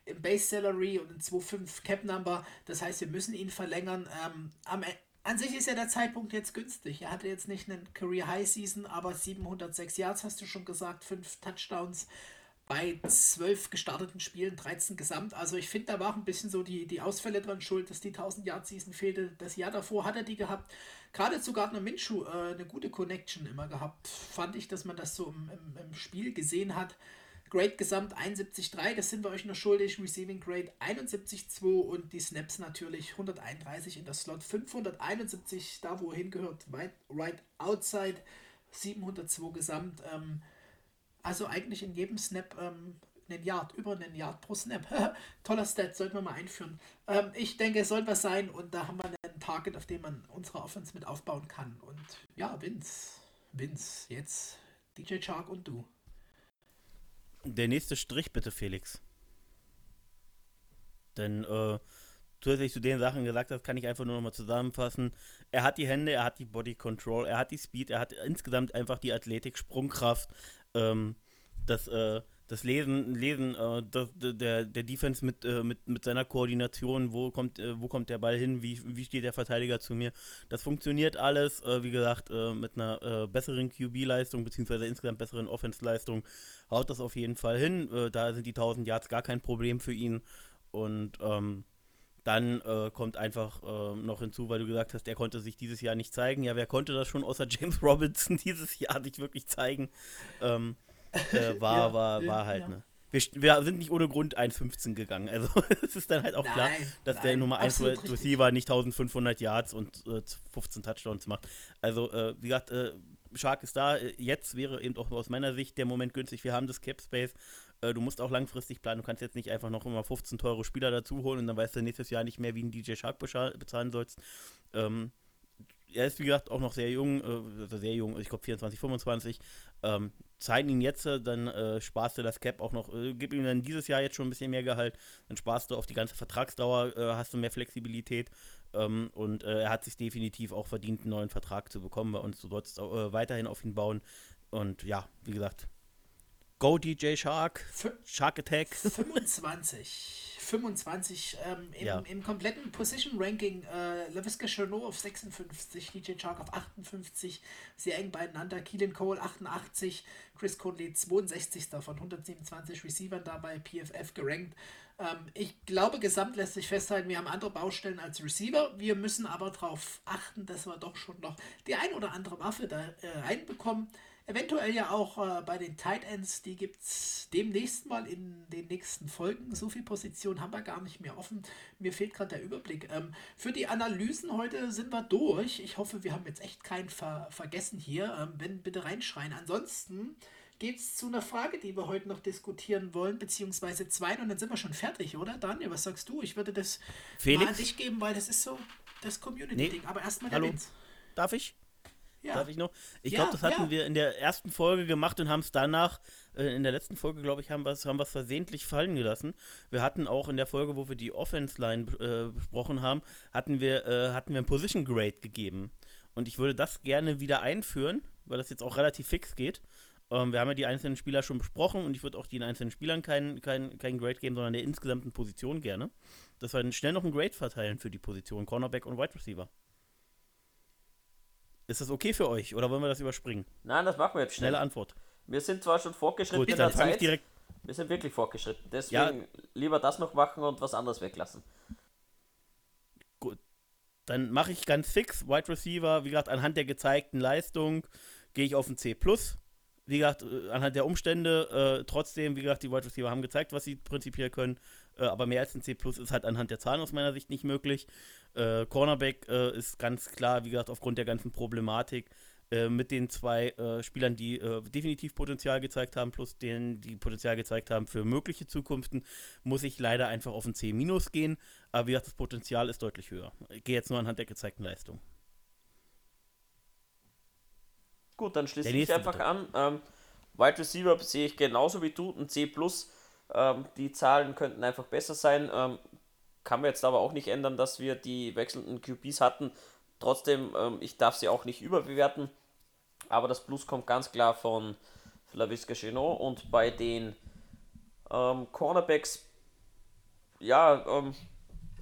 A: im Base Salary und 2,5 Cap Number. Das heißt, wir müssen ihn verlängern. Ähm, am, e, an sich ist ja der Zeitpunkt jetzt günstig. Er hatte jetzt nicht einen Career High Season, aber 706 Yards hast du schon gesagt, 5 Touchdowns bei zwölf gestarteten Spielen 13 gesamt. Also ich finde, da war ein bisschen so die, die Ausfälle dran schuld, dass die 1000 Yard Season fehlte. Das Jahr davor hat er die gehabt. Gerade zu Gardner Minshew äh, eine gute Connection immer gehabt. Fand ich, dass man das so im, im, im Spiel gesehen hat. Grade Gesamt 71,3, das sind wir euch noch schuldig. Receiving Grade 71,2 und die Snaps natürlich 131 in der Slot, 571 da, wo er hingehört, right, right outside, 702 Gesamt. Ähm, also eigentlich in jedem Snap ähm, einen Yard, über einen Yard pro Snap. Toller Stat, sollten wir mal einführen. Ähm, ich denke, es soll was sein und da haben wir einen Target, auf dem man unsere Offense mit aufbauen kann. Und ja, Vince, Vince, jetzt DJ Shark und du.
B: Der nächste Strich bitte, Felix. Denn äh, zusätzlich zu den Sachen gesagt hast, kann ich einfach nur nochmal zusammenfassen. Er hat die Hände, er hat die Body Control, er hat die Speed, er hat insgesamt einfach die Athletik, Sprungkraft, ähm, das, äh, das Lesen, Lesen äh, das, der, der Defense mit, äh, mit, mit seiner Koordination, wo kommt, äh, wo kommt der Ball hin, wie, wie steht der Verteidiger zu mir. Das funktioniert alles, äh, wie gesagt, äh, mit einer besseren QB-Leistung, beziehungsweise insgesamt besseren Offense-Leistung, haut das auf jeden Fall hin. da sind die 1000 Yards gar kein Problem für ihn. Und ähm, dann kommt einfach noch hinzu, weil du gesagt hast, er konnte sich dieses Jahr nicht zeigen. Ja, wer konnte das schon außer James Robinson dieses Jahr sich wirklich zeigen? Ähm, äh, war, ja, war, war halt, ja. ne? Wir, wir, sind nicht ohne Grund 1,15 gegangen. Also es ist dann halt auch nein, klar, dass nein, der Nummer 1 Receiver nicht 1500 Yards und äh, 15 Touchdowns macht. Also, äh, wie gesagt, äh, Shark ist da. Jetzt wäre eben auch aus meiner Sicht der Moment günstig. Wir haben das Cap Space. Äh, du musst auch langfristig planen. Du kannst jetzt nicht einfach noch immer 15 teure Spieler dazu holen und dann weißt du nächstes Jahr nicht mehr, wie ein DJ Shark bezahlen sollst. Ähm, er ist wie gesagt auch noch sehr jung, äh, sehr jung, ich glaube 24, 25. Ähm, zeigen ihn jetzt, äh, dann äh, sparst du das Cap auch noch, äh, gib ihm dann dieses Jahr jetzt schon ein bisschen mehr Gehalt, dann sparst du auf die ganze Vertragsdauer, äh, hast du mehr Flexibilität ähm, und äh, er hat sich definitiv auch verdient, einen neuen Vertrag zu bekommen bei uns. Du sollst weiterhin auf ihn bauen und ja, wie gesagt, Go DJ Shark, F Shark Attack.
A: 25. 25 ähm, im, ja. im, kompletten Position Ranking. Äh, LaVisca Chenot auf 56, DJ Chark auf 58, sehr eng beieinander. Keelan Cole 88, Chris Conley 62. von 127 Receivern dabei, PFF gerankt. Ähm, ich glaube, gesamt lässt sich festhalten, wir haben andere Baustellen als Receiver. Wir müssen aber darauf achten, dass wir doch schon noch die ein oder andere Waffe da äh, reinbekommen. Eventuell ja auch äh, bei den Tight Ends, die gibt es demnächst mal in den nächsten Folgen. So viel Position haben wir gar nicht mehr offen. Mir fehlt gerade der Überblick. Ähm, für die Analysen heute sind wir durch. Ich hoffe, wir haben jetzt echt keinen ver vergessen hier. Ähm, wenn bitte reinschreien. Ansonsten geht es zu einer Frage, die wir heute noch diskutieren wollen, beziehungsweise zwei, und dann sind wir schon fertig, oder? Daniel, was sagst du? Ich würde das Felix? mal an dich geben, weil das ist so das Community-Ding. Nee. Aber erstmal der
B: Hallo. Darf ich? Ja. Darf ich noch? Ich ja, glaube, das hatten ja. wir in der ersten Folge gemacht und haben es danach, äh, in der letzten Folge, glaube ich, haben wir es haben versehentlich fallen gelassen. Wir hatten auch in der Folge, wo wir die Offense-Line äh, besprochen haben, hatten wir, äh, hatten wir ein Position Grade gegeben. Und ich würde das gerne wieder einführen, weil das jetzt auch relativ fix geht. Ähm, wir haben ja die einzelnen Spieler schon besprochen und ich würde auch den einzelnen Spielern kein, kein, kein Grade geben, sondern der insgesamten Position gerne. Dass wir dann schnell noch ein Grade verteilen für die Position Cornerback und Wide Receiver. Ist das okay für euch oder wollen wir das überspringen?
C: Nein, das machen wir jetzt schnell.
B: Schnelle Antwort.
C: Wir sind zwar schon fortgeschritten Gut,
B: in der Zeit. Direkt
C: wir sind wirklich fortgeschritten. Deswegen ja. lieber das noch machen und was anderes weglassen.
B: Gut. Dann mache ich ganz fix Wide Receiver. Wie gesagt, anhand der gezeigten Leistung gehe ich auf ein C. Wie gesagt, äh, anhand der Umstände, äh, trotzdem, wie gesagt, die Wide Receiver haben gezeigt, was sie prinzipiell können. Äh, aber mehr als ein C ist halt anhand der Zahlen aus meiner Sicht nicht möglich. Äh, Cornerback äh, ist ganz klar, wie gesagt, aufgrund der ganzen Problematik äh, mit den zwei äh, Spielern, die äh, definitiv Potenzial gezeigt haben, plus denen, die Potenzial gezeigt haben für mögliche Zukunften, muss ich leider einfach auf ein C- gehen. Aber wie gesagt, das Potenzial ist deutlich höher. Ich gehe jetzt nur anhand der gezeigten Leistung.
C: Gut, dann schließe ich einfach bitte. an. Ähm, Wide Receiver sehe ich genauso wie du, ein C+. Ähm, die Zahlen könnten einfach besser sein. Ähm, kann man jetzt aber auch nicht ändern, dass wir die wechselnden QBs hatten. Trotzdem, ähm, ich darf sie auch nicht überbewerten. Aber das Plus kommt ganz klar von Flavisca Chenot. Und bei den ähm, Cornerbacks, ja, ähm,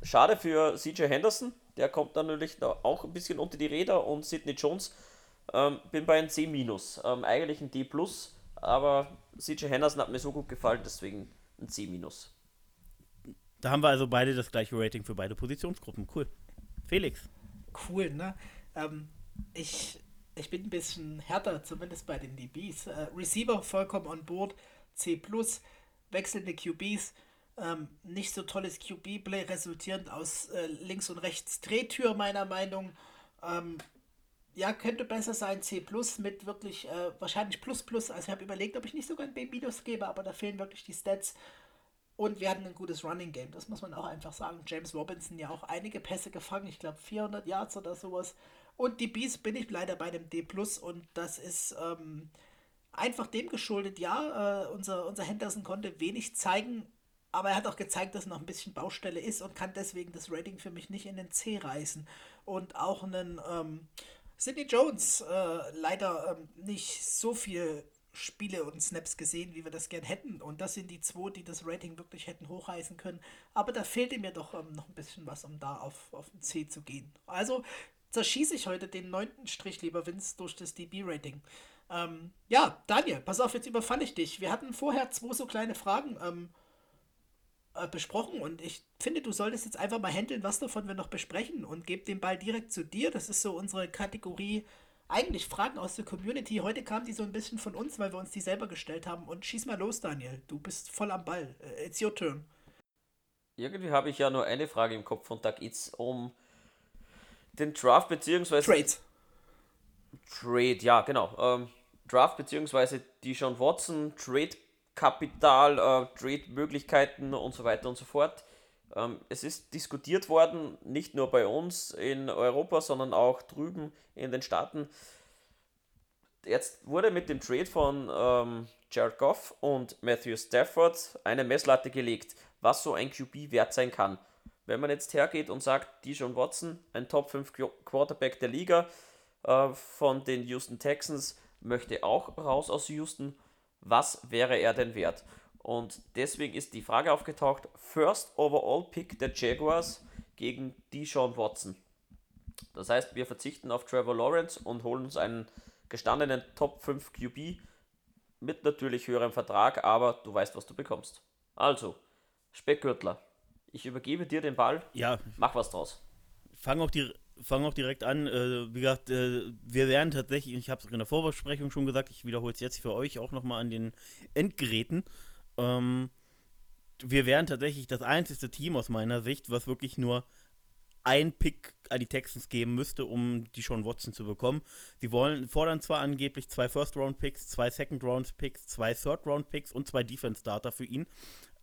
C: schade für CJ Henderson. Der kommt dann natürlich auch ein bisschen unter die Räder. Und Sidney Jones, ähm, bin bei einem C-. Ähm, eigentlich ein D, aber CJ Henderson hat mir so gut gefallen, deswegen ein C-.
B: Da haben wir also beide das gleiche Rating für beide Positionsgruppen. Cool. Felix.
A: Cool, ne? Ähm, ich, ich bin ein bisschen härter, zumindest bei den DBs. Äh, Receiver vollkommen on board, C, wechselnde QBs. Ähm, nicht so tolles QB-Play resultierend aus äh, links und rechts Drehtür, meiner Meinung. Ähm, ja, könnte besser sein, C mit wirklich äh, wahrscheinlich Plus Plus. Also ich habe überlegt, ob ich nicht sogar ein B gebe, aber da fehlen wirklich die Stats. Und wir hatten ein gutes Running Game, das muss man auch einfach sagen. James Robinson ja auch einige Pässe gefangen, ich glaube 400 Yards oder sowas. Und die Bees bin ich leider bei dem D und das ist ähm, einfach dem geschuldet. Ja, äh, unser, unser Henderson konnte wenig zeigen, aber er hat auch gezeigt, dass noch ein bisschen Baustelle ist und kann deswegen das Rating für mich nicht in den C reißen. Und auch einen ähm, Sidney Jones äh, leider ähm, nicht so viel Spiele und Snaps gesehen, wie wir das gern hätten. Und das sind die zwei, die das Rating wirklich hätten hochreißen können. Aber da fehlte mir doch ähm, noch ein bisschen was, um da auf, auf ein C zu gehen. Also zerschieße ich heute den neunten Strich, lieber Vince, durch das DB-Rating. Ähm, ja, Daniel, pass auf, jetzt überfalle ich dich. Wir hatten vorher zwei so kleine Fragen ähm, äh, besprochen und ich finde, du solltest jetzt einfach mal handeln, was davon wir noch besprechen und gebe den Ball direkt zu dir. Das ist so unsere Kategorie eigentlich Fragen aus der Community. Heute kamen die so ein bisschen von uns, weil wir uns die selber gestellt haben. Und schieß mal los, Daniel. Du bist voll am Ball. Äh, it's your turn.
C: Irgendwie habe ich ja nur eine Frage im Kopf und da geht es um den Draft beziehungsweise
A: Trades.
C: Trade, ja, genau. Ähm, Draft beziehungsweise die John Watson, Trade Kapital, äh, Trade Möglichkeiten und so weiter und so fort. Ähm, es ist diskutiert worden, nicht nur bei uns in Europa, sondern auch drüben in den Staaten. Jetzt wurde mit dem Trade von ähm, Jared Goff und Matthew Stafford eine Messlatte gelegt, was so ein QB wert sein kann. Wenn man jetzt hergeht und sagt, Dijon Watson, ein Top 5 Quarterback der Liga äh, von den Houston Texans, möchte auch raus aus Houston, was wäre er denn wert? Und deswegen ist die Frage aufgetaucht: First Overall Pick der Jaguars gegen Deshaun Watson. Das heißt, wir verzichten auf Trevor Lawrence und holen uns einen gestandenen Top 5 QB mit natürlich höherem Vertrag, aber du weißt, was du bekommst. Also, Speckgürtler, ich übergebe dir den Ball.
B: Ja.
C: Mach was draus.
B: Fang auch, die, fang auch direkt an. Äh, wie gesagt, äh, wir werden tatsächlich, ich habe es in der Vorbesprechung schon gesagt, ich wiederhole es jetzt für euch auch nochmal an den Endgeräten. Ähm, wir wären tatsächlich das einzige Team aus meiner Sicht, was wirklich nur ein Pick an die Texans geben müsste, um die Sean Watson zu bekommen. Sie wollen, fordern zwar angeblich zwei First-Round-Picks, zwei Second-Round-Picks, zwei Third-Round-Picks und zwei Defense-Starter für ihn.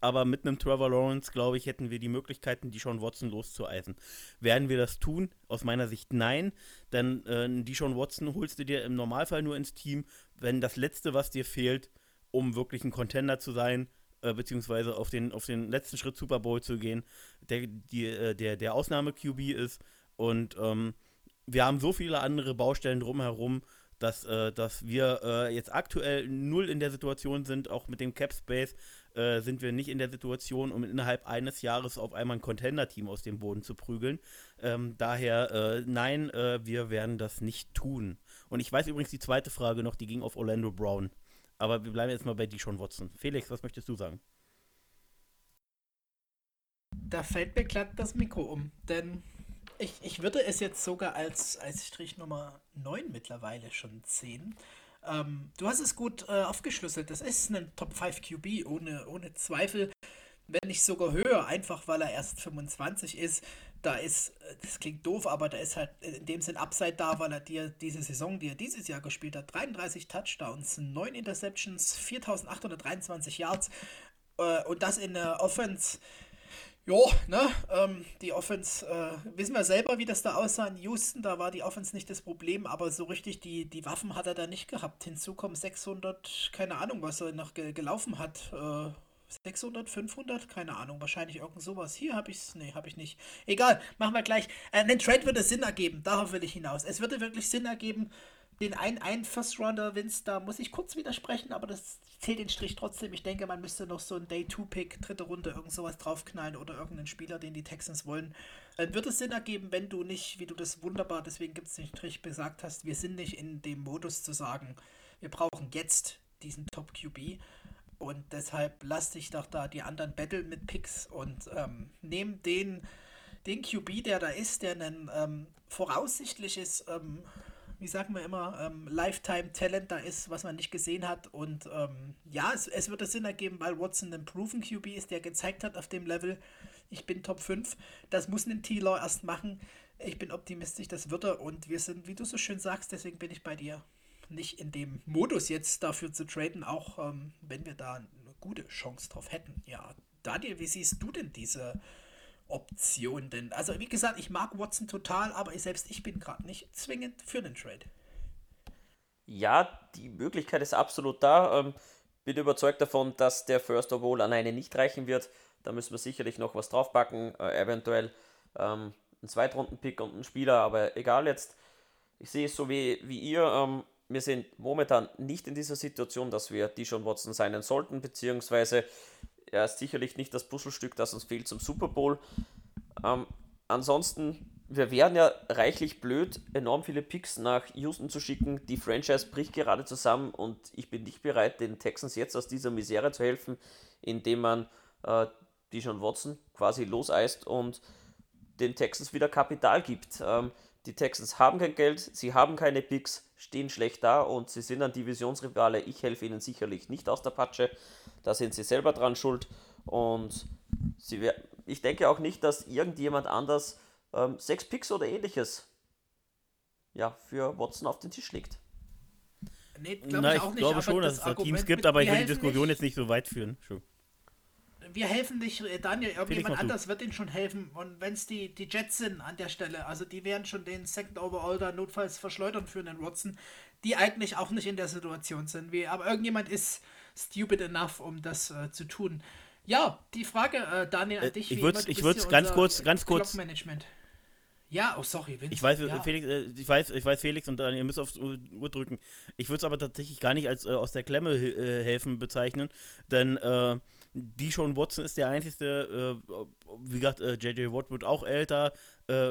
B: Aber mit einem Trevor Lawrence, glaube ich, hätten wir die Möglichkeiten, die Sean Watson loszueisen. Werden wir das tun? Aus meiner Sicht nein. Denn äh, die Sean Watson holst du dir im Normalfall nur ins Team, wenn das Letzte, was dir fehlt, um wirklich ein Contender zu sein, äh, beziehungsweise auf den, auf den letzten Schritt Super Bowl zu gehen, der, die, äh, der, der Ausnahme-QB ist. Und ähm, wir haben so viele andere Baustellen drumherum, dass, äh, dass wir äh, jetzt aktuell null in der Situation sind, auch mit dem Cap Space äh, sind wir nicht in der Situation, um innerhalb eines Jahres auf einmal ein Contender-Team aus dem Boden zu prügeln. Ähm, daher, äh, nein, wir werden das nicht tun. Und ich weiß übrigens die zweite Frage noch, die ging auf Orlando Brown. Aber wir bleiben jetzt mal bei Deshaun Watson. Felix, was möchtest du sagen?
A: Da fällt mir glatt das Mikro um, denn ich, ich würde es jetzt sogar als, als Strich Nummer 9 mittlerweile schon sehen. Ähm, du hast es gut äh, aufgeschlüsselt. Das ist ein Top 5 QB, ohne, ohne Zweifel. Wenn nicht sogar höher, einfach weil er erst 25 ist da ist, äh, das klingt doof, aber da ist halt in dem Sinn Upside da, weil er dir diese Saison, die er dieses Jahr gespielt hat, 33 Touchdowns, 9 Interceptions, 4823 Yards äh, und das in der Offense. Jo, ne, ähm, die Offense, äh, wissen wir selber, wie das da aussah in Houston, da war die Offense nicht das Problem, aber so richtig die, die Waffen hat er da nicht gehabt. Hinzu kommen 600, keine Ahnung, was er noch ge gelaufen hat, äh, 600, 500, keine Ahnung, wahrscheinlich irgend sowas. Hier habe ich es, nee, habe ich nicht. Egal, machen wir gleich. Äh, ein Trade würde Sinn ergeben, darauf will ich hinaus. Es würde wirklich Sinn ergeben, den einen, einen First Rounder Vince, da muss ich kurz widersprechen, aber das zählt den Strich trotzdem. Ich denke, man müsste noch so ein Day-2-Pick, dritte Runde, irgend sowas draufknallen oder irgendeinen Spieler, den die Texans wollen. Dann wird es Sinn ergeben, wenn du nicht, wie du das wunderbar, deswegen gibt es den Strich gesagt hast, wir sind nicht in dem Modus zu sagen, wir brauchen jetzt diesen Top-QB, und deshalb lass dich doch da die anderen battle mit Picks und ähm, nehm den, den QB, der da ist, der ein ähm, voraussichtliches, ähm, wie sagen wir immer, ähm, Lifetime-Talent da ist, was man nicht gesehen hat. Und ähm, ja, es, es wird Sinn ergeben, weil Watson ein Proven QB ist, der gezeigt hat auf dem Level, ich bin Top 5. Das muss ein T-Law erst machen. Ich bin optimistisch, das wird er. Und wir sind, wie du so schön sagst, deswegen bin ich bei dir nicht in dem Modus jetzt dafür zu traden, auch ähm, wenn wir da eine gute Chance drauf hätten. Ja, Daniel, wie siehst du denn diese Option denn? Also wie gesagt, ich mag Watson total, aber ich selbst ich bin gerade nicht zwingend für den Trade.
C: Ja, die Möglichkeit ist absolut da. Ähm, bin überzeugt davon, dass der First of All alleine nicht reichen wird. Da müssen wir sicherlich noch was draufpacken, äh, eventuell ähm, einen Zweitrunden-Pick und einen Spieler, aber egal jetzt. Ich sehe es so wie, wie ihr. Ähm, wir sind momentan nicht in dieser Situation, dass wir die schon Watson sein sollten, beziehungsweise er ist sicherlich nicht das Puzzlestück, das uns fehlt zum Super Bowl. Ähm, ansonsten, wir wären ja reichlich blöd, enorm viele Picks nach Houston zu schicken. Die Franchise bricht gerade zusammen und ich bin nicht bereit, den Texans jetzt aus dieser Misere zu helfen, indem man äh, die schon Watson quasi loseist und den Texans wieder Kapital gibt. Ähm, die Texans haben kein Geld, sie haben keine Picks, stehen schlecht da und sie sind ein Divisionsrivale. Ich helfe ihnen sicherlich nicht aus der Patsche. Da sind sie selber dran schuld. Und sie, ich denke auch nicht, dass irgendjemand anders ähm, sechs Picks oder ähnliches ja, für Watson auf den Tisch legt.
B: Nee, glaub Na, ich, ich glaube schon, dass es da Teams gibt, aber ich will die Diskussion nicht. jetzt nicht so weit führen. Schon
A: wir helfen nicht, äh, Daniel, irgendjemand anders wird ihnen schon helfen. Und wenn es die, die Jets sind an der Stelle, also die werden schon den Second Overall da notfalls verschleudern für den Watson, die eigentlich auch nicht in der Situation sind. Wie, aber irgendjemand ist stupid enough, um das äh, zu tun. Ja, die Frage, äh, Daniel, an äh, dich.
B: ich würde es ganz kurz, ganz kurz.
A: Ja, oh sorry,
B: Vince. Ich weiß, ja. Felix, äh, ich weiß, ich weiß, Felix und äh, ihr müsst aufs Uhr drücken. Ich würde es aber tatsächlich gar nicht als äh, aus der Klemme äh, helfen bezeichnen, denn äh, die schon Watson ist der einzige, äh, wie gesagt, JJ Watt wird auch älter,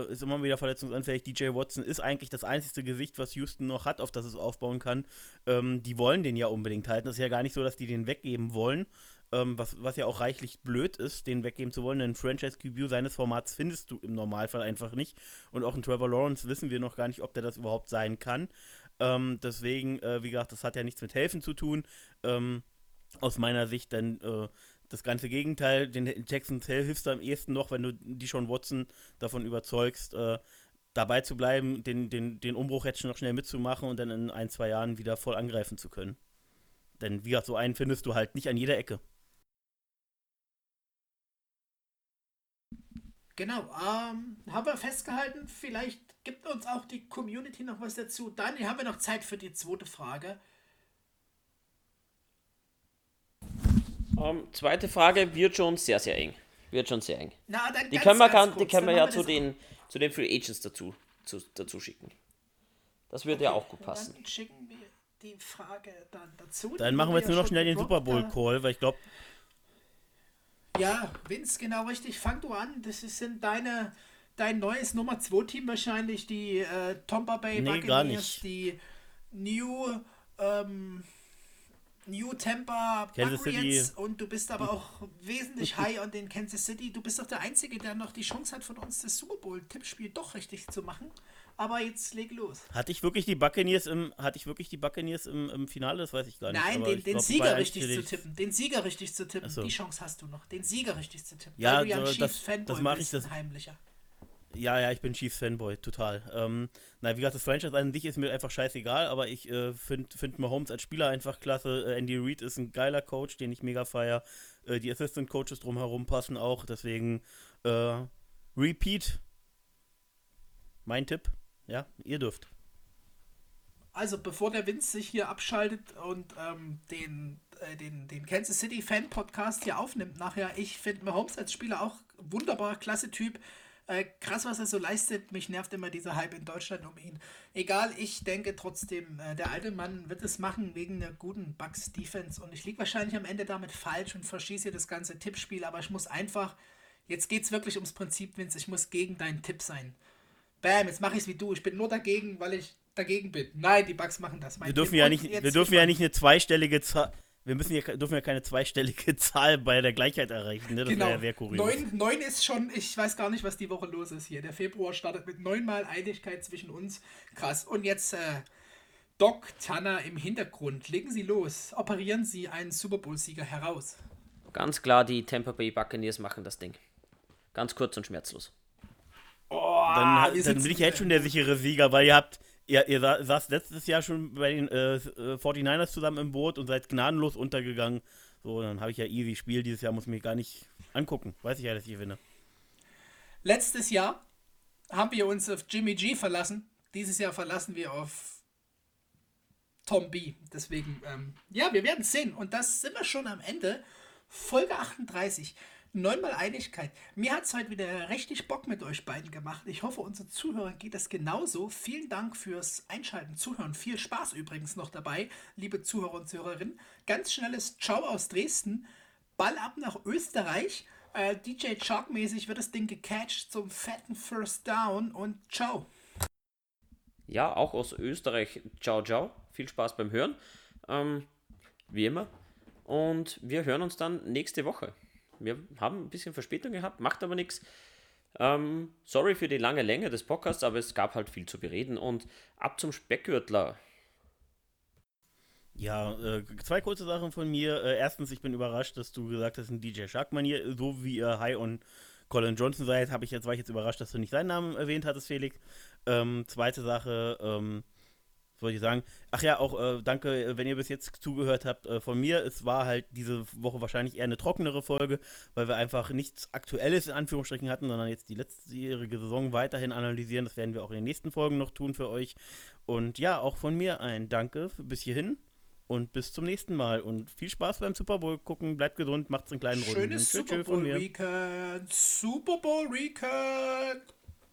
B: ist immer wieder verletzungsanfällig. DJ Watson ist eigentlich das einzige Gesicht, was Houston noch hat, auf das es aufbauen kann. Ähm, die wollen den ja unbedingt halten. Das ist ja gar nicht so, dass die den weggeben wollen, ähm, was, was ja auch reichlich blöd ist, den weggeben zu wollen. Einen Franchise-QB seines Formats findest du im Normalfall einfach nicht. Und auch in Trevor Lawrence wissen wir noch gar nicht, ob der das überhaupt sein kann. Ähm, deswegen, äh, wie gesagt, das hat ja nichts mit Helfen zu tun. Ähm, aus meiner Sicht dann äh, das ganze Gegenteil. Den Texans hilfst du am ehesten noch, wenn du die schon Watson davon überzeugst, äh, dabei zu bleiben, den, den, den Umbruch jetzt schon noch schnell mitzumachen und dann in ein, zwei Jahren wieder voll angreifen zu können. Denn wie gesagt, so einen findest du halt nicht an jeder Ecke.
A: Genau, ähm, haben wir festgehalten, vielleicht gibt uns auch die Community noch was dazu. Daniel, haben wir noch Zeit für die zweite Frage?
C: Ähm, zweite Frage wird schon sehr, sehr eng. Wird schon sehr eng.
A: Na, dann
C: die können wir, kann, die können wir ja zu den, zu den Free Agents dazu, zu, dazu schicken. Das würde okay, ja auch gut passen.
A: Dann schicken wir die Frage dann dazu.
B: Dann machen wir jetzt nur noch schnell den Super Bowl Call, weil ich glaube,
A: ja, Vince, genau richtig. Fang du an. Das sind deine, dein neues Nummer 2 Team wahrscheinlich, die äh, Tampa Bay
B: nee, Buccaneers,
A: die New ähm, New Tampa
B: Kansas
A: Buccaneers und du bist aber auch wesentlich high on den Kansas City. Du bist doch der Einzige, der noch die Chance hat, von uns das Super Bowl Tippspiel doch richtig zu machen. Aber jetzt leg los.
B: Hatte ich wirklich die Buccaneers im, hatte ich wirklich die Buccaneers im, im Finale? Das weiß ich gar nicht.
A: Nein, den, den glaub, Sieger richtig zu tippen. Den Sieger richtig zu tippen. So. Die Chance hast du noch. Den Sieger richtig zu tippen.
B: Ja so, das, das mache ich das.
A: Heimlicher.
B: Ja, ja, ich bin Chiefs Fanboy, total. Ähm, na, wie gesagt, das Franchise an sich ist mir einfach scheißegal, aber ich äh, finde find Mahomes als Spieler einfach klasse. Äh, Andy Reid ist ein geiler Coach, den ich mega feier. Äh, die Assistant Coaches drumherum passen auch, deswegen äh, Repeat. Mein Tipp. Ja, ihr dürft.
A: Also bevor der Vince sich hier abschaltet und ähm, den, äh, den, den Kansas City Fan Podcast hier aufnimmt nachher, ich finde Mahomes als Spieler auch wunderbar, klasse Typ. Äh, krass, was er so leistet. Mich nervt immer dieser Hype in Deutschland um ihn. Egal, ich denke trotzdem, äh, der alte Mann wird es machen wegen der guten Bucks Defense. Und ich liege wahrscheinlich am Ende damit falsch und verschieße das ganze Tippspiel. Aber ich muss einfach, jetzt geht es wirklich ums Prinzip, Vince. Ich muss gegen deinen Tipp sein. Bam, jetzt mache ich es wie du. Ich bin nur dagegen, weil ich dagegen bin. Nein, die Bugs machen das.
B: wir dürfen, ja nicht, wir dürfen ja nicht eine zweistellige Zahl. Wir müssen ja, dürfen ja keine zweistellige Zahl bei der Gleichheit erreichen. Ne? Das
A: genau. wäre ja kurios. Neun, neun ist schon, ich weiß gar nicht, was die Woche los ist hier. Der Februar startet mit neunmal Einigkeit zwischen uns. Krass. Und jetzt äh, Doc Tanner im Hintergrund. Legen Sie los. Operieren Sie einen Super Bowl-Sieger heraus.
C: Ganz klar, die Tampa Bay Buccaneers machen das Ding. Ganz kurz und schmerzlos.
B: Oh, dann, dann bin ich jetzt schon der sichere Sieger, weil ihr habt, ihr, ihr saß letztes Jahr schon bei den äh, 49ers äh, zusammen im Boot und seid gnadenlos untergegangen. So, dann habe ich ja easy Spiel. Dieses Jahr muss ich mich gar nicht angucken. Weiß ich ja, dass ich gewinne.
A: Letztes Jahr haben wir uns auf Jimmy G verlassen. Dieses Jahr verlassen wir auf Tom B. Deswegen, ähm, ja, wir werden sehen. Und das sind wir schon am Ende. Folge 38. Neunmal Einigkeit. Mir hat es heute wieder richtig Bock mit euch beiden gemacht. Ich hoffe, unseren Zuhörern geht es genauso. Vielen Dank fürs Einschalten, Zuhören. Viel Spaß übrigens noch dabei, liebe Zuhörer und Zuhörerinnen. Ganz schnelles Ciao aus Dresden. Ball ab nach Österreich. Äh, DJ Chalk-mäßig wird das Ding gecatcht zum fetten First Down und ciao.
C: Ja, auch aus Österreich. Ciao, ciao. Viel Spaß beim Hören. Ähm, wie immer. Und wir hören uns dann nächste Woche. Wir haben ein bisschen Verspätung gehabt, macht aber nichts. Ähm, sorry für die lange Länge des Podcasts, aber es gab halt viel zu bereden. Und ab zum Speckgürtler.
B: Ja, äh, zwei kurze Sachen von mir. Äh, erstens, ich bin überrascht, dass du gesagt hast, ein DJ Shark-Manier, so wie ihr High on Colin Johnson seid, ich jetzt, war ich jetzt überrascht, dass du nicht seinen Namen erwähnt hattest, Felix. Ähm, zweite Sache, ähm, wollte ich sagen. Ach ja, auch äh, danke, wenn ihr bis jetzt zugehört habt äh, von mir. Es war halt diese Woche wahrscheinlich eher eine trockenere Folge, weil wir einfach nichts Aktuelles in Anführungsstrichen hatten, sondern jetzt die letztjährige Saison weiterhin analysieren. Das werden wir auch in den nächsten Folgen noch tun für euch. Und ja, auch von mir ein Danke bis hierhin und bis zum nächsten Mal. Und viel Spaß beim Super Bowl gucken. Bleibt gesund, macht's einen kleinen Runden.
A: Schönes Super Bowl Weekend. Super Bowl Weekend.